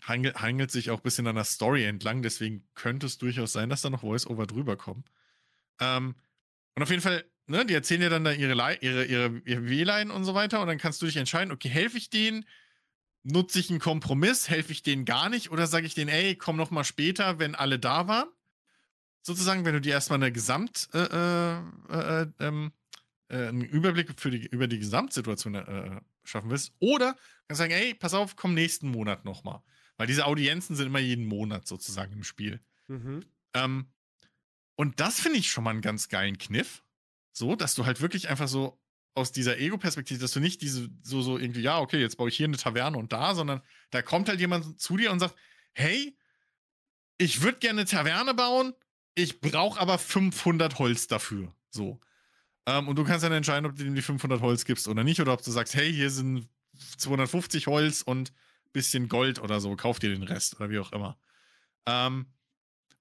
hangelt, hangelt sich auch ein bisschen an der Story entlang, deswegen könnte es durchaus sein, dass da noch Voice-Over drüber kommen. Ähm, und auf jeden Fall, ne, die erzählen dir dann da ihre, ihre, ihre, ihre Wehlein und so weiter und dann kannst du dich entscheiden, okay, helfe ich denen, nutze ich einen Kompromiss, helfe ich denen gar nicht oder sage ich denen, ey, komm noch mal später, wenn alle da waren sozusagen, wenn du dir erstmal eine Gesamt, äh, äh, äh, ähm, äh, einen Überblick für die, über die Gesamtsituation äh, schaffen willst. Oder kannst sagen, ey, pass auf, komm nächsten Monat nochmal. Weil diese Audienzen sind immer jeden Monat sozusagen im Spiel. Mhm. Ähm, und das finde ich schon mal einen ganz geilen Kniff. So, dass du halt wirklich einfach so aus dieser Ego-Perspektive, dass du nicht diese, so, so irgendwie, ja, okay, jetzt baue ich hier eine Taverne und da, sondern da kommt halt jemand zu dir und sagt, hey, ich würde gerne eine Taverne bauen, ich brauche aber 500 Holz dafür. So. Ähm, und du kannst dann entscheiden, ob du ihm die 500 Holz gibst oder nicht, oder ob du sagst, hey, hier sind 250 Holz und bisschen Gold oder so, kauf dir den Rest oder wie auch immer. Ähm,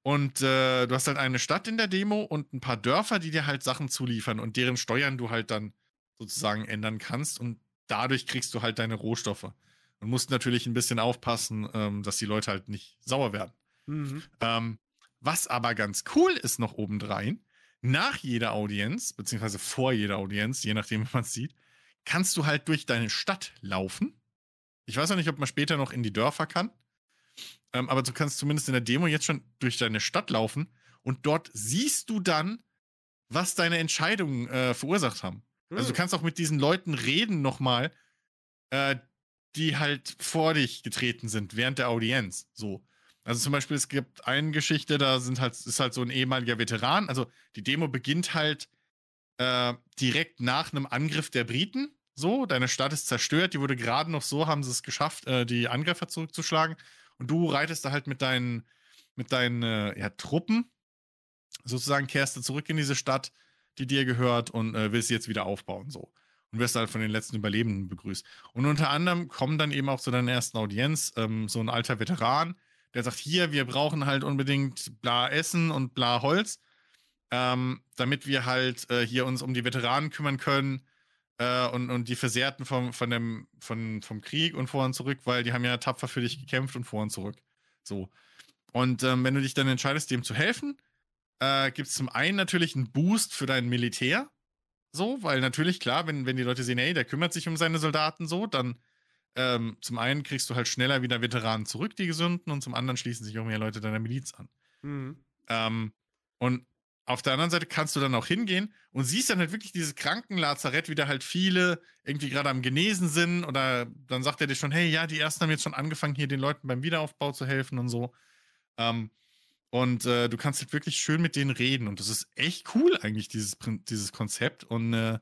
und äh, du hast halt eine Stadt in der Demo und ein paar Dörfer, die dir halt Sachen zuliefern und deren Steuern du halt dann sozusagen ändern kannst und dadurch kriegst du halt deine Rohstoffe. Und musst natürlich ein bisschen aufpassen, ähm, dass die Leute halt nicht sauer werden. Mhm. Ähm, was aber ganz cool ist noch obendrein, nach jeder Audienz, beziehungsweise vor jeder Audienz, je nachdem, (laughs) wie man es sieht, kannst du halt durch deine Stadt laufen. Ich weiß noch nicht, ob man später noch in die Dörfer kann. Ähm, aber du kannst zumindest in der Demo jetzt schon durch deine Stadt laufen und dort siehst du dann, was deine Entscheidungen äh, verursacht haben. Mhm. Also du hm. kannst auch mit diesen Leuten reden nochmal, äh, die halt vor dich getreten sind während der Audienz. So. Also zum Beispiel, es gibt eine Geschichte, da sind halt, ist halt so ein ehemaliger Veteran. Also die Demo beginnt halt äh, direkt nach einem Angriff der Briten. So, deine Stadt ist zerstört, die wurde gerade noch so, haben sie es geschafft, äh, die Angreifer zurückzuschlagen. Und du reitest da halt mit deinen, mit deinen äh, ja, Truppen, sozusagen kehrst du zurück in diese Stadt, die dir gehört und äh, willst sie jetzt wieder aufbauen. So. Und wirst halt von den letzten Überlebenden begrüßt. Und unter anderem kommen dann eben auch zu deiner ersten Audienz ähm, so ein alter Veteran, der sagt, hier, wir brauchen halt unbedingt bla Essen und bla Holz, ähm, damit wir halt äh, hier uns um die Veteranen kümmern können äh, und, und die Versehrten vom, von dem, von, vom Krieg und vor und zurück, weil die haben ja tapfer für dich gekämpft und vor und zurück. So. Und ähm, wenn du dich dann entscheidest, dem zu helfen, äh, gibt es zum einen natürlich einen Boost für dein Militär. So, weil natürlich, klar, wenn, wenn die Leute sehen, ey, der kümmert sich um seine Soldaten so, dann ähm, zum einen kriegst du halt schneller wieder Veteranen zurück, die Gesunden, und zum anderen schließen sich auch mehr Leute deiner Miliz an. Mhm. Ähm, und auf der anderen Seite kannst du dann auch hingehen und siehst dann halt wirklich dieses Krankenlazarett, wie da halt viele irgendwie gerade am Genesen sind oder dann sagt er dir schon, hey, ja, die ersten haben jetzt schon angefangen, hier den Leuten beim Wiederaufbau zu helfen und so. Ähm, und äh, du kannst halt wirklich schön mit denen reden und das ist echt cool eigentlich, dieses, dieses Konzept und äh,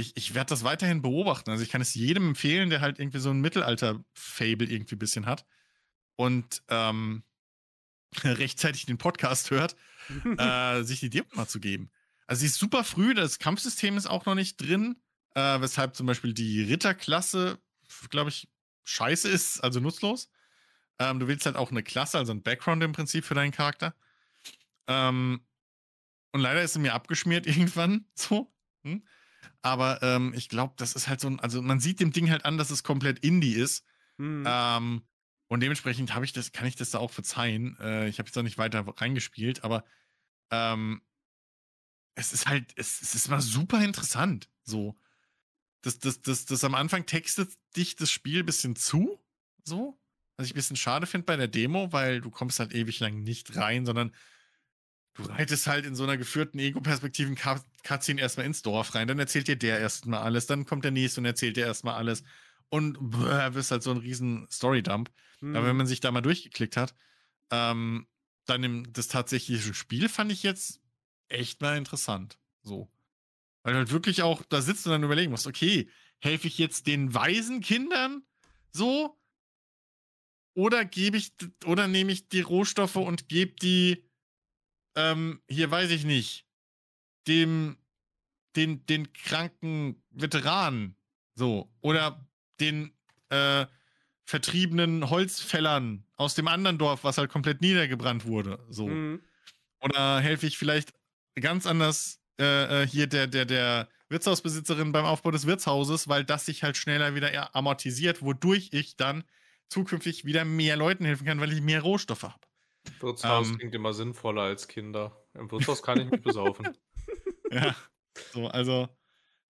ich, ich werde das weiterhin beobachten. Also ich kann es jedem empfehlen, der halt irgendwie so ein Mittelalter-Fable irgendwie ein bisschen hat und ähm, (laughs) rechtzeitig den Podcast hört, (laughs) äh, sich die Demo mal zu geben. Also sie ist super früh, das Kampfsystem ist auch noch nicht drin, äh, weshalb zum Beispiel die Ritterklasse, glaube ich, scheiße ist, also nutzlos. Ähm, du willst halt auch eine Klasse, also ein Background im Prinzip für deinen Charakter. Ähm, und leider ist er mir abgeschmiert (laughs) irgendwann so. Hm? Aber ähm, ich glaube, das ist halt so ein, also man sieht dem Ding halt an, dass es komplett Indie ist. Hm. Ähm, und dementsprechend habe ich das, kann ich das da auch verzeihen. Äh, ich habe jetzt auch nicht weiter reingespielt, aber ähm, es ist halt, es, es ist mal super interessant. So. Das, das, das, das am Anfang textet dich das Spiel ein bisschen zu. So. Was ich ein bisschen schade finde bei der Demo, weil du kommst halt ewig lang nicht rein, sondern du reitest halt in so einer geführten Ego-Perspektiven Cutscene erstmal ins Dorf rein, dann erzählt dir der erstmal alles, dann kommt der nächste und erzählt dir erstmal alles und bäh, wirst halt so ein riesen Story-Dump. Hm. Aber wenn man sich da mal durchgeklickt hat, ähm, dann im, das tatsächliche Spiel fand ich jetzt echt mal interessant. So. Weil du halt wirklich auch da sitzt und dann überlegen musst, okay, helfe ich jetzt den weisen Kindern so? Oder gebe ich, oder nehme ich die Rohstoffe und gebe die, ähm, hier weiß ich nicht, dem, den, den kranken Veteranen, so, oder den, äh, vertriebenen Holzfällern aus dem anderen Dorf, was halt komplett niedergebrannt wurde, so. Hm. Oder helfe ich vielleicht ganz anders äh, äh, hier der, der, der Wirtshausbesitzerin beim Aufbau des Wirtshauses, weil das sich halt schneller wieder amortisiert, wodurch ich dann zukünftig wieder mehr Leuten helfen kann, weil ich mehr Rohstoffe habe. Wirtshaus Ähm. klingt immer sinnvoller als Kinder. Im Wirtshaus kann ich mich besaufen. (laughs) (laughs) Ja, so, also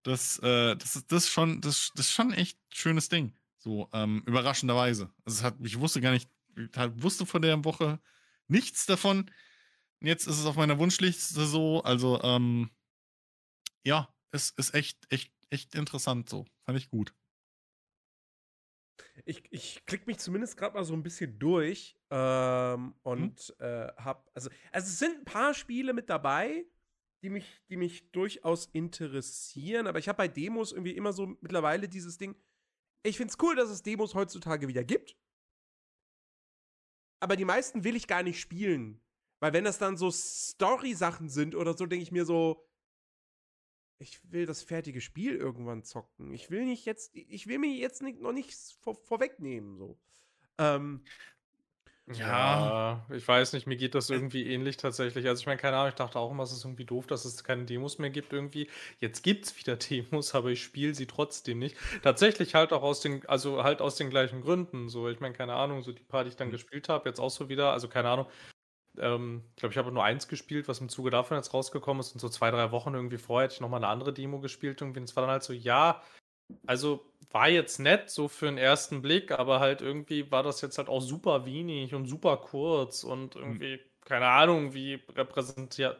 das, äh, das, ist, das, ist schon, das, das ist schon echt ein schönes Ding. So, ähm, überraschenderweise. Also es hat, ich wusste gar nicht, ich halt wusste von der Woche nichts davon. Jetzt ist es auf meiner Wunschliste so, also, ähm, ja, es ist echt, echt, echt interessant so. Fand ich gut. Ich, ich klicke mich zumindest gerade mal so ein bisschen durch ähm, und äh, hab, also, also es sind ein paar Spiele mit dabei, die mich, die mich durchaus interessieren, aber ich habe bei Demos irgendwie immer so mittlerweile dieses Ding. Ich finde es cool, dass es Demos heutzutage wieder gibt. Aber die meisten will ich gar nicht spielen. Weil wenn das dann so Story-Sachen sind oder so, denke ich mir so, ich will das fertige Spiel irgendwann zocken. Ich will nicht jetzt, ich will mir jetzt nicht, noch nichts vor, vorwegnehmen, so. Ähm, Ja, ich weiß nicht, mir geht das irgendwie ähnlich tatsächlich. Also ich meine, keine Ahnung, ich dachte auch immer, es ist irgendwie doof, dass es keine Demos mehr gibt irgendwie. Jetzt gibt es wieder (laughs) Demos, aber ich spiele sie trotzdem nicht. Tatsächlich halt auch aus den, also halt aus den gleichen Gründen. So, ich meine, keine Ahnung, so die paar, die ich dann Mhm. gespielt habe, jetzt auch so wieder, also keine Ahnung. Ähm, ich glaube, ich habe nur eins gespielt, was im Zuge davon jetzt rausgekommen ist. Und so zwei, drei Wochen irgendwie vorher hätte ich nochmal eine andere Demo gespielt. Irgendwie. Und es war dann halt so, ja, also war jetzt nett, so für den ersten Blick, aber halt irgendwie war das jetzt halt auch super wenig und super kurz und irgendwie, keine Ahnung, wie repräsentiert,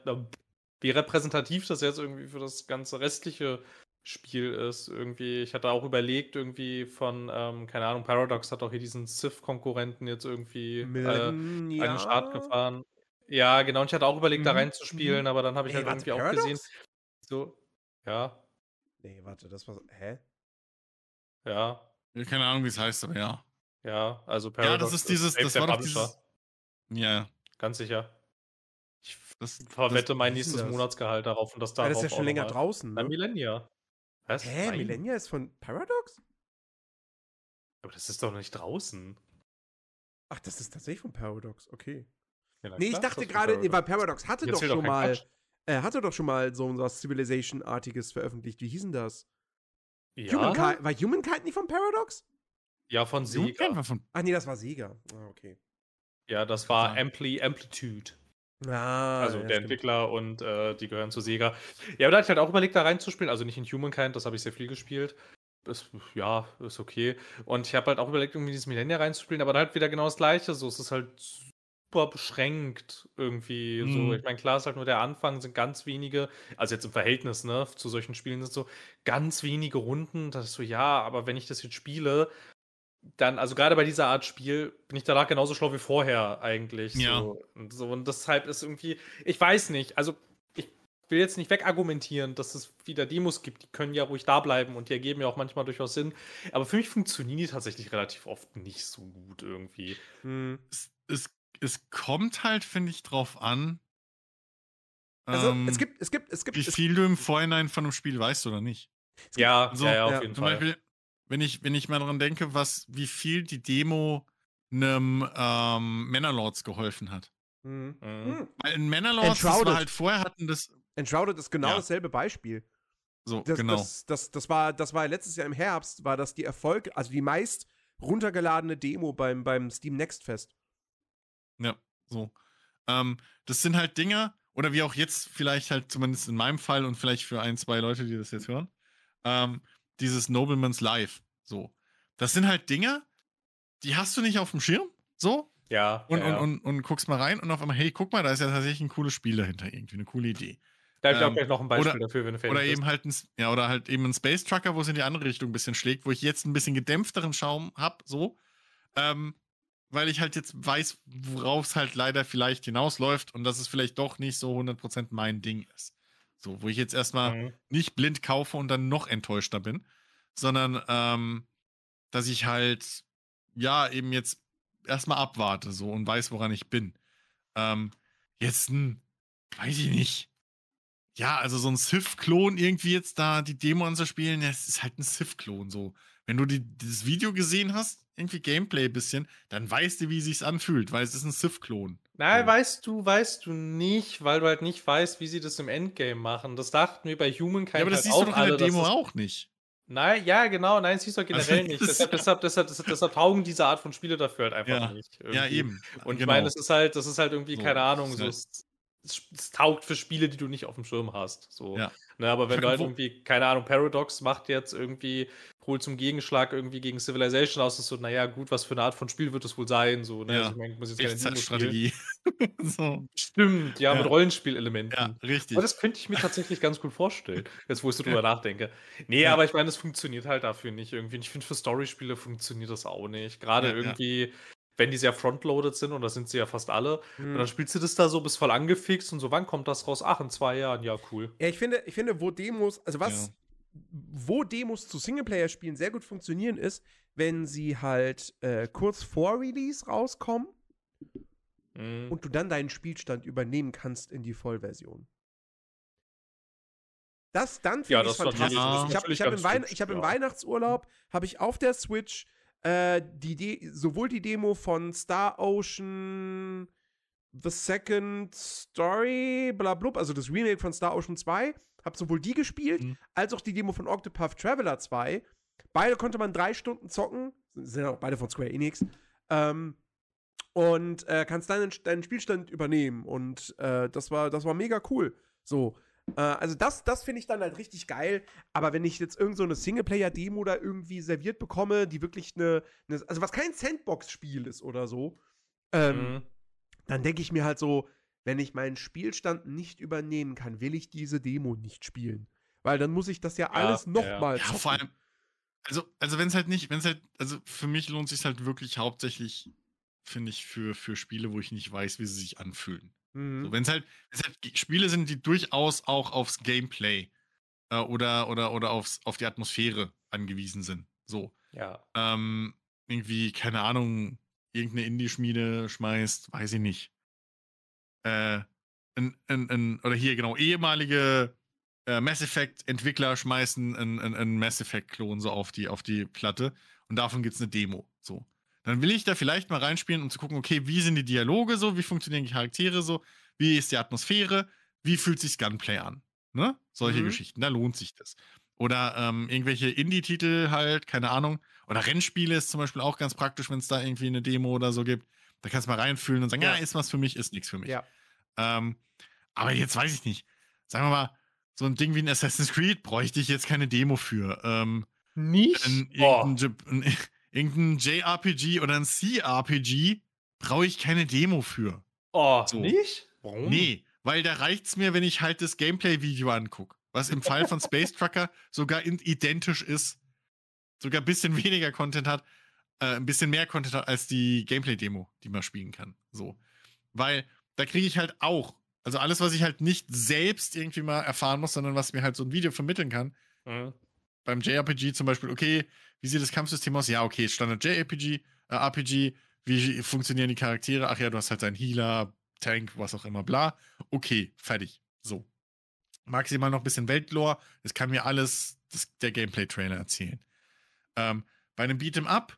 wie repräsentativ das jetzt irgendwie für das ganze restliche Spiel ist. Irgendwie, ich hatte auch überlegt, irgendwie von, ähm, keine Ahnung, Paradox hat auch hier diesen Civ-Konkurrenten jetzt irgendwie äh, an Millennia? den Start gefahren. Ja, genau, und ich hatte auch überlegt, da Mhm, reinzuspielen, aber dann habe ich Ey, halt warte, irgendwie auch gesehen, Paradox? so, ja, Nee, warte, das war. Hä? ja, Keine Ahnung, wie es heißt, aber ja. Ja, also Ja, Paradox das ist dieses, safe das der war doch dieses. Ja, ganz sicher. ich das, Verwette mein ist denn nächstes das? Monatsgehalt darauf und das Ja, darauf das ist ja auch schon länger draußen, Bei ne? Millennia. Was? Hä? Nein. Millennia ist von Paradox? Aber das ist doch nicht draußen. Ach, das ist tatsächlich von Paradox, okay. Ja, Nee, ich dachte gerade, nee, weil Paradox hatte doch schon keinen mal, äh, hatte doch schon mal so was Civilization-artiges veröffentlicht. Wie hieß denn das? Ja, Humankind, war Humankind nicht von Paradox? ja von Sega. war von. Ach nee, das war Sega. Ah, okay. Ja, das war. Ampli Amplitude. Ah, Also ja, der stimmt. Entwickler und äh, die gehören zu Sega. Ja, aber da hatte ich halt auch überlegt, da reinzuspielen. Also nicht in Humankind, das habe ich sehr viel gespielt. Ist, ja, ist okay. Und ich habe halt auch überlegt, irgendwie dieses Millennia reinzuspielen, aber dann halt wieder genau das gleiche. So, es ist halt super beschränkt irgendwie. Mhm. So, ich meine, klar ist halt nur der Anfang, sind ganz wenige, also jetzt im Verhältnis, ne, zu solchen Spielen sind so ganz wenige Runden. Das ist so, ja, aber wenn ich das jetzt spiele, dann, also gerade bei dieser Art Spiel, bin ich danach genauso schlau wie vorher eigentlich. Ja. So. Und, so, und deshalb ist irgendwie, ich weiß nicht, also ich will jetzt nicht wegargumentieren, dass es wieder Demos gibt, die können ja ruhig da bleiben und die ergeben ja auch manchmal durchaus Sinn. Aber für mich funktionieren die tatsächlich relativ oft nicht so gut irgendwie. Hm. Es, es, es kommt halt, finde ich, drauf an. Also, ähm, es gibt, es gibt, es gibt, wie es, viel du im Vorhinein von einem Spiel weißt oder nicht. Ja, So, ja, ja, auf ja, jeden Zum Fall. Beispiel, wenn ich, wenn ich mal daran denke, was, wie viel die Demo einem ähm, Mannerlords geholfen hat. Mhm. Mhm. Mhm. Weil in Mannerlords, das war halt vorher hatten das. Enshrouded ist genau Ja. dasselbe Beispiel. So, Das, genau. das, das, das, war, das war letztes Jahr im Herbst, war das die Erfolg, also die meist runtergeladene Demo beim, beim Steam Next Fest. Ja, so. Ähm, das sind halt Dinge, oder wie auch jetzt vielleicht halt zumindest in meinem Fall und vielleicht für ein, zwei Leute, die das jetzt hören, ähm, dieses Nobleman's Life. So. Das sind halt Dinge, die hast du nicht auf dem Schirm. So. Ja. Und, ja, und, und, und guckst mal rein und auf einmal, hey, guck mal, da ist ja tatsächlich ein cooles Spiel dahinter, irgendwie, eine coole Idee. da habe ich auch ähm, gleich noch ein Beispiel oder- dafür, wenn du fertig Oder bist. eben halt ein, ja, oder halt eben ein Space Trucker, wo es in die andere Richtung ein bisschen schlägt, wo ich jetzt ein bisschen gedämpfteren Schaum hab, so. Ähm, weil ich halt jetzt weiß, worauf es halt leider vielleicht hinausläuft und dass es vielleicht doch nicht so 100% mein Ding ist. So, wo ich jetzt erstmal Mhm. nicht blind kaufe und dann noch enttäuschter bin, sondern ähm, dass ich halt, ja, eben jetzt erstmal abwarte so und weiß, woran ich bin. Ähm, jetzt ein, weiß ich nicht. Ja, also so ein Sith-Klon irgendwie jetzt da die Demo anzuspielen, ja, es ist halt ein Sith-Klon so. Wenn du die, das Video gesehen hast, irgendwie Gameplay ein bisschen, dann weißt du, wie es sich anfühlt, weil es ist ein Sith-Klon. Nein, weißt du, weißt du nicht, weil du halt nicht weißt, wie sie das im Endgame machen. Das dachten wir bei Humankind Ja, aber das halt siehst du doch in alle, der dass Demo auch nicht. Nein, ja, genau, nein, siehst du generell Also, (laughs) nicht. das- Deshalb, deshalb, deshalb, deshalb, taugen diese Art von Spiele dafür halt einfach Ja. nicht. Ja, irgendwie. eben. Und ich Genau. meine, das ist halt, das ist halt irgendwie, So, keine Ahnung, so, es, es, taugt für Spiele, die du nicht auf dem Schirm hast. So. Ja. Ne, aber wenn du halt irgendwie, keine Ahnung, Paradox macht jetzt irgendwie, holt zum Gegenschlag irgendwie gegen Civilization aus, ist so, naja, gut, was für eine Art von Spiel wird es wohl sein? So, ne? Ja. Also, ich meine, ich muss jetzt keine. Echtzeitstrategie. (laughs) so. Stimmt, ja, mit Ja. Rollenspielelementen. Ja, richtig. Aber das könnte ich mir tatsächlich ganz gut vorstellen, (laughs) jetzt wo ich so drüber nachdenke. Nee, aber ich meine, das funktioniert halt dafür nicht irgendwie. Und ich finde, für Storyspiele funktioniert das auch nicht. Gerade irgendwie, wenn die sehr frontloaded sind, und das sind sie ja fast alle, Hm. und dann spielst du das da so, bist voll angefixt und so, wann kommt das raus? Ach, in zwei Jahren, ja, cool. Ja, ich finde, ich finde, wo Demos, also was, Ja. wo Demos zu Singleplayer-Spielen sehr gut funktionieren, ist, wenn sie halt äh, kurz vor Release rauskommen Mhm. und du dann deinen Spielstand übernehmen kannst in die Vollversion. Das dann finde Ja, ich das fantastisch. ist ich habe hab im, Wein hübsch, ich hab im ja. Weihnachtsurlaub habe ich auf der Switch äh, die De sowohl die Demo von Star Ocean The Second Story, blablub, also das Remake von Star Ocean 2, habe sowohl die gespielt, Mhm. als auch die Demo von Octopath Traveler 2. Beide konnte man drei Stunden zocken, sind auch beide von Square Enix. Ähm, und äh, kannst deinen, deinen Spielstand übernehmen. Und äh, das, war, das war mega cool. So. Äh, also, das, das finde ich dann halt richtig geil. Aber wenn ich jetzt irgend so eine Singleplayer-Demo da irgendwie serviert bekomme, die wirklich eine. eine also, was kein Sandbox-Spiel ist oder so, ähm, Mhm. dann denke ich mir halt so, wenn ich meinen Spielstand nicht übernehmen kann, will ich diese Demo nicht spielen. Weil dann muss ich das ja alles ja, nochmal Ja, vor allem, also, also wenn es halt nicht, wenn es halt, also für mich lohnt sich halt wirklich hauptsächlich, finde ich, für, für Spiele, wo ich nicht weiß, wie sie sich anfühlen. Mhm. So, wenn es halt, halt Spiele sind, die durchaus auch aufs Gameplay äh, oder, oder, oder aufs, auf die Atmosphäre angewiesen sind. So. Ja. Ähm, irgendwie, keine Ahnung, irgendeine Indie-Schmiede schmeißt, weiß ich nicht. Äh, ein, ein, ein, oder hier, genau, ehemalige äh, Mass Effect-Entwickler schmeißen einen Mass Effect-Klon so auf die, auf die Platte und davon gibt es eine Demo. So. Dann will ich da vielleicht mal reinspielen, um zu gucken, okay, wie sind die Dialoge so, wie funktionieren die Charaktere so, wie ist die Atmosphäre, wie fühlt sich Gunplay an. Ne? Solche Mhm. Geschichten, da lohnt sich das. Oder ähm, irgendwelche Indie-Titel halt, keine Ahnung. Oder Rennspiele ist zum Beispiel auch ganz praktisch, wenn es da irgendwie eine Demo oder so gibt. Da kannst du mal reinfühlen und sagen, ja, Ja. ist was für mich, ist nichts für mich. Ja. Ähm, aber jetzt weiß ich nicht. Sagen wir mal, so ein Ding wie ein Assassin's Creed bräuchte ich jetzt keine Demo für. Ähm, Nicht? ein, Oh. (laughs) irgendein, JRPG oder ein CRPG brauche ich keine Demo für. Oh, So. nicht? Warum? Nee, weil da reicht's mir, wenn ich halt das Gameplay-Video angucke. Was im Fall von Space Trucker (laughs) sogar identisch ist. Sogar ein bisschen weniger Content hat, äh, ein bisschen mehr Content hat als die Gameplay-Demo, die man spielen kann. So. Weil da kriege ich halt auch, also alles, was ich halt nicht selbst irgendwie mal erfahren muss, sondern was mir halt so ein Video vermitteln kann. Mhm. Beim JRPG zum Beispiel, okay, wie sieht das Kampfsystem aus? Ja, okay, Standard JRPG, äh, RPG, wie funktionieren die Charaktere? Ach ja, du hast halt deinen Healer, Tank, was auch immer, bla. Okay, fertig. So. Maximal noch ein bisschen Weltlore. Das kann mir alles das, der Gameplay-Trailer erzählen. Ähm, bei einem Beat'em Up,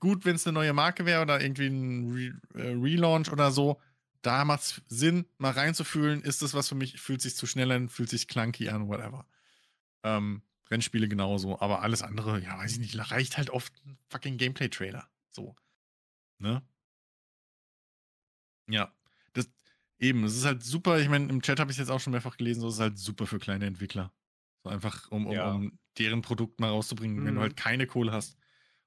gut, wenn es eine neue Marke wäre oder irgendwie ein Re äh, Relaunch oder so, da macht es Sinn, mal reinzufühlen, ist das was für mich, fühlt sich zu schnell an, fühlt sich clunky an, whatever. Ähm, Rennspiele genauso, aber alles andere, ja, weiß ich nicht, reicht halt oft ein fucking Gameplay-Trailer. So. Ne? Ja. Das, eben, es ist halt super, ich meine, im Chat habe ich jetzt auch schon mehrfach gelesen, so ist es halt super für kleine Entwickler. So einfach, um, um, Ja. um deren Produkt mal rauszubringen, wenn du Mhm. halt keine Kohle hast,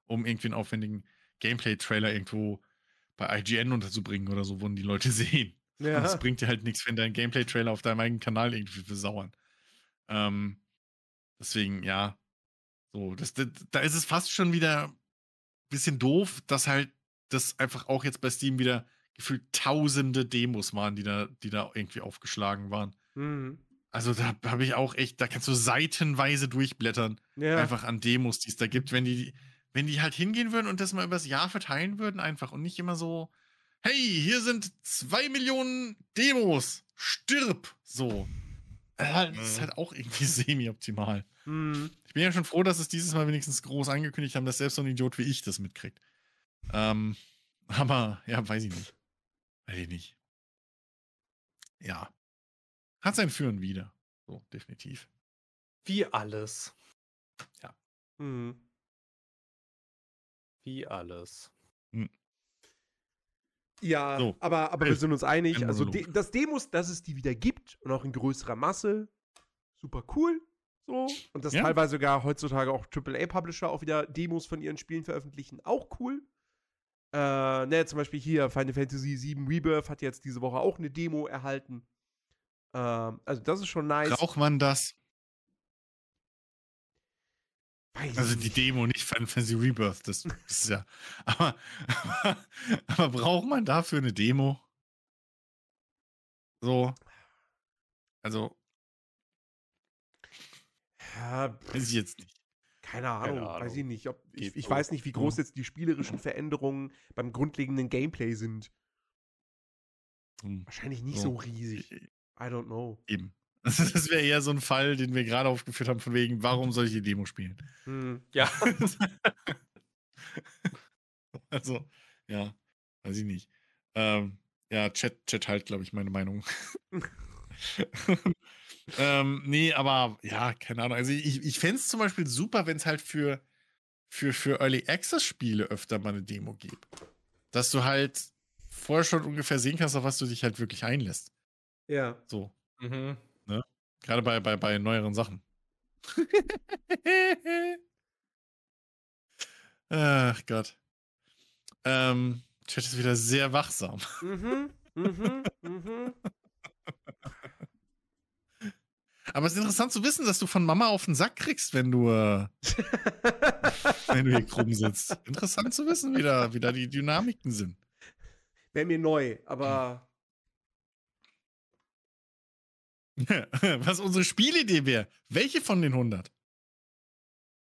um irgendwie einen aufwendigen Gameplay-Trailer irgendwo bei IGN unterzubringen oder so, wo die Leute (laughs) sehen. Und es Ja. bringt dir halt nichts, wenn dein Gameplay-Trailer auf deinem eigenen Kanal irgendwie versauern. Ähm, deswegen, ja. So, das, das, da ist es fast schon wieder ein bisschen doof, dass halt das einfach auch jetzt bei Steam wieder gefühlt tausende Demos waren, die da, die da irgendwie aufgeschlagen waren. Mhm. Also da habe ich auch echt, da kannst du seitenweise durchblättern, Ja. einfach an Demos, die es da gibt, wenn die, wenn die halt hingehen würden und das mal übers Jahr verteilen würden, einfach und nicht immer so, hey, hier sind zwei Millionen Demos, stirb, so. Äh, Das ist Mhm. halt auch irgendwie (laughs) semi-optimal. Mhm. Ich bin ja schon froh, dass es dieses Mal wenigstens groß angekündigt haben, dass selbst so ein Idiot wie ich das mitkriegt. Ähm, (laughs) aber, ja, weiß ich nicht. Weiß ich nicht. Ja. Hat sein Führen wieder. So, definitiv. Wie alles. Mhm. Wie alles. Ja, So. aber, aber wir sind uns einig. Ein Also, de dass Demos, dass es die wieder gibt und auch in größerer Masse, super cool. So. Und dass Ja. teilweise sogar heutzutage auch AAA-Publisher auch wieder Demos von ihren Spielen veröffentlichen, auch cool. Äh, ne, zum Beispiel hier Final Fantasy VII Rebirth hat jetzt diese Woche auch eine Demo erhalten. Ähm, also, das ist schon nice. Braucht man das? Weiß Also die nicht. Demo, nicht Final Fantasy Rebirth, das ist ja. Aber, (laughs) aber, aber braucht man dafür eine Demo? So. Also, Ja, weiß ich jetzt nicht. Keine Ahnung, Keine weiß Ahnung. ich nicht. Ob, ich ich so. weiß nicht, wie groß jetzt die spielerischen Veränderungen beim grundlegenden Gameplay sind. Hm, Wahrscheinlich nicht So. so riesig. I don't know. Eben. (laughs) Also das wäre eher so ein Fall, den wir gerade aufgeführt haben, von wegen, warum soll ich die Demo spielen? Hm. Ja. (laughs) also, ja, weiß ich nicht. Ähm, ja, Chat, Chat halt, glaube ich, meine Meinung. (laughs) ähm, nee, aber ja, keine Ahnung. Also ich, ich fände es zum Beispiel super, wenn es halt für, für, für Early Access-Spiele öfter mal eine Demo gibt. Dass du halt vorher schon ungefähr sehen kannst, auf was du dich halt wirklich einlässt. Ja. So. Mhm. Gerade bei, bei, bei neueren Sachen. (laughs) Ach Gott. Ähm, Chat ist wieder sehr wachsam. Mhm. Mhm. Mhm. Aber es ist interessant zu wissen, dass du von Mama auf den Sack kriegst, wenn du, äh, (laughs) wenn du hier krumm sitzt. Interessant zu wissen, wie da, wie da die Dynamiken sind. Wäre mir neu, aber (clears throat) (laughs) Was unsere Spielidee wäre. Welche von den 100?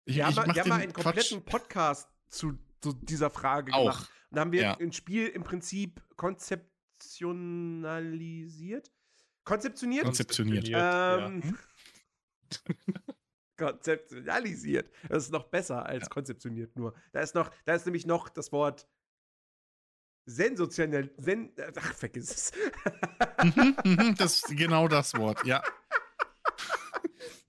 Ich, wir haben, ich mach wir haben mal einen kompletten Podcast zu, zu dieser Frage Auch. gemacht. Und da haben wir Ja. ein Spiel im Prinzip konzeptionalisiert. Konzeptioniert? konzeptioniert. Ja. Ähm, (laughs) konzeptionalisiert. Das ist noch besser als Ja. konzeptioniert nur. Da ist noch, da ist nämlich noch das Wort sensationell. Sen, ach, vergiss es. Mhm, mhm, das ist genau das Wort, ja.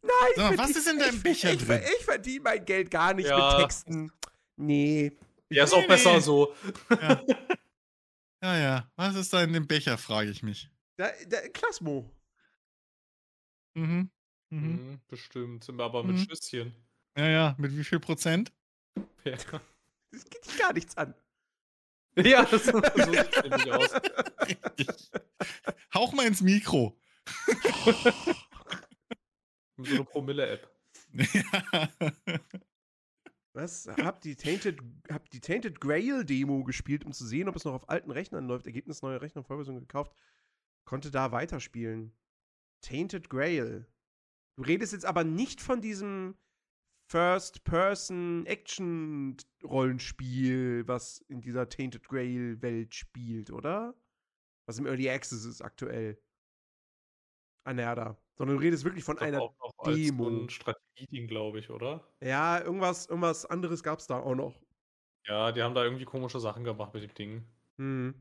Nein, ich was verdien- ist in deinem ich, Becher ich, drin? Ich, verdiene mein Geld gar nicht Ja. mit Texten. Nee. Ja, ist Nee, auch besser nee. so. Ja. ja, ja. Was ist da in dem Becher, frage ich mich. Da, da, Klasmo. Mhm. Mhm. Mhm, bestimmt. Aber mit Mhm. Schlüsschen. Ja, ja. Mit wie viel Prozent? Ja, Das geht dich gar nichts an. Ja das, so sieht es nämlich aus. Richtig. Hauch mal ins Mikro. Mit so einer Promille-App. ja. Was? Hab die Tainted, hab die Tainted Grail Demo gespielt, um zu sehen, ob es noch auf alten Rechnern läuft. Ergebnis neue Rechner, Vollversion gekauft. Konnte da weiterspielen. Tainted Grail. Du redest jetzt aber nicht von diesem First-Person-Action-Rollenspiel, was in dieser Tainted Grail-Welt spielt, oder? Was im Early Access ist aktuell. Anerda. Sondern du redest wirklich von Doch einer auch noch als Demo. so ein Strategie-Ding, glaube ich, oder? Ja, irgendwas, irgendwas anderes gab es da auch noch. Ja, die haben da irgendwie komische Sachen gemacht mit dem Ding. Hm.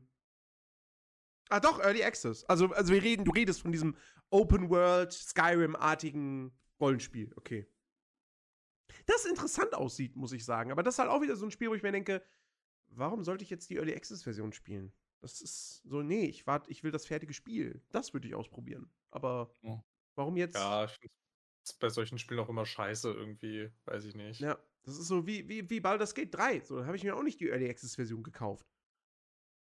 Ah, doch, Early Access. Also, also wir reden, du redest von diesem Open World, Skyrim-artigen Rollenspiel. Okay. Das interessant aussieht, muss ich sagen. Aber das ist halt auch wieder so ein Spiel, wo ich mir denke, warum sollte ich jetzt die Early Access-Version spielen? Das ist so, nee, ich warte, ich will das fertige Spiel. Das würde ich ausprobieren. Aber Oh. warum jetzt? Ja, ich finde es bei solchen Spielen auch immer scheiße irgendwie. Weiß ich nicht. Ja, das ist so wie, wie, wie Baldur's Gate 3. So, da habe ich mir auch nicht die Early Access Version gekauft.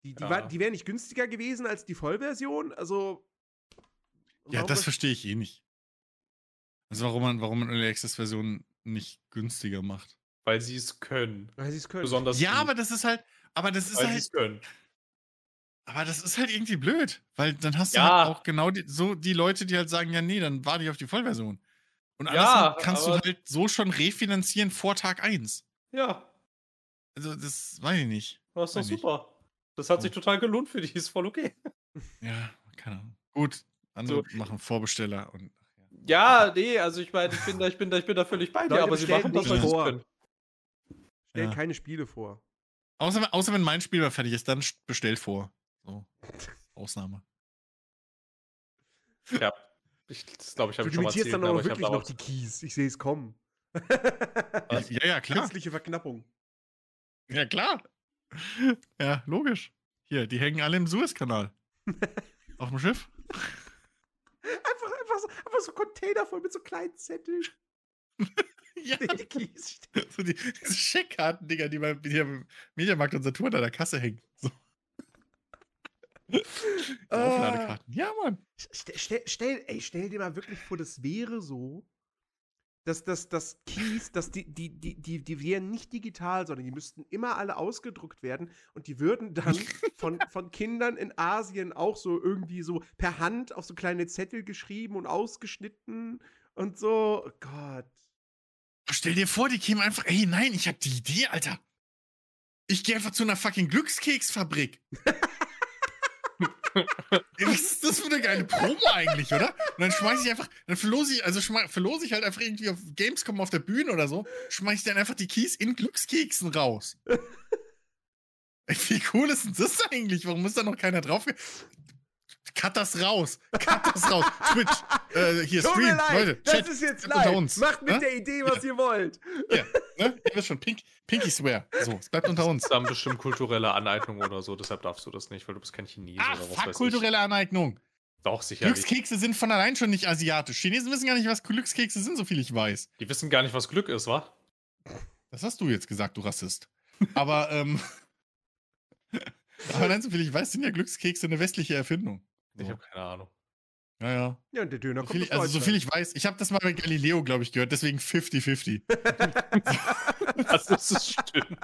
Die, die, Ja. war- die wäre nicht günstiger gewesen als die Vollversion. Also. Ja, das verstehe ich eh nicht. Also warum man, warum man Early Access Version nicht günstiger macht. Weil sie es können. Weil sie es können. Besonders Ja, gut, aber das ist halt, aber das ist weil sie halt, es können. aber das ist halt irgendwie blöd, weil dann hast du Ja. halt auch genau die, so die Leute, die halt sagen, ja, nee, dann warte ich auf die Vollversion. Und alles Ja, kannst du halt so schon refinanzieren vor Tag 1. Ja, Also das weiß ich nicht. das ist doch super. Das hat sich total gelohnt für die, ist voll okay. Ja, keine Ahnung. Gut, andere machen Vorbesteller und Ja, nee, also ich meine, ich bin da, ich bin da, ich bin da völlig bei dir, Leute, aber sie machen das, nicht weil sie vor. können. Stellt Ja. keine Spiele vor. Außer, außer wenn mein Spiel mal fertig ist, dann bestellt vor. So. Ausnahme. Ja, ich, das glaube ich, habe ich schon mal limitierst erzählt, dann aber noch ich habe wirklich noch auch die Keys. Ich sehe es kommen. Ja, ja, ja, klar. Künstliche Verknappung. Ja, klar. Ja, logisch. Hier, die hängen alle im Suezkanal. (laughs) Auf dem Schiff. So, einfach so Container voll mit so kleinen Zetteln. (laughs) Ja, (laughs) (laughs) so die, diese Scheckkarten-Dinger, die beim, die am Mediamarkt und Saturn an der Kasse hängen. So. Ah. Aufladekarten. Ja, Mann. Stell, stell, ey, stell dir mal wirklich vor, das wäre so, dass das, das Keys, dass die, die, die, die, die wären nicht digital, sondern die müssten immer alle ausgedruckt werden und die würden dann (laughs) von, von Kindern in Asien auch so irgendwie so per Hand auf so kleine Zettel geschrieben und ausgeschnitten und so. Oh Gott. Stell dir vor, die kämen einfach, ey, nein, ich hab die Idee, Alter. Ich gehe einfach zu einer fucking Glückskeksfabrik. (laughs) Was ist das für eine geile Promo eigentlich, oder? Und dann schmeiß ich einfach, dann verlose ich, also verlose ich halt einfach irgendwie auf Gamescom auf der Bühne oder so, schmeiß ich dann einfach die Keys in Glückskeksen raus. Ey, (laughs) wie cool ist denn das eigentlich? Warum ist da noch keiner drauf? Cut das raus. Cut das raus. Twitch, (laughs) äh, hier, Tut mir Stream, leid, Leute, das Chat, ist jetzt Chat unter live. uns. Macht mit ne? der Idee, was ihr wollt. Ja, ne? Ihr wisst schon, Pink, Pinky Swear. So, es bleibt unter uns. Das haben bestimmt kulturelle Aneignung oder so, deshalb darfst du das nicht, weil du bist kein Chinese Ach, oder was fuck, weiß kulturelle Aneignung. Doch, sicherlich. Glückskekse sind von allein schon nicht asiatisch. Chinesen wissen gar nicht, was Glückskekse sind, so viel ich weiß. Die wissen gar nicht, was Glück ist, wa? Das hast du jetzt gesagt, du Rassist. Aber, ähm. (laughs) aber nein, so viel ich weiß, sind ja Glückskekse eine westliche Erfindung. Ich habe keine Ahnung. Ja, ja. Ja, und der Döner So kommt viel, also, so viel Deutschland. ich weiß. Ich habe das mal bei Galileo, glaube ich, gehört, deswegen 50-50. (laughs) Das ist stimmt.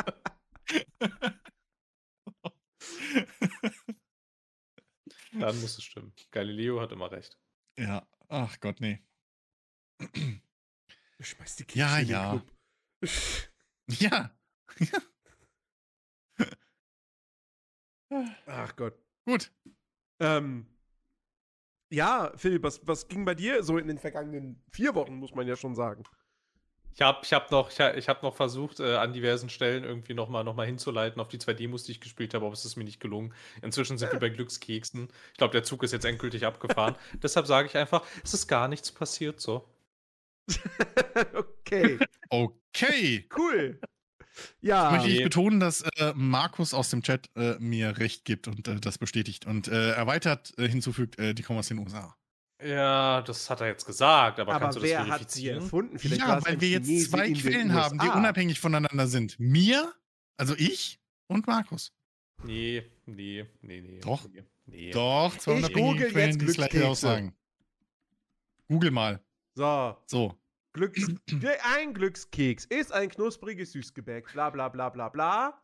Dann muss es stimmen. Galileo hat immer recht. ja. Ach Gott, nee. Schmeiß die Ja, Kekse in den ja. Club. (laughs) Ja. Ach Gott. Gut. Ähm, ja, Philipp, was, was ging bei dir so in den vergangenen vier Wochen, muss man ja schon sagen? Ich habe ich hab noch, ich hab, ich hab noch versucht, äh, an diversen Stellen irgendwie nochmal noch mal hinzuleiten auf die zwei Demos, die ich gespielt habe, aber es ist mir nicht gelungen. Inzwischen sind wir bei Glückskeksen. Ich glaube, der Zug ist jetzt endgültig abgefahren. (laughs) Deshalb sage ich einfach, es ist gar nichts passiert so. (laughs) okay, Okay. cool. Ich Ja, möchte ich betonen, dass äh, Markus aus dem Chat äh, mir recht gibt und äh, das bestätigt und äh, erweitert äh, hinzufügt, äh, die kommen aus den USA. Ja, das hat er jetzt gesagt, aber, aber kannst du das wer hat sie verifizieren? erfunden? war ja, weil wir jetzt zwei Quellen haben, die unabhängig voneinander sind. Mir, also ich und Markus. Nee, nee, nee, nee. Doch. Nee. Doch, zwei Ich unabhängige google Quellen, jetzt die es gleich Glückskekse. aussagen. Google mal. So, So. Glücks (clears throat) ein Glückskeks ist ein knuspriges Süßgebäck, bla bla bla bla bla.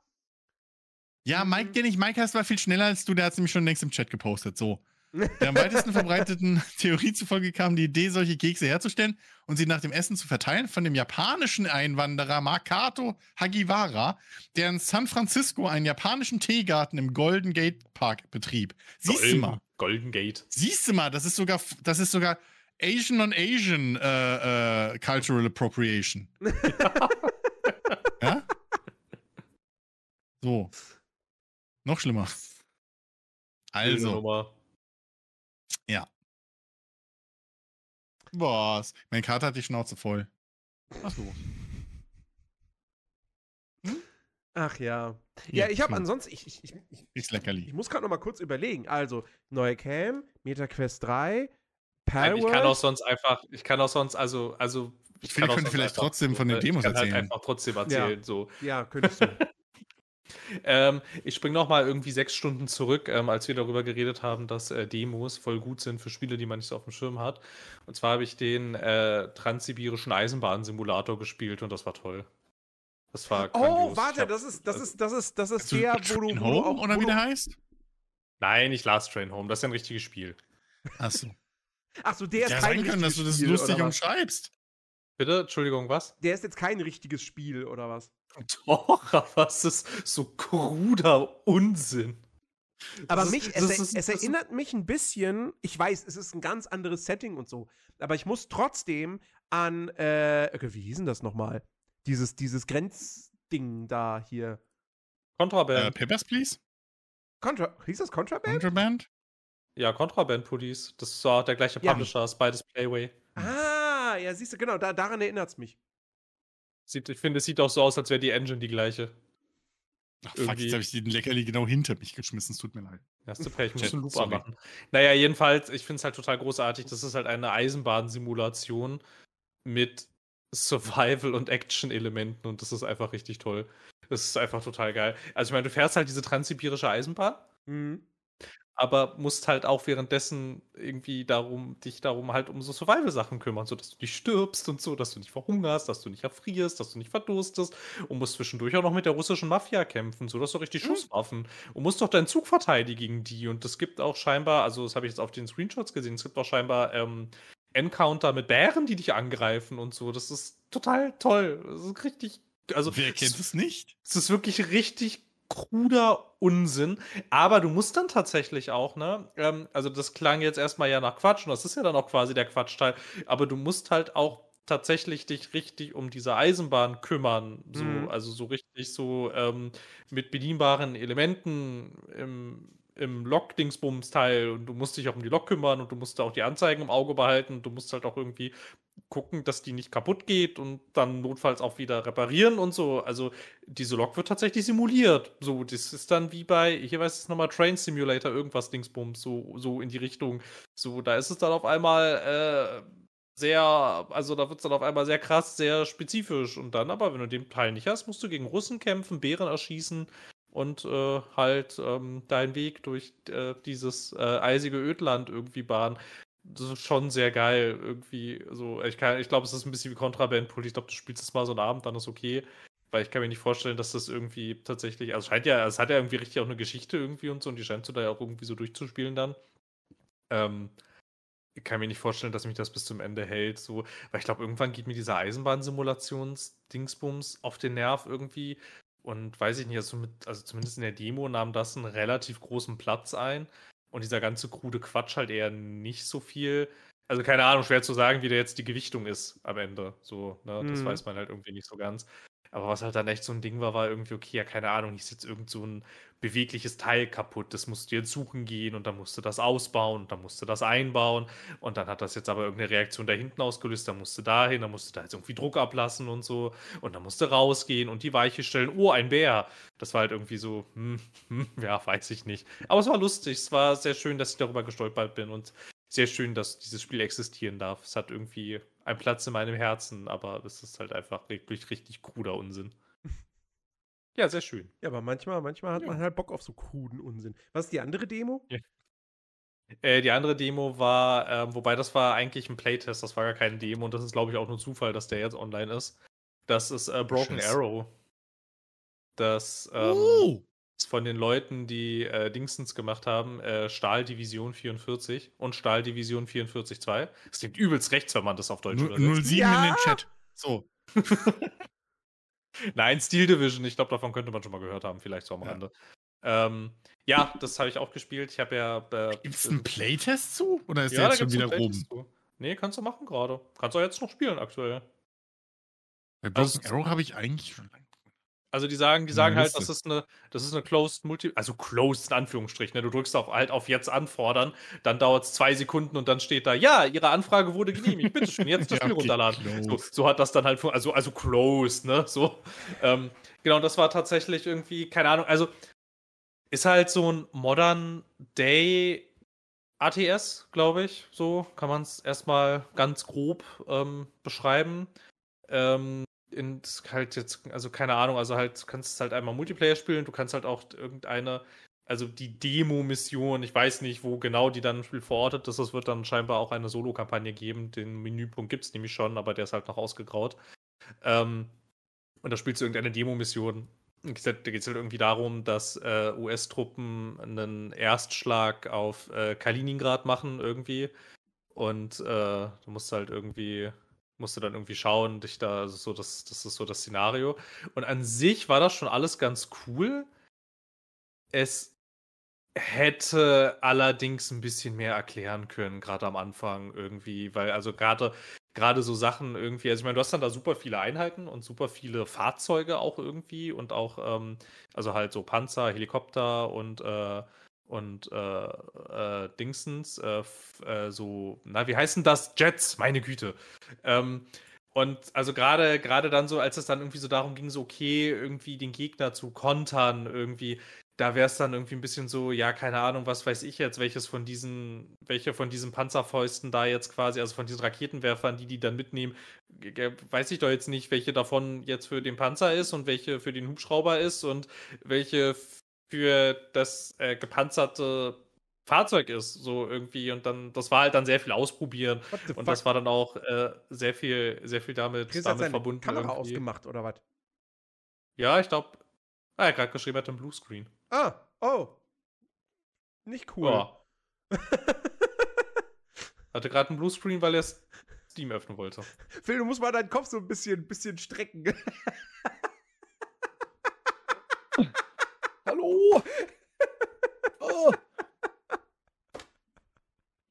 Ja, Mhm. Mike, den ich Mike heißt, war viel schneller als du, der hat es nämlich schon längst im Chat gepostet. So. Der am weitesten (laughs) verbreiteten (laughs) Theorie zufolge kam die Idee, solche Kekse herzustellen und sie nach dem Essen zu verteilen von dem japanischen Einwanderer Makato Hagiwara, der in San Francisco einen japanischen Teegarten im Golden Gate Park betrieb. Siehst du mal. Golden Gate. Siehst du mal, das ist sogar, das ist sogar Asian on Asian äh, äh, Cultural Appropriation. (laughs) ja? So. Noch schlimmer. Also. Ja. Was? Mein Kater hat die Schnauze voll. Ach so. Ach ja. Ja, ich habe ansonsten, ich, ich, ich, ich, Ist leckerli. ich muss gerade noch mal kurz überlegen. Also, neue Cam, MetaQuest 3, Nein, ich kann auch Palworld. sonst einfach, ich kann auch sonst, also, also. Ich kann finde, auch könnte sonst vielleicht einfach trotzdem von den ich Demos kann erzählen. Halt einfach trotzdem erzählen, so. Ja, könntest du. (laughs) Ähm, ich springe noch mal irgendwie sechs Stunden zurück, ähm, als wir darüber geredet haben, dass äh, Demos voll gut sind für Spiele, die man nicht so auf dem Schirm hat. Und zwar habe ich den äh, transsibirischen Eisenbahnsimulator gespielt und das war toll. Das war oh, grandios. Ich warte, hab- das ist, das ist, das ist, das ist der, wo du, Train wo du Home auch. oder wo wie du, der heißt? Nein, nicht Last Train Home, das ist ja ein richtiges Spiel. Achso. Achso, der ist Ja, kein sein kann, dass du das richtiges Spiel, lustig oder was? umschreibst. Bitte? Entschuldigung, was? Der ist jetzt kein richtiges Spiel, oder was? Doch, (laughs) aber es ist so kruder Unsinn. Aber Das ist- mich, das es, ist- es das ist- erinnert mich ein bisschen, ich weiß, es ist ein ganz anderes Setting und so, aber ich muss trotzdem an, äh, okay, wie hieß denn das nochmal? Dieses, dieses Grenzding da hier. Äh, Contraband. Papers, please? Contra, hieß das Contraband? Contraband? Ja, Contraband Police. Das war der gleiche Ja. Publisher, ist beides Playway. Ah, ja, siehst du, genau, da, daran erinnert es mich. Sieht, ich finde, es sieht auch so aus, als wäre die Engine die gleiche. Ach, fuck, jetzt habe ich den Leckerli genau hinter mich geschmissen. Es tut mir leid. Hast du Pech, ich muss einen Loop sorry. anmachen. Naja, jedenfalls, ich finde es halt total großartig. Das ist halt eine Eisenbahnsimulation mit Survival- und Action-Elementen und das ist einfach richtig toll. Das ist einfach total geil. Also, ich meine, du fährst halt diese transsibirische Eisenbahn, Mhm. Aber musst halt auch währenddessen irgendwie darum, dich darum halt um so Survival-Sachen kümmern, sodass du nicht stirbst und so, dass du nicht verhungerst, dass du nicht erfrierst, dass du nicht verdurstest und musst zwischendurch auch noch mit der russischen Mafia kämpfen, so dass du richtig Mhm. Schusswaffen und musst doch deinen Zug verteidigen gegen die und es gibt auch scheinbar, also das habe ich jetzt auf den Screenshots gesehen, es gibt auch scheinbar ähm, Encounter mit Bären, die dich angreifen und so. Das ist total toll. Das ist richtig, also Wer kennt es nicht? es ist wirklich richtig kruder Unsinn, aber du musst dann tatsächlich auch, ne? Ähm, also das klang jetzt erstmal ja nach Quatsch und das ist ja dann auch quasi der Quatschteil, aber du musst halt auch tatsächlich dich richtig um diese Eisenbahn kümmern, so, Mhm. also so richtig so ähm, mit bedienbaren Elementen im, im Lok-Dingsbums-Teil und du musst dich auch um die Lok kümmern und du musst auch die Anzeigen im Auge behalten und du musst halt auch irgendwie gucken, dass die nicht kaputt geht und dann notfalls auch wieder reparieren und so. Also diese Lok wird tatsächlich simuliert. So, das ist dann wie bei, hier weiß es nochmal, Train Simulator, irgendwas Dingsbums, so, so in die Richtung. So, da ist es dann auf einmal äh, sehr, also da wird es dann auf einmal sehr krass, sehr spezifisch. Und dann aber, wenn du den Teil nicht hast, musst du gegen Russen kämpfen, Bären erschießen und äh, halt ähm, deinen Weg durch äh, dieses äh, eisige Ödland irgendwie bahnen. Das ist schon sehr geil, irgendwie. So, ich, ich glaube, es ist ein bisschen wie Kontraband-Pool. Ich glaube, du spielst es mal so einen Abend, dann ist okay. Weil ich kann mir nicht vorstellen, dass das irgendwie tatsächlich, also scheint ja, es hat ja irgendwie richtig auch eine Geschichte irgendwie und so, und die scheinst du da ja auch irgendwie so durchzuspielen dann. Ähm, ich kann mir nicht vorstellen, dass mich das bis zum Ende hält, so, weil ich glaube, irgendwann geht mir dieser Eisenbahnsimulations-Dingsbums auf den Nerv irgendwie. Und weiß ich nicht, also, mit, also zumindest in der Demo nahm das einen relativ großen Platz ein. Und dieser ganze krude Quatsch halt eher nicht so viel. Also keine Ahnung, schwer zu sagen, wie da jetzt die Gewichtung ist am Ende. So, ne? Das Mhm. weiß man halt irgendwie nicht so ganz. Aber was halt dann echt so ein Ding war, war irgendwie, okay, ja, keine Ahnung, ist jetzt irgend so ein bewegliches Teil kaputt. Das musst du jetzt suchen gehen und dann musst du das ausbauen und dann musst du das einbauen. Und dann hat das jetzt aber irgendeine Reaktion da hinten ausgelöst. Dann musst du dahin, dann musst du da jetzt irgendwie Druck ablassen und so. Und dann musst du rausgehen und die Weiche stellen. Oh, ein Bär. Das war halt irgendwie so, hm, hm, (laughs) ja, weiß ich nicht. Aber es war lustig. Es war sehr schön, dass ich darüber gestolpert bin und sehr schön, dass dieses Spiel existieren darf. Es hat irgendwie einen Platz in meinem Herzen, aber es ist halt einfach wirklich richtig kruder Unsinn. (laughs) Ja, sehr schön. Ja, aber manchmal, manchmal hat Ja. man halt Bock auf so kruden Unsinn. Was ist die andere Demo? Äh, die andere Demo war, ähm, wobei das war eigentlich ein Playtest, das war gar keine Demo und das ist, glaube ich, auch nur Zufall, dass der jetzt online ist. Das ist äh, Broken Scheiß. Arrow. Das ähm, oh! Ist von den Leuten, die äh, Dingsens gemacht haben, äh, Stahldivision 44 und Stahldivision 44.2. Das klingt übelst rechts, wenn man das auf Deutsch übersetzt. 07 in Ja! den Chat. So. (laughs) Nein, Steel Division, ich glaube, davon könnte man schon mal gehört haben, vielleicht so am Ja. Rande. Ähm, ja, das habe ich auch gespielt. Ich habe ja. Äh, Gibt es einen Playtest zu? Oder ist ja, der jetzt schon wieder? Playtest zu. Nee, kannst du machen gerade. Kannst du auch jetzt noch spielen aktuell. Bei Broken Also- Arrow habe ich eigentlich schon lange. Also die sagen, die sagen halt, das ist eine, das ist eine closed Multi, also closed in Anführungsstrichen. Ne? Du drückst auf halt auf jetzt anfordern, dann dauert es zwei Sekunden und dann steht da, ja, Ihre Anfrage wurde genehmigt. Bitte schön, jetzt (laughs) das Ja, Spiel okay, runterladen. So, so hat das dann halt, also also closed, ne? So. Ähm, genau, das war tatsächlich irgendwie, keine Ahnung. Also ist halt so ein Modern Day ATS, glaube ich. So kann man es erstmal ganz grob ähm, beschreiben. Ähm, in halt jetzt, also keine Ahnung, also halt, du kannst halt einmal Multiplayer spielen, du kannst halt auch irgendeine, also die Demo-Mission, ich weiß nicht, wo genau die dann im Spiel verortet ist, es wird dann scheinbar auch eine Solo-Kampagne geben. Den Menüpunkt gibt es nämlich schon, aber der ist halt noch ausgegraut. Ähm, und da spielst du irgendeine Demo-Mission. Da geht es halt irgendwie darum, dass äh, US-Truppen einen Erstschlag auf äh, Kaliningrad machen irgendwie. Und äh, du musst halt irgendwie, musst du dann irgendwie schauen, dich da, also so das, das ist so das Szenario. Und an sich war das schon alles ganz cool. Es hätte allerdings ein bisschen mehr erklären können, gerade am Anfang irgendwie, weil also gerade gerade so Sachen irgendwie, also ich meine, du hast dann da super viele Einheiten und super viele Fahrzeuge auch irgendwie und auch, ähm, also halt so Panzer, Helikopter und äh, und äh, äh, Dingsens, äh, äh, so, na, wie heißen das? Jets, meine Güte. Ähm, und also gerade gerade dann so, als es dann irgendwie so darum ging, so okay, irgendwie den Gegner zu kontern, irgendwie, da wäre es dann irgendwie ein bisschen so, ja, keine Ahnung, was weiß ich jetzt, welches von diesen, welche von diesen Panzerfäusten da jetzt quasi, also von diesen Raketenwerfern, die die dann mitnehmen, weiß ich doch jetzt nicht, welche davon jetzt für den Panzer ist und welche für den Hubschrauber ist und welche für das äh, gepanzerte Fahrzeug ist, so irgendwie. Und dann, das war halt dann sehr viel ausprobieren. Und das war dann auch äh, sehr viel, sehr viel damit, Chris hat damit seine verbunden. Kamera irgendwie. ausgemacht, oder was? Ja, ich glaube. Ah, er hat gerade geschrieben, er hat einen Bluescreen. Ah, oh. Nicht cool. Ja. (laughs) Hatte gerade einen Bluescreen, weil er Steam öffnen wollte. Phil, du musst mal deinen Kopf so ein bisschen, bisschen strecken. (laughs) (laughs) Hallo! (laughs) oh.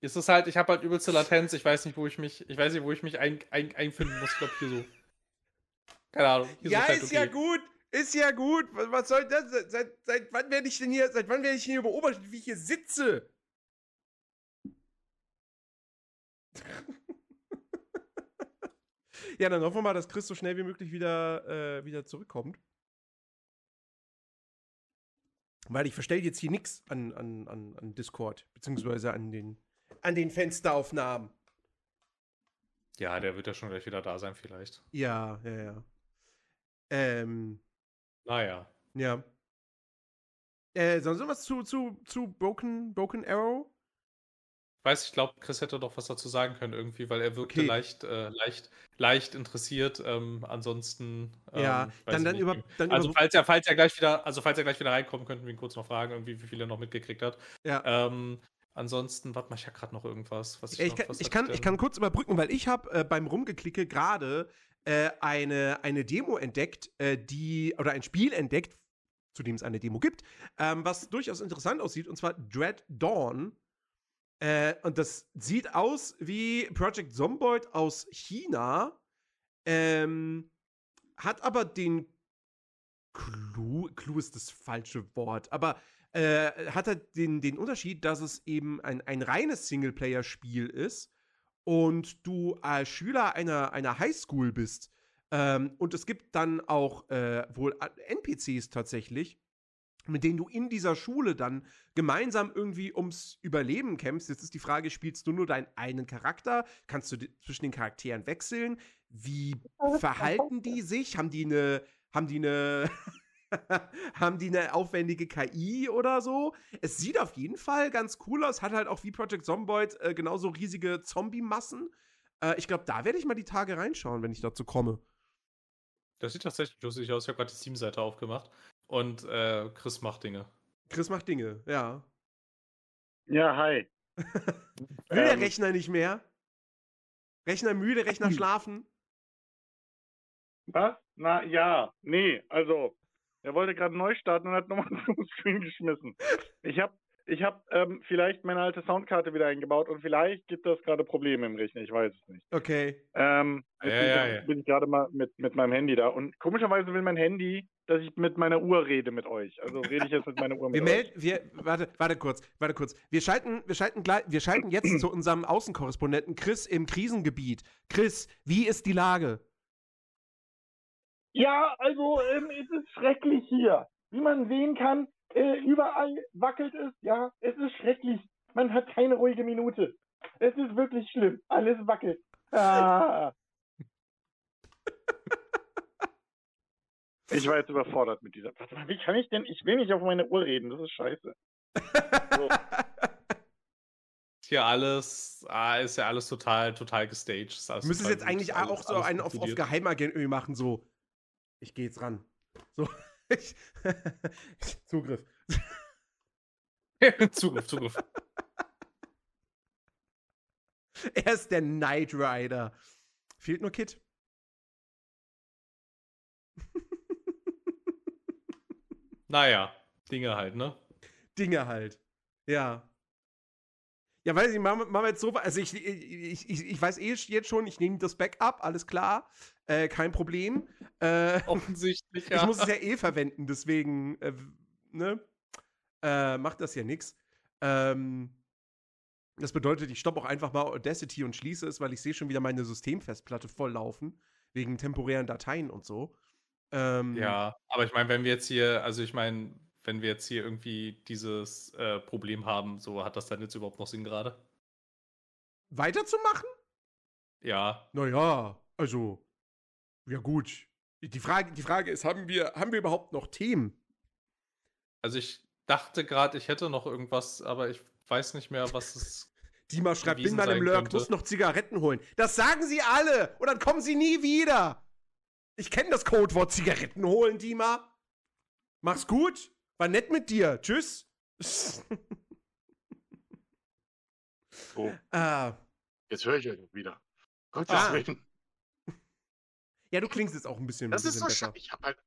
Es ist halt, ich habe halt übelste Latenz, ich weiß nicht, wo ich mich, ich weiß nicht, wo ich mich ein, ein, einfinden muss. Ich glaube hier so. Keine Ahnung. Ja, halt ist ja okay. gut. Ist ja gut. Was, was soll das? Seit- Seit, seit wann werde ich denn hier, seit wann werde ich denn hier beobachtet, wie ich hier sitze? (laughs) ja, dann hoffen wir mal, dass Chris so schnell wie möglich wieder, äh, wieder zurückkommt. Weil ich verstelle jetzt hier nichts an, an, an, an Discord, beziehungsweise an den, an den Fensteraufnahmen. Ja, der wird ja schon gleich wieder da sein, vielleicht. Ja, ja, ja. Ähm, Naja. Ja. Äh, sonst noch was zu, zu, zu Broken, Broken Arrow? Ich weiß, ich glaube, Chris hätte doch was dazu sagen können irgendwie, weil er wirkte Okay. leicht, äh, leicht, leicht interessiert. Ähm, ansonsten. Ähm, ja, dann, ich dann über. Dann Also über falls er, falls er gleich wieder, also falls er gleich wieder reinkommt, könnten wir ihn kurz noch fragen, irgendwie, wie viel er noch mitgekriegt hat. ja. Ähm, ansonsten, warte mal, ich habe gerade noch irgendwas, was ich, ich, noch, kann, was ich, kann, denn? ich kann kurz überbrücken, weil ich habe äh, beim Rumgeklicke gerade äh, eine, eine Demo entdeckt, äh, die, oder ein Spiel entdeckt, zu dem es eine Demo gibt, ähm, was durchaus interessant aussieht, und zwar Dread Dawn. Äh, und das sieht aus wie Project Zomboid aus China, ähm, hat aber den Clou, Clou ist das falsche Wort, aber äh, hat halt den, den Unterschied, dass es eben ein, ein reines Singleplayer-Spiel ist und du als Schüler einer, einer Highschool bist. Ähm, und es gibt dann auch äh, wohl NPCs tatsächlich, mit denen du in dieser Schule dann gemeinsam irgendwie ums Überleben kämpfst. Jetzt ist die Frage, spielst du nur deinen einen Charakter? Kannst du zwischen den Charakteren wechseln? Wie verhalten die sich? Haben die eine, haben die eine, (laughs) haben die eine aufwendige KI oder so? Es sieht auf jeden Fall ganz cool aus, hat halt auch wie Project Zomboid äh, genauso riesige Zombie-Massen. Äh, ich glaube, da werde ich mal die Tage reinschauen, wenn ich dazu komme. Das sieht tatsächlich lustig aus. Ich habe gerade die Steam-Seite aufgemacht und äh, Chris macht Dinge. Chris macht Dinge, ja. Ja, hi. (laughs) Will der Ähm. Rechner nicht mehr? Rechner müde, Rechner schlafen? Was? Na ja, nee, also Er wollte gerade neu starten und hat nochmal (laughs) zum Screen geschmissen. Ich habe ich hab, ähm, vielleicht meine alte Soundkarte wieder eingebaut und vielleicht gibt das gerade Probleme im Rechner, ich weiß es nicht. Okay. Ähm, Ja, ja, ja. bin ich gerade mal mit, mit meinem Handy da. Und komischerweise will mein Handy, dass ich mit meiner Uhr rede mit euch. Also rede ich jetzt mit meiner Uhr mit Wir euch. melden, wir, warte, warte kurz, warte kurz. Wir schalten, wir schalten gleich, wir schalten jetzt zu unserem Außenkorrespondenten Chris im Krisengebiet. Chris, wie ist die Lage? Ja, also ähm, es ist schrecklich hier. Wie man sehen kann, äh, überall wackelt es. Ja, es ist schrecklich. Man hat keine ruhige Minute. Es ist wirklich schlimm. Alles wackelt. Ah. Ich war jetzt überfordert mit dieser. Warte mal, wie kann ich denn? Ich will nicht auf meine Uhr reden. Das ist scheiße. So. Ist hier alles, ah, ist ja alles total, total gestaged. Ist alles Du müsstest jetzt eigentlich alles- auch so einen auf, auf. Geheimagent irgendwie machen, so. Ich gehe jetzt ran. So. Ich, (laughs) (laughs) Zugriff. Zugriff, Zugriff. (laughs) Er ist der Knight Rider. Fehlt nur Kit. Naja, Dinge halt, ne? Dinge halt. Ja. Ja, weiß ich, machen wir, machen wir jetzt so. Also ich, ich, ich, ich weiß eh jetzt schon, ich nehme das Backup, alles klar. Äh, kein Problem. Äh, Offensichtlich, (laughs) ja. Ich muss es ja eh verwenden, deswegen, äh, ne? Äh, macht das ja nix. Ähm, das bedeutet, ich stoppe auch einfach mal Audacity und schließe es, weil ich sehe schon wieder meine Systemfestplatte volllaufen. Wegen temporären Dateien und so. Ähm, Ja, aber ich meine, wenn wir jetzt hier, also ich meine, wenn wir jetzt hier irgendwie dieses äh, Problem haben, so hat das dann jetzt überhaupt noch Sinn gerade? Weiterzumachen? Ja, Naja, also, ja gut. Die Frage, die Frage ist, haben wir, haben wir überhaupt noch Themen? also ich dachte gerade, ich hätte noch irgendwas, aber ich weiß nicht mehr, was es. (laughs) Dima schreibt, bin mal im Lurk, könnte. muss noch Zigaretten holen. Das sagen sie alle und dann kommen sie nie wieder. Ich kenne das Codewort Zigaretten holen, Dima. Mach's gut. War nett mit dir. Tschüss. Oh, (laughs) ah, jetzt höre ich euch wieder. Gottes Ah. Willen. Ja, du klingst jetzt auch ein bisschen, Das ein ist bisschen so schade. Ich habe halt.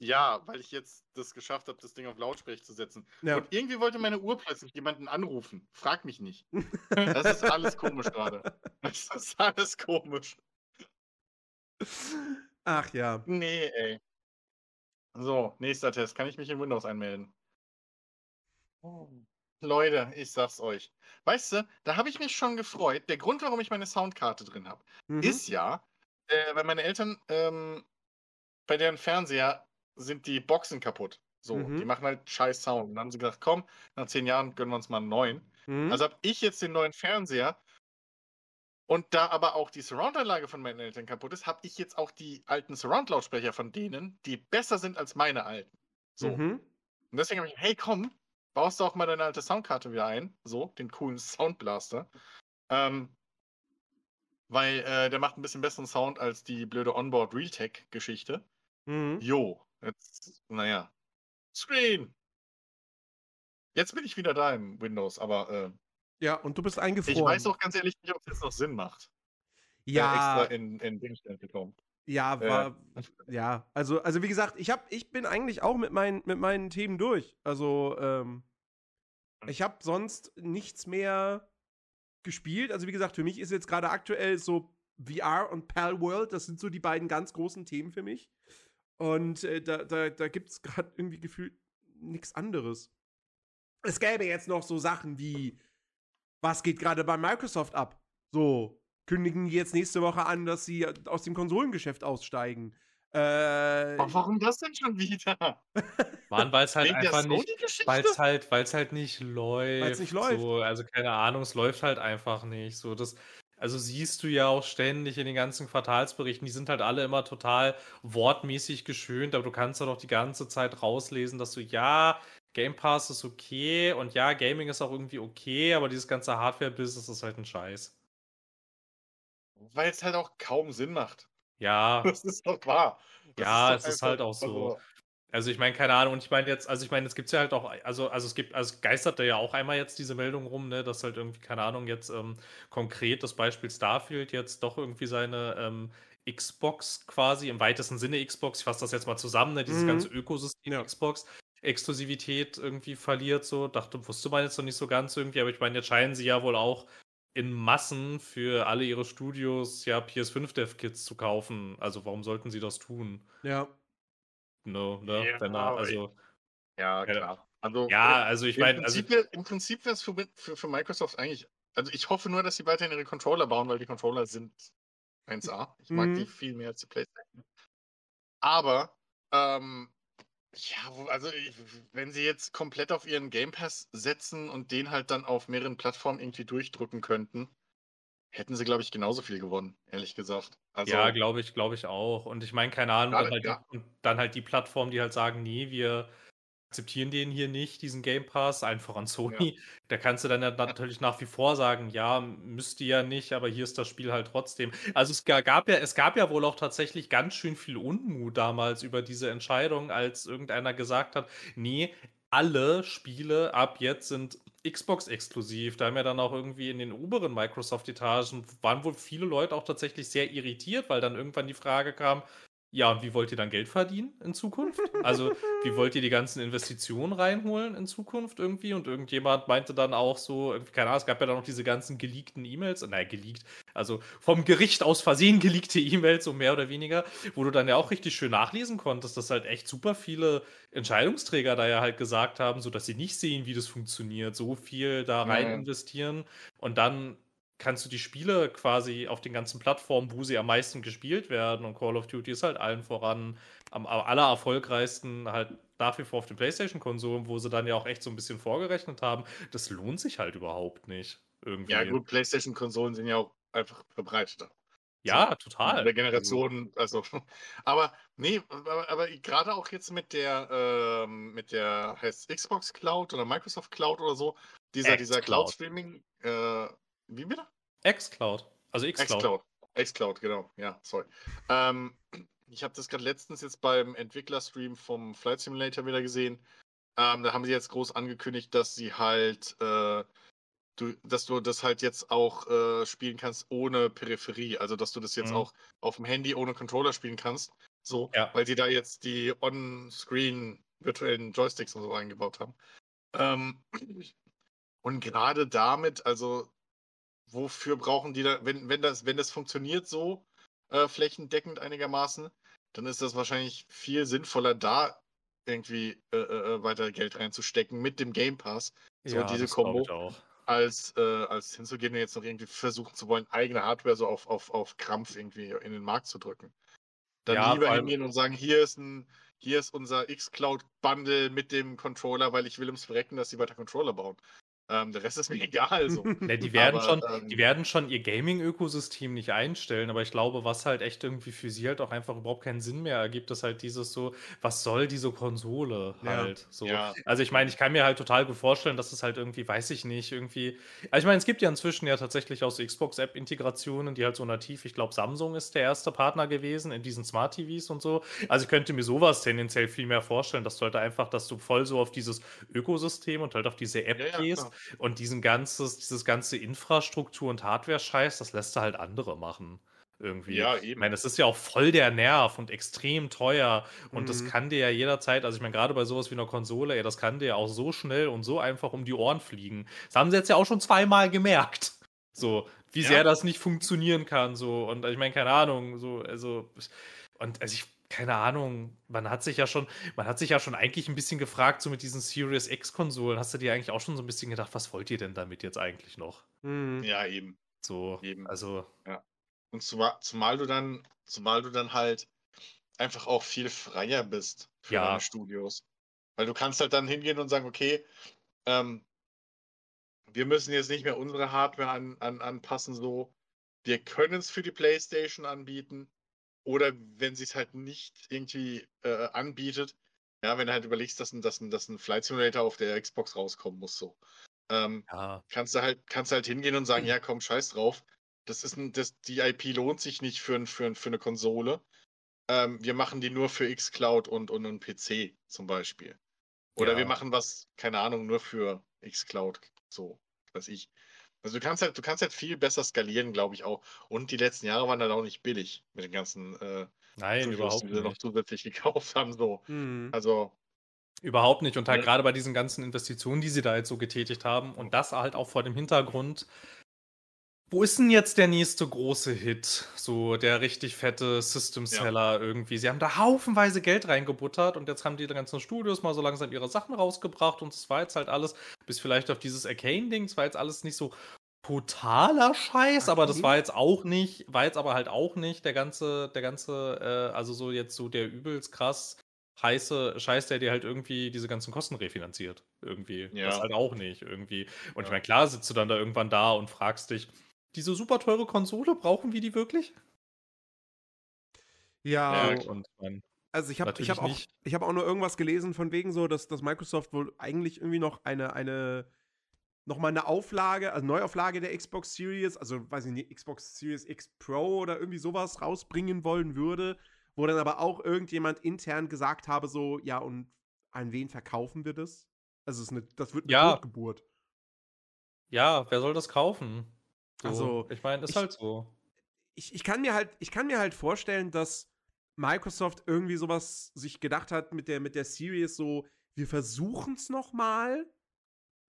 Ja, weil ich jetzt das geschafft habe, das Ding auf Lautsprecher zu setzen. Ja. Und irgendwie wollte meine Uhr plötzlich jemanden anrufen. Frag mich nicht. (laughs) Das ist alles komisch gerade. Das ist alles komisch. Ach ja. Nee, ey. So, nächster Test. Kann ich mich in Windows einmelden? Leute, ich sag's euch. Weißt du, da habe ich mich schon gefreut. Der Grund, warum ich meine Soundkarte drin habe, Mhm. ist ja, äh, weil meine Eltern, ähm, bei deren Fernseher sind die Boxen kaputt. So, Mhm. die machen halt scheiß Sound. Und dann haben sie gesagt, komm, nach zehn Jahren gönnen wir uns mal einen neuen. Mhm. Also habe ich jetzt den neuen Fernseher. Und da aber auch die Surround-Anlage von meinen Eltern kaputt ist, habe ich jetzt auch die alten Surround-Lautsprecher von denen, die besser sind als meine alten. So. Mhm. Und deswegen habe ich, hey, komm, baust du auch mal deine alte Soundkarte wieder ein. So, den coolen (laughs) Soundblaster. Ähm, weil äh, der macht ein bisschen besseren Sound als die blöde Onboard Realtek-Geschichte. Mhm. Jo, jetzt, naja. Screen! Jetzt bin ich wieder da im Windows, aber äh, Ja, und du bist eingefroren. ich weiß auch ganz ehrlich nicht, ob es jetzt noch Sinn macht. äh, ja, extra in, in Dingstellen zu kommen. ja, äh, war, (laughs) ja, also, also wie gesagt, ich hab, ich bin eigentlich auch mit meinen, mit meinen Themen durch. Also, ähm, ich habe sonst nichts mehr gespielt. Also, wie gesagt, für mich ist jetzt gerade aktuell so VR und Pal World, das sind so die beiden ganz großen Themen für mich. Und äh, da, da, da gibt es gerade irgendwie gefühlt nichts anderes. Es gäbe jetzt noch so Sachen wie, was geht gerade bei Microsoft ab? So, kündigen die jetzt nächste Woche an, dass sie aus dem Konsolengeschäft aussteigen. Äh, warum das denn schon wieder? Mann, weil es halt einfach nicht. Weil es halt, weil's halt nicht läuft. nicht läuft. So, also keine Ahnung, es läuft halt einfach nicht. So, das, also siehst du ja auch ständig in den ganzen Quartalsberichten, die sind halt alle immer total wortmäßig geschönt, aber du kannst doch die ganze Zeit rauslesen, dass du ja, Game Pass ist okay und ja, Gaming ist auch irgendwie okay, aber dieses ganze Hardware-Business ist halt ein Scheiß. Weil es halt auch kaum Sinn macht. Ja, Das ist doch wahr. Das Ja, doch es ist halt auch so. also, Also ich meine, keine Ahnung, und ich meine jetzt, also ich meine, es gibt ja halt auch, also, also es gibt, also es geistert ja auch einmal jetzt diese Meldung rum, ne, dass halt irgendwie, keine Ahnung, jetzt ähm, konkret das Beispiel Starfield jetzt doch irgendwie seine ähm, Xbox quasi, im weitesten Sinne Xbox, ich fasse das jetzt mal zusammen, ne, dieses Mhm. ganze Ökosystem Ja. Xbox, Exklusivität irgendwie verliert, so, dachte, wusste man jetzt noch nicht so ganz irgendwie, aber ich meine, jetzt scheinen sie ja wohl auch in Massen für alle ihre Studios ja PS5-Dev-Kits zu kaufen. Also warum sollten sie das tun? Ja. No, ne? Ja, Wenn aber also, Ja, klar. Also, ja, also ich meine, also, im Prinzip wäre es für, für, für Microsoft eigentlich. Also ich hoffe nur, dass sie weiterhin ihre Controller bauen, weil die Controller sind 1A. Ich mag die Mhm. viel mehr als die PlayStation. Aber, ähm, ja, also ich, wenn sie jetzt komplett auf ihren Game Pass setzen und den halt dann auf mehreren Plattformen irgendwie durchdrücken könnten, hätten sie, glaube ich, genauso viel gewonnen, ehrlich gesagt. Also, ja, glaube ich, glaube ich auch. Und ich meine, keine Ahnung, dann halt, ja. dann halt die Plattformen, die halt sagen, nee, wir akzeptieren den hier nicht, diesen Game Pass, allen voran Sony. Da kannst du dann ja natürlich nach wie vor sagen, ja, müsst ihr ja nicht, aber hier ist das Spiel halt trotzdem. Also es ga- gab ja, es gab ja wohl auch tatsächlich ganz schön viel Unmut damals über diese Entscheidung, als irgendeiner gesagt hat, nee, alle Spiele ab jetzt sind Xbox exklusiv. Da haben ja dann auch irgendwie in den oberen Microsoft-Etagen waren wohl viele Leute auch tatsächlich sehr irritiert, weil dann irgendwann die Frage kam, ja, und wie wollt ihr dann Geld verdienen in Zukunft? Also, wie wollt ihr die ganzen Investitionen reinholen in Zukunft irgendwie? Und irgendjemand meinte dann auch so, irgendwie, keine Ahnung, es gab ja dann noch diese ganzen geleakten E-Mails, nein, geleakt, also vom Gericht aus Versehen geleakte E-Mails, so mehr oder weniger, wo du dann ja auch richtig schön nachlesen konntest, dass halt echt super viele Entscheidungsträger da ja halt gesagt haben, so dass sie nicht sehen, wie das funktioniert, so viel da Ja, rein ja. investieren und dann kannst du die Spiele quasi auf den ganzen Plattformen, wo sie am meisten gespielt werden und Call of Duty ist halt allen voran am aller erfolgreichsten halt nach wie vor auf den PlayStation-Konsolen, wo sie dann ja auch echt so ein bisschen vorgerechnet haben. Das lohnt sich halt überhaupt nicht. Irgendwie. ja gut, PlayStation-Konsolen sind ja auch einfach verbreiteter. Ja, In total. der Generation, also. (laughs) Aber nee, aber, aber gerade auch jetzt mit der, ähm, mit der heißt Xbox Cloud oder Microsoft Cloud oder so, dieser, dieser. Cloud-Streaming, äh, wie bitte? Xcloud. Also Xcloud. Xcloud. Xcloud, genau, ja, sorry. Ähm, ich habe das gerade letztens jetzt beim Entwicklerstream vom Flight Simulator wieder gesehen. Ähm, da haben sie jetzt groß angekündigt, dass sie halt, äh, du, dass du das halt jetzt auch äh, spielen kannst ohne Peripherie. Also, dass du das jetzt Mhm. auch auf dem Handy ohne Controller spielen kannst. So, Ja. weil sie da jetzt die On-Screen virtuellen Joysticks und so eingebaut haben. Ähm, und gerade damit, also wofür brauchen die da, wenn, wenn das, wenn das funktioniert so äh, flächendeckend einigermaßen, dann ist das wahrscheinlich viel sinnvoller, da irgendwie äh, äh, weiter Geld reinzustecken mit dem Game Pass, so diese das glaub Kombo, als, äh, als hinzugehen und jetzt noch irgendwie versuchen zu wollen, eigene Hardware so auf, auf, auf Krampf irgendwie in den Markt zu drücken. Dann Ja, lieber hingehen und sagen, hier ist ein, hier ist unser X-Cloud-Bundle mit dem Controller, weil ich will ums Verrecken, dass sie weiter Controller bauen. Ähm, der Rest ist mir egal. So. (laughs) Ne, die werden Aber, schon, ähm, die werden schon ihr Gaming-Ökosystem nicht einstellen, aber ich glaube, was halt echt irgendwie für sie halt auch einfach überhaupt keinen Sinn mehr ergibt, ist halt dieses so, was soll diese Konsole Ja. halt so. Ja. Also ich meine, ich kann mir halt total gut vorstellen, dass es halt irgendwie, weiß ich nicht, irgendwie. Also ich meine, es gibt ja inzwischen ja tatsächlich auch so Xbox-App-Integrationen, die halt so nativ, ich glaube, Samsung ist der erste Partner gewesen in diesen Smart TVs und so. Also ich könnte mir sowas tendenziell viel mehr vorstellen, dass du halt einfach, dass du voll so auf dieses Ökosystem und halt auf diese App Ja, ja, gehst klar. Und diesen ganzes, dieses ganze Infrastruktur- und Hardware-Scheiß, das lässt du halt andere machen. Irgendwie. Ja, Ich eben. meine, das ist ja auch voll der Nerv und extrem teuer. Und das Mhm. kann dir ja jederzeit, also ich meine, gerade bei sowas wie einer Konsole, ey, das kann dir ja auch so schnell und so einfach um die Ohren fliegen. Das haben sie jetzt ja auch schon zweimal gemerkt. So, wie Ja. sehr das nicht funktionieren kann. So, und ich meine, keine Ahnung, so, also, und also ich, keine Ahnung, man hat sich ja schon, man hat sich ja schon eigentlich ein bisschen gefragt, so mit diesen Series X-Konsolen, hast du dir eigentlich auch schon so ein bisschen gedacht, was wollt ihr denn damit jetzt eigentlich noch? Mhm. Ja, eben. So, Eben. also, Und zumal, zumal du dann, zumal du dann halt einfach auch viel freier bist für Ja. deine Studios. Weil du kannst halt dann hingehen und sagen, okay, ähm, wir müssen jetzt nicht mehr unsere Hardware an, an, anpassen, so. Wir können es für die PlayStation anbieten. Oder wenn sie es halt nicht irgendwie äh, anbietet, ja, wenn du halt überlegst, dass ein, dass, ein, dass ein Flight Simulator auf der Xbox rauskommen muss, so. Ähm, ja, kannst du halt, kannst halt hingehen und sagen, ja, komm, scheiß drauf. Das ist ein, das, die IP lohnt sich nicht für, ein, für, ein, für eine Konsole. ähm, wir machen die nur für xCloud und, und einen PC zum Beispiel. Oder Ja. wir machen was, keine Ahnung, nur für xCloud, so, weiß ich. Also du kannst halt, du kannst halt viel besser skalieren, glaube ich auch. Und die letzten Jahre waren dann auch nicht billig mit den ganzen äh, Nein, Studios, überhaupt die sie noch zusätzlich (laughs) gekauft haben. So. Mhm. Also, Überhaupt nicht. Und halt Ja. gerade bei diesen ganzen Investitionen, die sie da jetzt so getätigt haben und das halt auch vor dem Hintergrund, wo ist denn jetzt der nächste große Hit? So der richtig fette System Seller irgendwie. Sie haben da haufenweise Geld reingebuttert und jetzt haben die ganzen Studios mal so langsam ihre Sachen rausgebracht und es war jetzt halt alles, bis vielleicht auf dieses Arcane-Ding, es war jetzt alles nicht so totaler Scheiß, aber das war jetzt auch nicht, war jetzt aber halt auch nicht der ganze, der ganze, äh, also so jetzt so der übelst krass heiße Scheiß, der dir halt irgendwie diese ganzen Kosten refinanziert. Irgendwie. Ja. Das halt auch nicht, irgendwie. Und ich Ja. meine, klar sitzt du dann da irgendwann da und fragst dich, diese super teure Konsole, brauchen wir die wirklich? Ja, Ja, und mein, also ich habe ich hab auch, nicht. ich hab auch nur irgendwas gelesen von wegen so, dass, dass Microsoft wohl eigentlich irgendwie noch eine, eine noch mal eine Auflage, also Neuauflage der Xbox Series, also weiß ich nicht, Xbox Series X Pro oder irgendwie sowas rausbringen wollen würde, wo dann aber auch irgendjemand intern gesagt habe so, ja und an wen verkaufen wir das? Also es ist eine, das wird eine Ja. Totgeburt. Ja, wer soll das kaufen? So, Also, ich meine, ist ich- halt so. ich, ich kann mir halt, ich kann mir halt vorstellen, dass Microsoft irgendwie sowas sich gedacht hat mit der, mit der Series so, wir versuchen es noch mal,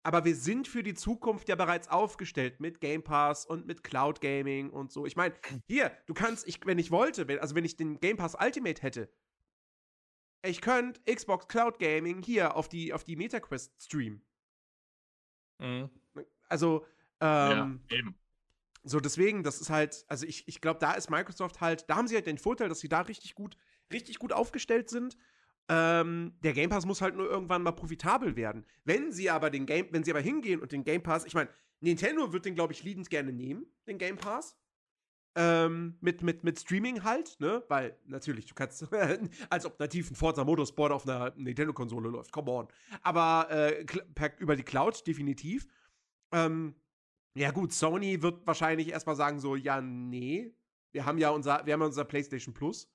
aber wir sind für die Zukunft ja bereits aufgestellt mit Game Pass und mit Cloud Gaming und so. Ich meine, hier, du kannst, ich, wenn ich wollte, wenn, also wenn ich den Game Pass Ultimate hätte, ich könnte Xbox Cloud Gaming hier auf die, auf die MetaQuest streamen. Mhm. Also, ähm, ja, eben. So, deswegen, das ist halt, also ich, ich glaube, da ist Microsoft halt, da haben sie halt den Vorteil, dass sie da richtig gut, richtig gut aufgestellt sind. Ähm, der Game Pass muss halt nur irgendwann mal profitabel werden. Wenn sie aber den Game, wenn sie aber hingehen und den Game Pass, ich meine, Nintendo wird den, glaube ich, liebend gerne nehmen, den Game Pass. Ähm, mit, mit, mit Streaming halt, ne? Weil natürlich, du kannst, (laughs) als ob nativ ein Forza Motorsport auf einer Nintendo-Konsole läuft, come on. Aber äh, per, über die Cloud definitiv. Ähm, ja, gut, Sony wird wahrscheinlich erstmal sagen: so, ja, nee. Wir haben ja unser, wir haben unser PlayStation Plus.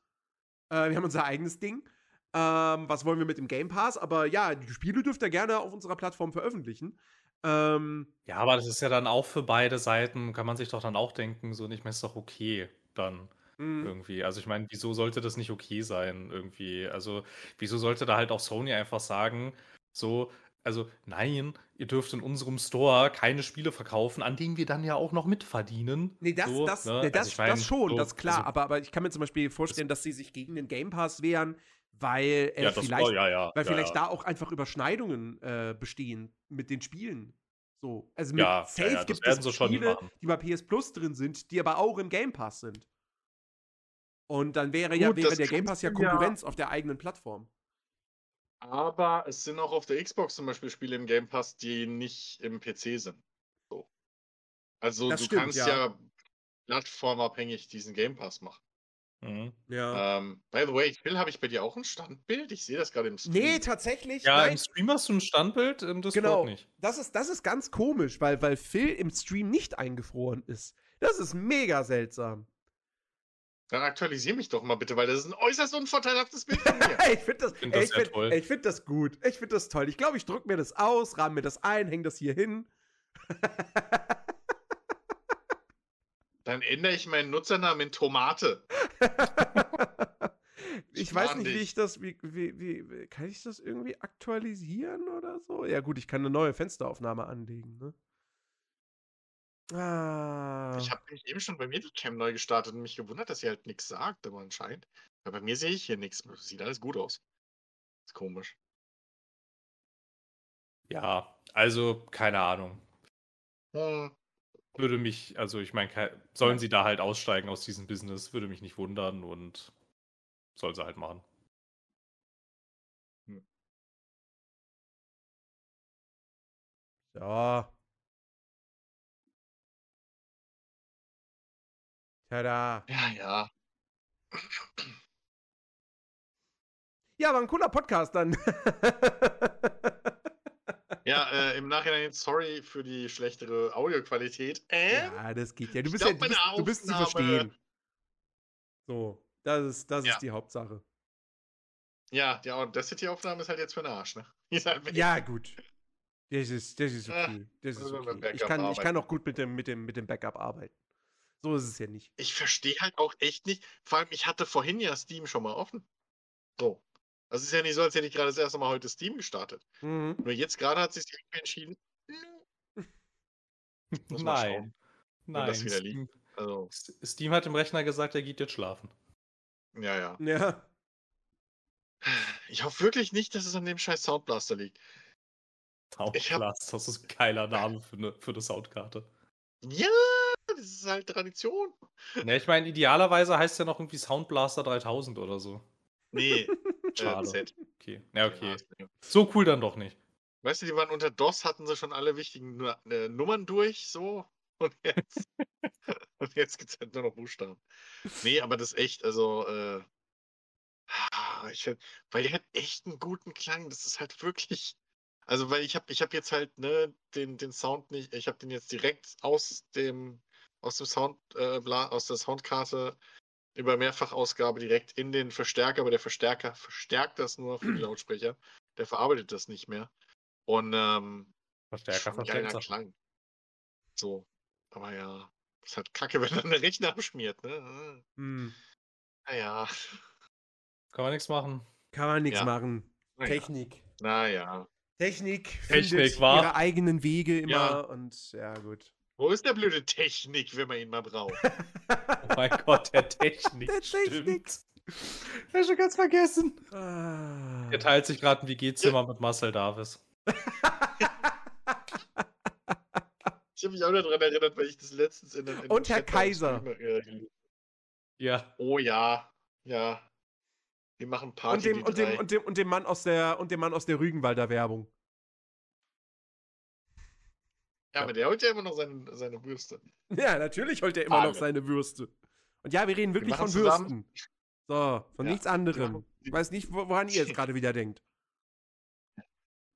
Äh, wir haben unser eigenes Ding. Ähm, was wollen wir mit dem Game Pass? Aber ja, die Spiele dürft ihr gerne auf unserer Plattform veröffentlichen. Ähm, Ja, aber das ist ja dann auch für beide Seiten, kann man sich doch dann auch denken, so nicht mehr ist doch okay dann mh, irgendwie. Also ich meine, wieso sollte das nicht okay sein irgendwie? Also wieso sollte da halt auch Sony einfach sagen, so, also nein, ihr dürft in unserem Store keine Spiele verkaufen, an denen wir dann ja auch noch mitverdienen. Nee, das, so, das, ne? nee, das, Also ich mein, das schon, so, das ist klar. also- aber, aber ich kann mir zum Beispiel vorstellen, dass sie sich gegen den Game Pass wehren, weil äh, ja, das vielleicht, war, ja, ja. weil ja, vielleicht ja. da auch einfach Überschneidungen äh, bestehen mit den Spielen. So. Also mit Ja, ja, Safe ja, das gibt werden es sie schon Spiele, die bei PS Plus drin sind, die aber auch im Game Pass sind. Und dann wäre ja Gut, wäre das der Game Pass ja ja- Konkurrenz auf der eigenen Plattform. Aber es sind auch auf der Xbox zum Beispiel Spiele im Game Pass, die nicht im PC sind. So. Also Das du stimmt, kannst ja. ja. plattformabhängig diesen Game Pass machen. Mhm. Ja. Ähm, by the way, Phil, habe ich bei dir auch ein Standbild? Ich sehe das gerade im Stream. nee, tatsächlich. Ja, nein. im Stream hast du ein Standbild, im Discord Genau. nicht. Das ist, das ist ganz komisch, weil, weil Phil im Stream nicht eingefroren ist. Das ist mega seltsam. Dann aktualisiere mich doch mal bitte, weil das ist ein äußerst unvorteilhaftes Bild von mir. (laughs) ich finde das, find ey, das find, toll. ey, ich find das gut. Ich finde das toll. Ich glaube, ich drücke mir das aus, rahm mir das ein, häng das hier hin. (laughs) Dann ändere ich meinen Nutzernamen in Tomate. ich (laughs) Ich weiß nicht, wie dich. ich das, wie, wie, wie, wie- kann ich das irgendwie aktualisieren oder so? Ja, gut, ich kann eine neue Fensteraufnahme anlegen, ne? Ah. Ich habe nämlich eben schon bei mir die Cam neu gestartet und mich gewundert, dass sie halt nichts sagt, aber anscheinend. Ja, bei mir sehe ich hier nichts. Sieht alles gut aus. Ist komisch. Ja, also keine Ahnung. Hm. Würde mich, also ich meine, sollen sie da halt aussteigen aus diesem Business, würde mich nicht wundern und soll sie halt machen. So. Tada. Ja, ja. Ja, war ein cooler Podcast dann. (laughs) Ja, äh, im Nachhinein sorry für die schlechtere Audioqualität. Ähm? ja, das geht ja. Du bist ja, du bist, du bist zu verstehen. So. Das ist, das Ja. ist die Hauptsache. Ja, die Audacity-Aufnahme ist halt jetzt für den Arsch, ne? (laughs) Ja, gut. Das ist, das ist Ah, okay. Das ist okay. Ich kann, ich kann auch gut mit dem, mit, dem, mit dem Backup arbeiten. So ist es ja nicht. Ich verstehe halt auch echt nicht. Vor allem, ich hatte vorhin ja Steam schon mal offen. So. Also es ist ja nicht so, als hätte ich gerade das erste Mal heute Steam gestartet. Mhm. Nur jetzt gerade hat sich irgendwie entschieden. (laughs) Muss Nein. Nein. das wieder liegt. Steam, Also, Steam hat dem Rechner gesagt, er geht jetzt schlafen. ja, ja. Ja. Ich hoffe wirklich nicht, dass es an dem scheiß Soundblaster liegt. Ich hab- das ist ein geiler Name für eine, für eine Soundkarte. Ja, das ist halt Tradition. Ne, ich meine, idealerweise heißt ja noch irgendwie Soundblaster 3000 oder so. Nee, äh, (laughs) Schade. Z. Okay. Ja, okay. So cool dann doch nicht. Weißt du, die waren unter DOS, hatten sie schon alle wichtigen äh, Nummern durch, so. (laughs) Und jetzt, (laughs) und jetzt gibt es halt nur noch Buchstaben. Nee, aber das ist echt, also, äh, ich, find- weil die hat echt einen guten Klang. Das ist halt wirklich. Also, weil ich habe ich hab jetzt halt, ne, den, den Sound nicht, ich habe den jetzt direkt aus dem, aus dem Sound, äh, aus der Soundkarte über Mehrfachausgabe direkt in den Verstärker, aber der Verstärker verstärkt das nur für die (clears throat) Lautsprecher. Der verarbeitet das nicht mehr. Und ähm, Verstärker, Verstärker. Klang. So. Aber ja, ist halt kacke, (laughs) wenn dann der Rechner abschmiert, ne? Hm. Naja. Kann man nichts machen. Kann man nichts Ja. machen. Naja. Technik. naja. Technik Technik, findet wa? ihre eigenen Wege immer Ja. und ja, gut. Wo ist der blöde Technik, wenn man ihn mal braucht? Oh mein Gott, der Technik. Der Technik. Stimmt. Ja, schon ganz vergessen. Ah. Er teilt sich gerade ein WG-Zimmer mit Marcel Davis. Ich habe mich auch daran erinnert, weil ich das letztens in den. In Und Herr Chat Kaiser. äh, Ja. Oh ja, ja. Wir machen Party. und, dem, die und, dem, und, dem, und dem Mann aus der und dem Mann aus der Rügenwalder Werbung. Ja, aber der holt ja immer noch seine, seine Würste. Ja, natürlich holt er immer noch Alle. seine Würste. Und ja, wir reden wirklich machen von zusammen- Würsten. So, von Ja, nichts anderem. Ich weiß nicht, wo- woran ihr jetzt (laughs) gerade wieder denkt.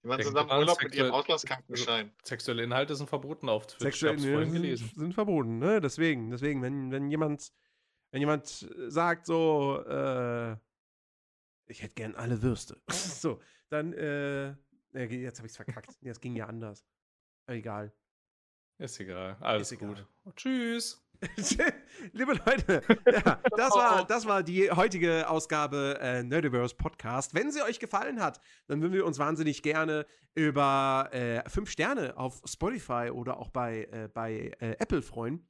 Wir machen Denkt zusammen Urlaub mit ihrem Auslandskrankenschein. Sexuelle Inhalte sind verboten auf Twitch. Sexuelle ich vorhin sind, gelesen. sind verboten, ne? Deswegen, deswegen, wenn, wenn jemand, wenn jemand sagt so, äh, ich hätte gern alle Würste. (laughs) so, dann, äh, jetzt habe ich's verkackt. Nee, Das ging ja anders. Aber egal. Ist egal. Alles Ist gut. egal. Tschüss. (laughs) Liebe Leute, ja, (laughs) das, war, das war die heutige Ausgabe äh, Nerdiverse Podcast. Wenn sie euch gefallen hat, dann würden wir uns wahnsinnig gerne über äh, fünf Sterne auf Spotify oder auch bei, äh, bei äh, Apple freuen.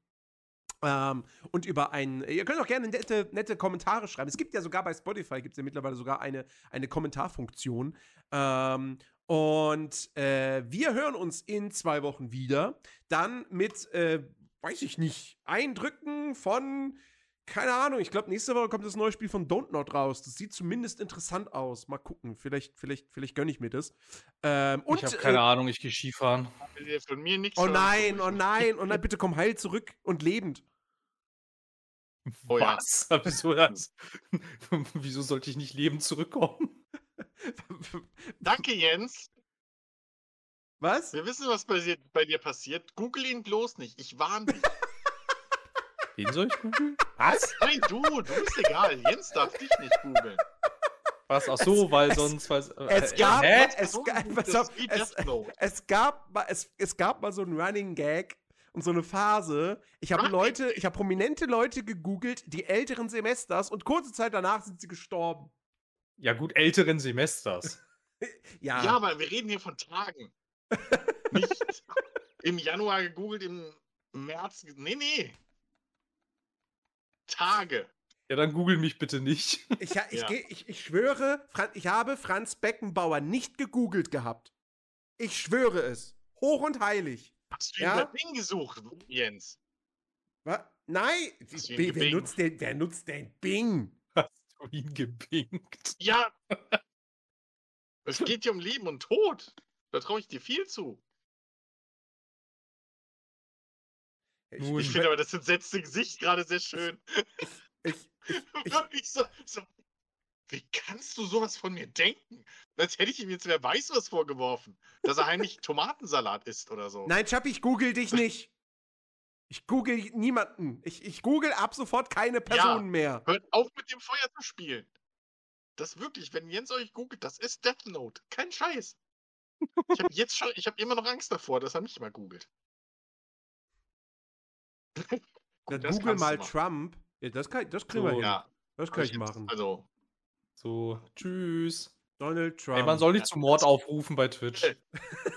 Ähm, und über ein, ihr könnt auch gerne nette, nette Kommentare schreiben. Es gibt ja sogar bei Spotify, gibt es ja mittlerweile sogar eine, eine Kommentarfunktion. Ähm, und äh, wir hören uns in zwei Wochen wieder. Dann mit, äh, weiß ich nicht, Eindrücken von, keine Ahnung, ich glaube, nächste Woche kommt das neue Spiel von Don't Not raus. Das sieht zumindest interessant aus. Mal gucken, vielleicht, vielleicht, vielleicht gönne ich mir das. Ähm, und, ich habe keine äh, Ahnung, ich gehe Skifahren. Von mir nichts Oh nein, oh nein, oh nein, bitte komm heil zurück und lebend. Oh ja. Was? (laughs) Wieso, das? (laughs) Wieso sollte ich nicht lebend zurückkommen? (laughs) Danke, Jens. Was? Wir wissen, was bei dir, bei dir passiert. Google ihn bloß nicht. Ich warne dich. (laughs) Wen soll ich googeln? Was? (laughs) Nein, du, du bist egal. Jens darf dich nicht googeln. Was? Ach so, weil es- sonst. Weiß, Es äh, gab, Hä? es, So ga- gut, pass das auf, ist wie es, es, gab mal, es, es gab mal so einen Running Gag und so eine Phase. Ich habe Leute, ich habe prominente Leute gegoogelt, die älteren Semesters und kurze Zeit danach sind sie gestorben. Ja, gut, älteren Semesters. (laughs) Ja, Ja, aber wir reden hier von Tagen. (laughs) Nicht im Januar gegoogelt, im März. Nee, nee. Tage. Ja, dann google mich bitte nicht. ich, ich, Ja. geh- ich, ich schwöre, ich habe Franz Beckenbauer nicht gegoogelt gehabt. Ich schwöre es. Hoch und heilig. Hast du Ja? über Ding gesucht, Jens? Was? Nein, wer, nutzt den, wer nutzt denn Bing? Ihn gebinkt? Ja. (laughs) Es geht hier um Leben und Tod. Da traue ich dir viel zu. Ich, Nun, Ich ich, finde aber das entsetzte Gesicht gerade sehr schön. ich, Ich- (laughs) Wirklich so, so. Wie kannst du sowas von mir denken? Als hätte ich ihm jetzt wer weiß was vorgeworfen. Dass er heimlich Tomatensalat isst oder so. nein, Chappi, ich google dich nicht. Ich google niemanden. Ich, ich google ab sofort keine Personen mehr. Hört auf mit dem Feuer zu spielen. Das wirklich, wenn Jens euch googelt, das ist Death Note. Kein Scheiß. Ich habe jetzt schon, ich habe immer noch Angst davor, dass er mich mal googelt. (laughs) Gut, Dann das google mal machen. Trump. Ja, das, kann, das kriegen wir So, hin. Ja, Das kann ich jetzt- machen. Also, So, tschüss. Donald Trump. Ey, man soll nicht Ja, zum Mord aufrufen bei Twitch.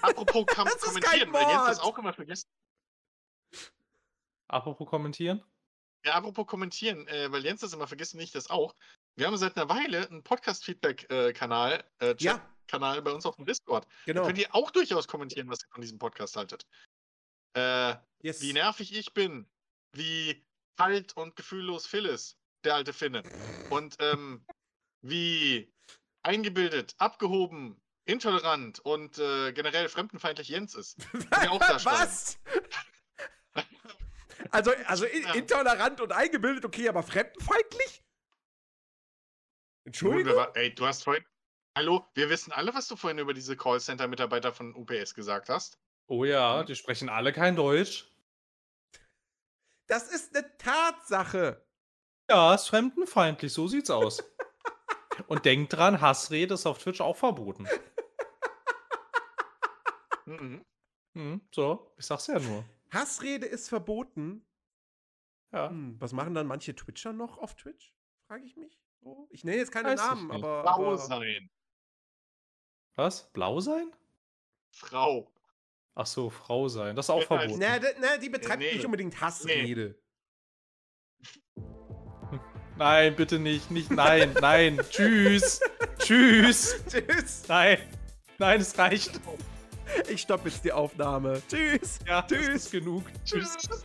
Apropos kam (laughs) Das ist kein kommentieren, weil Jens das auch immer vergisst. Apropos kommentieren. Ja, apropos kommentieren, äh, weil Jens das immer vergisst und ich das auch. Wir haben seit einer Weile einen Podcast-Feedback-Kanal, äh, Ja, Chat-Kanal bei uns auf dem Discord. Da genau. könnt ihr auch durchaus kommentieren, was ihr von diesem Podcast haltet. Äh, Yes. wie nervig ich bin, wie kalt und gefühllos Phil ist, der alte Finne. Und ähm, wie eingebildet, abgehoben, intolerant und äh, generell fremdenfeindlich Jens ist. (laughs) Da. Was? Also, also Ja. intolerant und eingebildet, okay, aber fremdenfeindlich? Entschuldigung? war- Ey, du hast vorhin. Hallo, wir wissen alle, was du vorhin über diese Callcenter-Mitarbeiter von UPS gesagt hast. Oh ja, die sprechen alle kein Deutsch. Das ist eine Tatsache. Ja, ist fremdenfeindlich, so sieht's aus. (laughs) Und denkt dran, Hassrede ist auf Twitch auch verboten. (laughs) Mhm. Hm, so, ich sag's ja nur. Hassrede ist verboten. Ja. Hm, was machen dann manche Twitcher noch auf Twitch? Frage ich mich. So. Ich nenne jetzt keine Weiß Namen, aber. Aber sein. Was? Blau sein? Frau. Ach so, Frau sein. Das ist auch Ja, verboten. na, na, die betreibt Nee. nicht unbedingt Hassrede. (laughs) Nein, bitte nicht. Nicht nein. Nein. (laughs) Tschüss. Tschüss. Tschüss. Nein. Nein, es reicht. (laughs) Ich stoppe jetzt die Aufnahme. Tschüss. Ja, Tschüss. Genug. Tschüss. Tschüss.